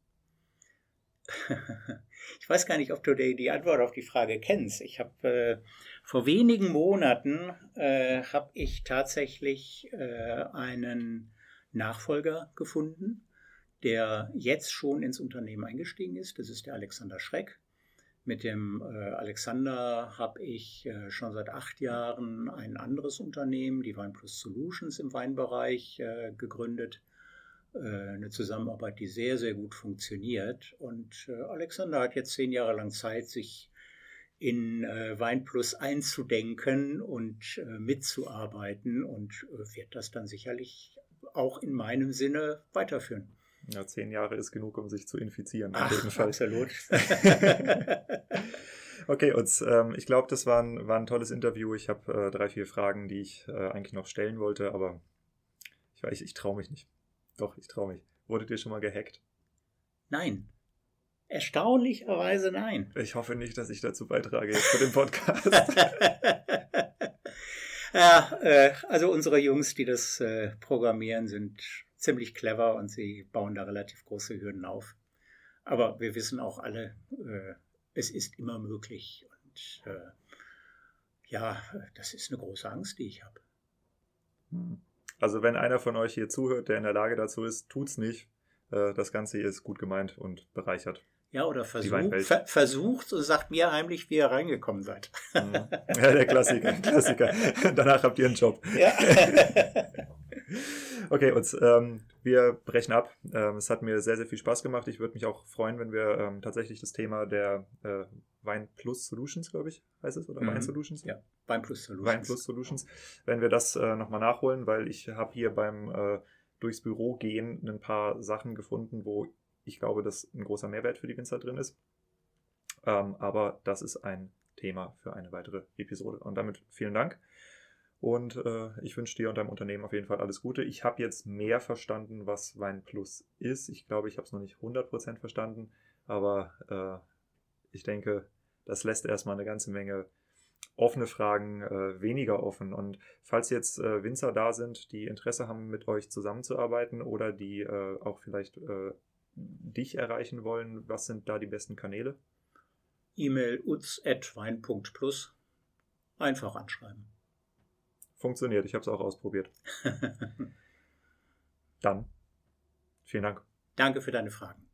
ich weiß gar nicht, ob du die, Antwort auf die Frage kennst. Ich habe äh, vor wenigen Monaten äh, habe ich tatsächlich äh, einen Nachfolger gefunden, der jetzt schon ins Unternehmen eingestiegen ist. Das ist der Alexander Schreck. Mit dem äh, Alexander habe ich äh, schon seit acht Jahren ein anderes Unternehmen, die Wein Plus Solutions im Weinbereich, äh, gegründet eine Zusammenarbeit, die sehr, sehr gut funktioniert. Und äh, Alexander hat jetzt zehn Jahre lang Zeit, sich in äh, Weinplus einzudenken und mitzuarbeiten und wird das dann sicherlich auch in meinem Sinne weiterführen. Ja, zehn Jahre ist genug, um sich zu infizieren. Ach, auf jeden Fall. Absolut. okay, und ähm, ich glaube, das war ein, war ein tolles Interview. Ich habe äh, drei, vier Fragen, die ich äh, eigentlich noch stellen wollte, aber ich weiß, ich traue mich nicht. Doch, ich traue mich. Wurdet ihr schon mal gehackt? Nein. Erstaunlicherweise nein. Ich hoffe nicht, dass ich dazu beitrage jetzt für den Podcast. Ja, äh, also unsere Jungs, die das äh, programmieren, sind ziemlich clever und sie bauen da relativ große Hürden auf. Aber wir wissen auch alle, äh, es ist immer möglich. Und äh, ja, das ist eine große Angst, die ich habe. Also wenn einer von euch hier zuhört, der in der Lage dazu ist, tut's nicht. Äh, das Ganze hier ist gut gemeint und bereichert. Ja, oder versucht, ver versucht und sagt mir heimlich, wie ihr reingekommen seid. Mhm. Ja, der Klassiker, Klassiker. Danach habt ihr einen Job. Ja. okay, und ähm, wir brechen ab. Ähm, es hat mir sehr, sehr viel Spaß gemacht. Ich würde mich auch freuen, wenn wir ähm, tatsächlich das Thema der äh, Wein Plus Solutions, glaube ich, heißt es, oder mhm. Wein Solutions? Ja, Wein Plus Solutions. Wein Plus Solutions. Wenn wir das äh, nochmal nachholen, weil ich habe hier beim äh, durchs Büro gehen ein paar Sachen gefunden, wo ich glaube, dass ein großer Mehrwert für die Winzer drin ist. Ähm, aber das ist ein Thema für eine weitere Episode. Und damit vielen Dank. Und äh, ich wünsche dir und deinem Unternehmen auf jeden Fall alles Gute. Ich habe jetzt mehr verstanden, was Wein Plus ist. Ich glaube, ich habe es noch nicht 100% verstanden, aber äh, ich denke, das lässt erstmal eine ganze Menge offene Fragen äh, weniger offen. Und falls jetzt äh, Winzer da sind, die Interesse haben, mit euch zusammenzuarbeiten oder die äh, auch vielleicht äh, dich erreichen wollen, was sind da die besten Kanäle? E-Mail uz.wein.plus. Einfach anschreiben. Funktioniert, ich habe es auch ausprobiert. Dann, vielen Dank. Danke für deine Fragen.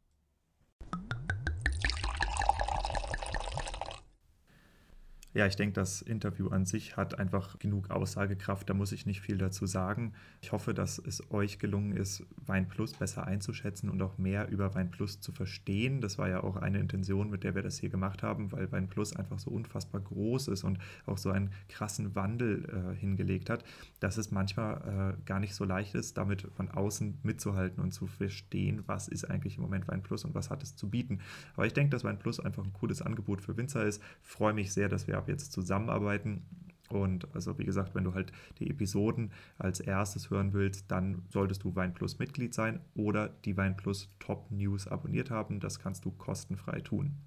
Ja, ich denke, das Interview an sich hat einfach genug Aussagekraft. Da muss ich nicht viel dazu sagen. Ich hoffe, dass es euch gelungen ist, Wein Plus besser einzuschätzen und auch mehr über Wein Plus zu verstehen. Das war ja auch eine Intention, mit der wir das hier gemacht haben, weil Wein Plus einfach so unfassbar groß ist und auch so einen krassen Wandel äh, hingelegt hat, dass es manchmal äh, gar nicht so leicht ist, damit von außen mitzuhalten und zu verstehen, was ist eigentlich im Moment Wein Plus und was hat es zu bieten. Aber ich denke, dass Wein Plus einfach ein cooles Angebot für Winzer ist. Freue mich sehr, dass wir ab jetzt zusammenarbeiten. Und also wie gesagt, wenn du halt die Episoden als erstes hören willst, dann solltest du Weinplus Mitglied sein oder die Weinplus Top News abonniert haben. Das kannst du kostenfrei tun.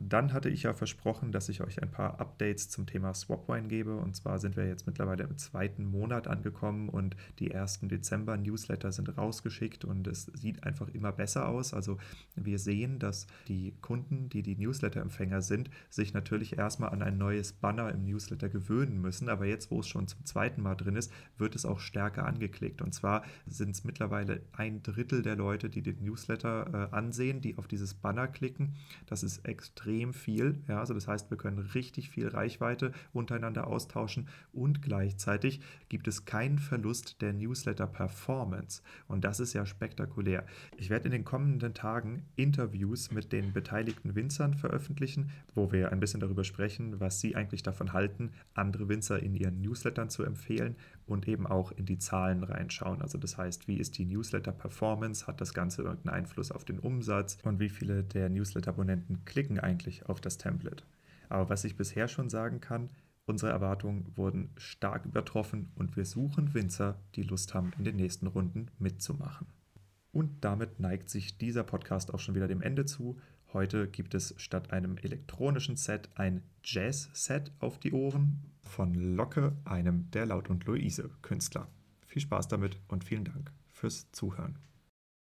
Dann hatte ich ja versprochen, dass ich euch ein paar Updates zum Thema Swapwine gebe. Und zwar sind wir jetzt mittlerweile im zweiten Monat angekommen und die ersten Dezember-Newsletter sind rausgeschickt und es sieht einfach immer besser aus. Also wir sehen, dass die Kunden, die die Newsletter-Empfänger sind, sich natürlich erstmal an ein neues Banner im Newsletter gewöhnen müssen. Aber jetzt, wo es schon zum zweiten Mal drin ist, wird es auch stärker angeklickt. Und zwar sind es mittlerweile ein Drittel der Leute, die den Newsletter äh, ansehen, die auf dieses Banner klicken. Das ist extrem extrem viel. Ja, also das heißt, wir können richtig viel Reichweite untereinander austauschen und gleichzeitig gibt es keinen Verlust der Newsletter-Performance. Und das ist ja spektakulär. Ich werde in den kommenden Tagen Interviews mit den beteiligten Winzern veröffentlichen, wo wir ein bisschen darüber sprechen, was sie eigentlich davon halten, andere Winzer in ihren Newslettern zu empfehlen und eben auch in die Zahlen reinschauen. Also das heißt, wie ist die Newsletter-Performance? Hat das Ganze irgendeinen Einfluss auf den Umsatz? Und wie viele der Newsletter-Abonnenten klicken eigentlich? auf das Template. Aber was ich bisher schon sagen kann, unsere Erwartungen wurden stark übertroffen und wir suchen Winzer, die Lust haben, in den nächsten Runden mitzumachen. Und damit neigt sich dieser Podcast auch schon wieder dem Ende zu. Heute gibt es statt einem elektronischen Set ein Jazz-Set auf die Ohren von Locke, einem der Laut und Luise Künstler. Viel Spaß damit und vielen Dank fürs Zuhören.